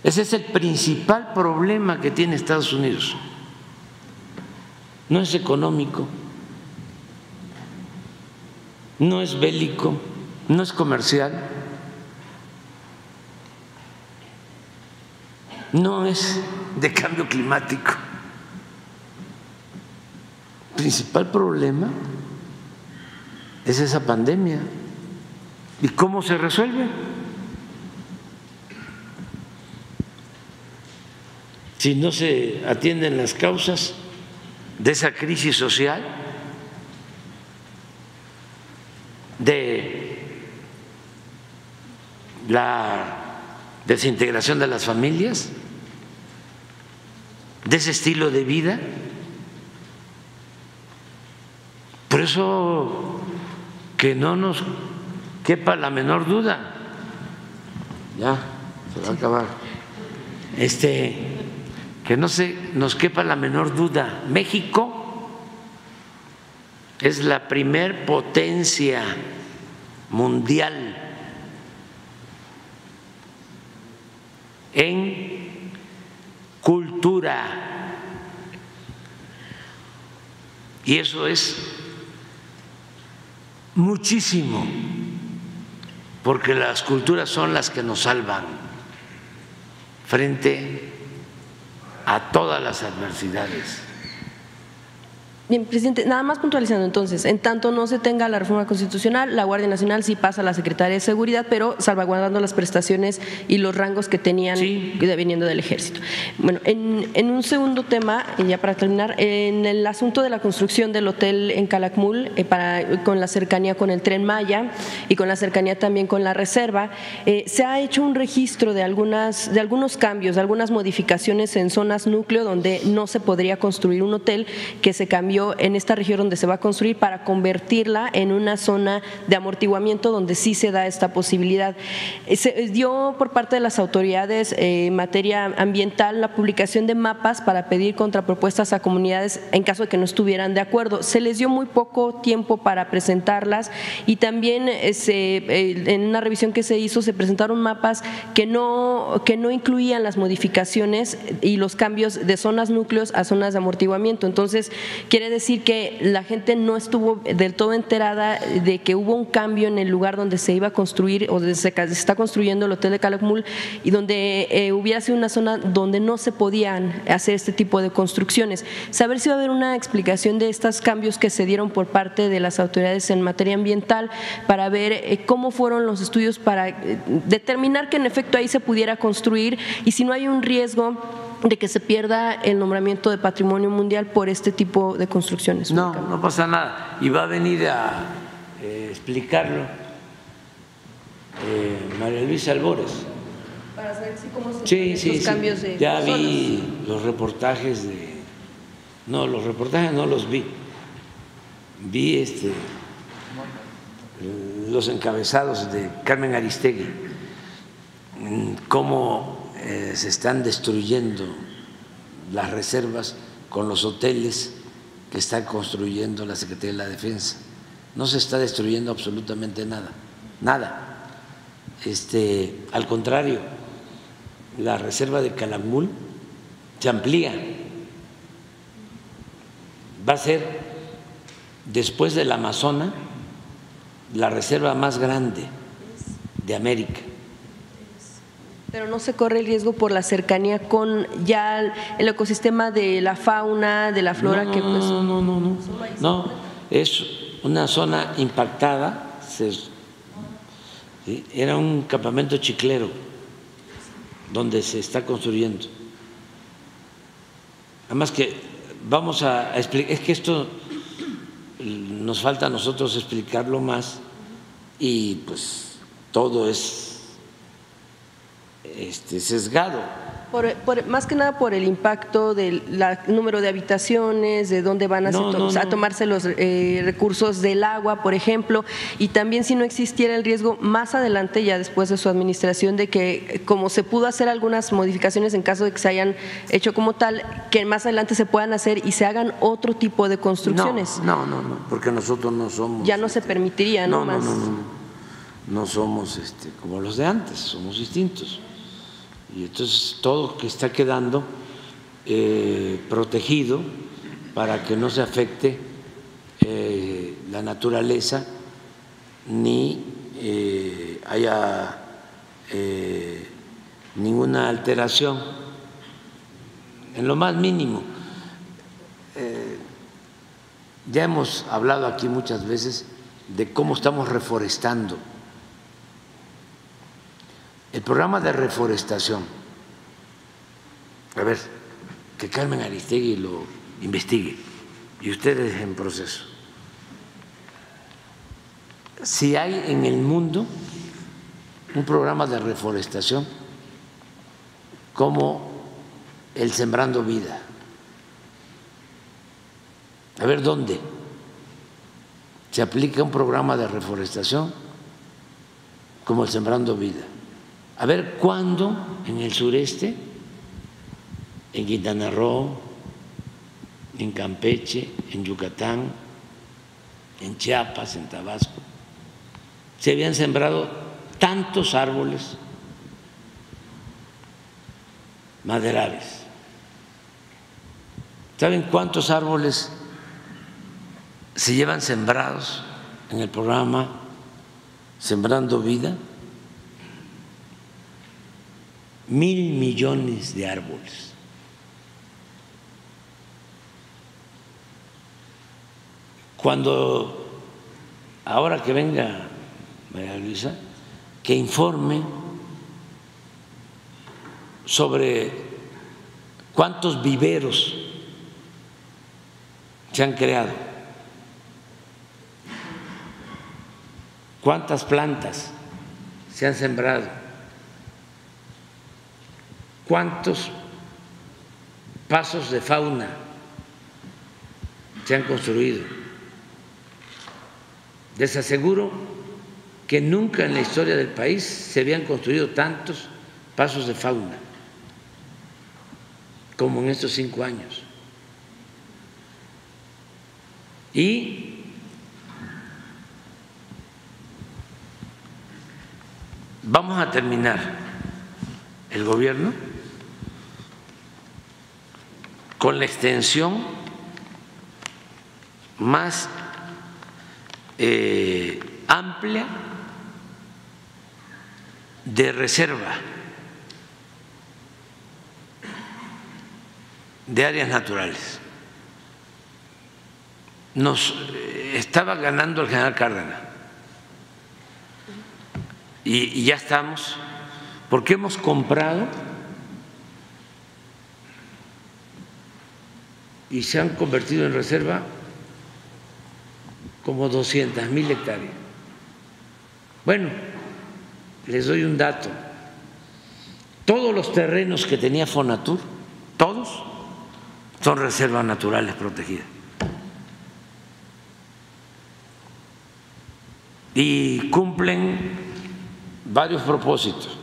Ese es el principal problema que tiene Estados Unidos. No es económico, no es bélico, no es comercial, no es de cambio climático. El principal problema es esa pandemia. ¿Y cómo se resuelve? Si no se atienden las causas de esa crisis social, de la desintegración de las familias, de ese estilo de vida. Por eso que no nos quepa la menor duda. Ya, se va a acabar. Este, que no se nos quepa la menor duda. México es la primer potencia mundial en cultura. Y eso es muchísimo. porque las culturas son las que nos salvan frente a todas las adversidades. Bien, presidente, nada más puntualizando entonces, en tanto no se tenga la reforma constitucional, la Guardia Nacional sí pasa a la Secretaría de Seguridad, pero salvaguardando las prestaciones y los rangos que tenían viniendo del ejército. Bueno, en, un segundo tema, y ya para terminar, en el asunto de la construcción del hotel en Calakmul, eh, para, con la cercanía con el tren Maya y con la cercanía también con la reserva, eh, se ha hecho un registro de, algunas, de algunos cambios, de algunas modificaciones en zonas núcleo donde no se podría construir un hotel que se cambió en esta región donde se va a construir para convertirla en una zona de amortiguamiento donde sí se da esta posibilidad. Eh, se dio por parte de las autoridades eh, en materia ambiental la publicación de mapas para pedir contrapropuestas a comunidades en caso de que no estuvieran de acuerdo. Se les dio muy poco tiempo para presentarlas y también eh, en una revisión que se hizo se presentaron mapas que no, que no incluían las modificaciones y los cambios de zonas núcleos a zonas de amortiguamiento. Entonces, quiere decir que la gente no estuvo del todo enterada de que hubo un cambio en el lugar donde se iba a construir o donde se está construyendo el hotel de Calakmul y donde eh, hubiera sido una zona donde no se podían hacer este tipo de construcciones. Saber si va a haber una explicación de estos cambios que se dieron por parte de las autoridades en materia ambiental para ver eh, cómo fueron los estudios para eh, determinar que en efecto ahí se pudiera construir y si no hay un riesgo de que se pierda el nombramiento de patrimonio mundial por este tipo de construcciones. No, no pasa nada. Y va a venir a eh, explicarlo eh, María Luisa Albores. Para saber si cómo se sí, sí, los cambios de Ya vi los reportajes de. No, los reportajes no los vi. Vi este los encabezados de Carmen Aristegui, cómo eh, se están destruyendo las reservas con los hoteles está construyendo la Secretaría de la Defensa. No se está destruyendo absolutamente nada, nada. Este, al contrario, la reserva de Calamul se amplía. Va a ser, después del Amazonas, la reserva más grande de América pero no se corre el riesgo por la cercanía con ya el ecosistema de la fauna, de la flora que pues no no no no. No es una zona impactada era un campamento chiclero donde se está construyendo. Además que vamos a explicar es que esto nos falta a nosotros explicarlo más y pues todo es este, sesgado. más que nada por el impacto del número de habitaciones, de dónde van a, tomarse los eh, recursos del agua, por ejemplo, y también si no existiera el riesgo más adelante, ya después de su administración, de que como se pudo hacer algunas modificaciones en caso de que se hayan hecho como tal, que más adelante se puedan hacer y se hagan otro tipo de construcciones. No, no, no, porque nosotros no somos. Ya no se permitiría, ¿no? No, no, no, no. No somos este, como los de antes, somos distintos. Y entonces todo que está quedando eh, protegido para que no se afecte eh, la naturaleza ni eh, haya ninguna alteración en lo más mínimo. ya hemos hablado aquí muchas veces de cómo estamos reforestando el programa de reforestación, a ver, que Carmen Aristegui lo investigue y ustedes en proceso. Si hay en el mundo un programa de reforestación como el Sembrando Vida, a ver dónde se aplica un programa de reforestación como el Sembrando Vida a ver cuándo en el sureste, en Quintana Roo, en Campeche, en Yucatán, en Chiapas, en Tabasco, se habían sembrado tantos árboles maderables. ¿Saben cuántos árboles se llevan sembrados en el programa Sembrando Vida? Mil millones de árboles. Cuando, ahora que venga María Luisa, que informe sobre cuántos viveros se han creado, cuántas plantas se han sembrado, cuántos pasos de fauna se han construido. Les aseguro que nunca en la historia del país se habían construido tantos pasos de fauna como en estos cinco años. Y vamos a terminar el gobierno con la extensión más eh, amplia de reserva de áreas naturales. Nos eh, estaba ganando el general Cárdenas y, y ya estamos, porque hemos comprado y se han convertido en reserva como 200 mil hectáreas. Bueno, les doy un dato. Todos los terrenos que tenía Fonatur, todos, son reservas naturales protegidas. Y cumplen varios propósitos.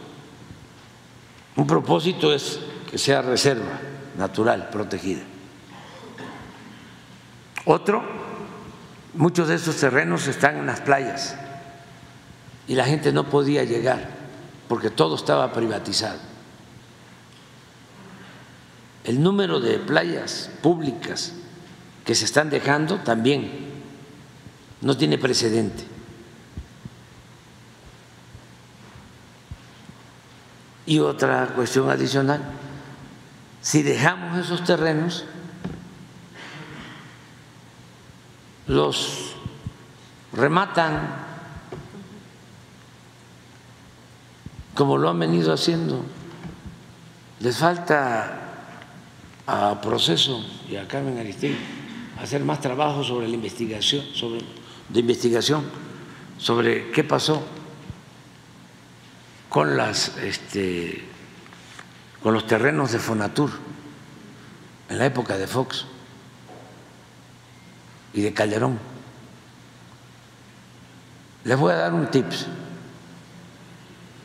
Un propósito es que sea reserva natural protegida. Otro, muchos de estos terrenos están en las playas y la gente no podía llegar porque todo estaba privatizado. El número de playas públicas que se están dejando también no tiene precedente. Y otra cuestión adicional, si dejamos esos terrenos, los rematan como lo han venido haciendo. Les falta a Proceso y a Carmen Aristegui hacer más trabajo sobre la investigación, sobre, de investigación, sobre qué pasó con las este, con los terrenos de Fonatur en la época de Fox y de Calderón. Les voy a dar un tips.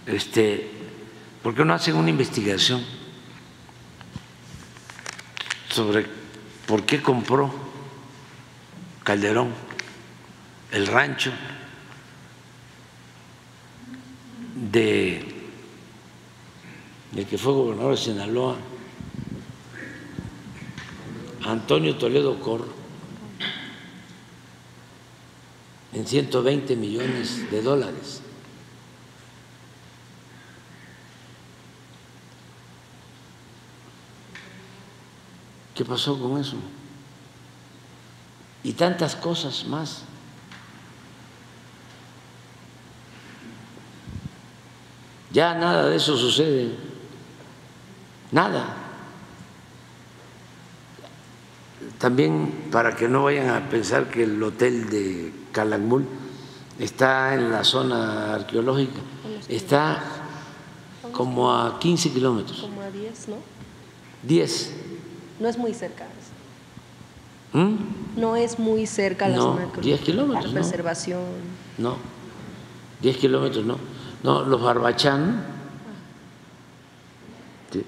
Este, ¿por qué no hacen una investigación sobre por qué compró Calderón el rancho de el que fue gobernador de Sinaloa, Antonio Toledo Corro, en 120 millones de dólares. ¿Qué pasó con eso? Y tantas cosas más. Ya nada de eso sucede. Nada. También para que no vayan a pensar que el hotel de Calakmul está en la zona arqueológica, está como a 15 kilómetros. Como a 10, ¿no? 10. No es muy cerca. ¿Mm? No es muy cerca la No, zona arqueológica. 10 kilómetros, La preservación. No, 10 kilómetros no. No, los Barbachán ti-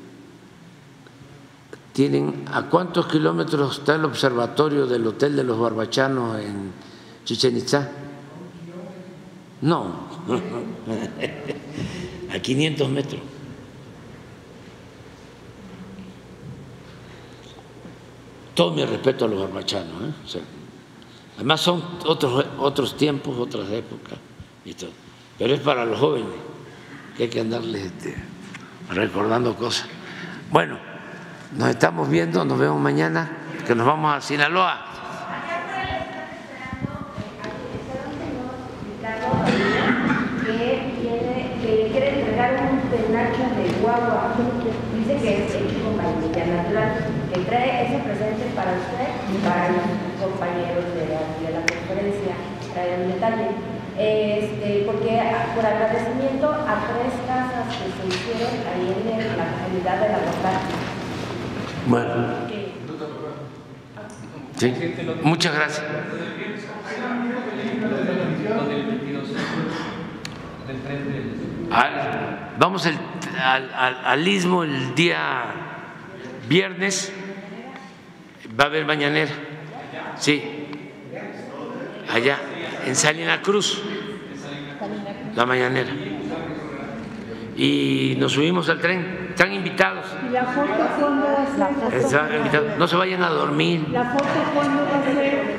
tienen. ¿A cuántos kilómetros está el observatorio del Hotel de los Barbachanos en Chichen? No, [LAUGHS] a 500 metros. Todo mi respeto a los barbachanos. ¿eh? Además son otros, otros tiempos, otras épocas. Pero es para los jóvenes que hay que andarles este, recordando cosas. Bueno, nos estamos viendo, nos vemos mañana, que nos vamos a Sinaloa. que quiere entregar un dice que es hecho con vainilla natural, que trae ese presente para usted y para los compañeros de la, de la conferencia, trae el detalle. Este, porque por agradecimiento a tres casas que se hicieron ahí en la comunidad de la Bondad. Bueno. Sí, muchas gracias. Al- vamos el- al, al- al istmo el día viernes, va a haber mañanera, sí, allá en Salina Cruz, la mañanera. Y nos subimos al tren, están invitados, ¿Y la foto cuándo va a ser? están invitados. no se vayan a dormir. ¿La foto cuándo va a ser?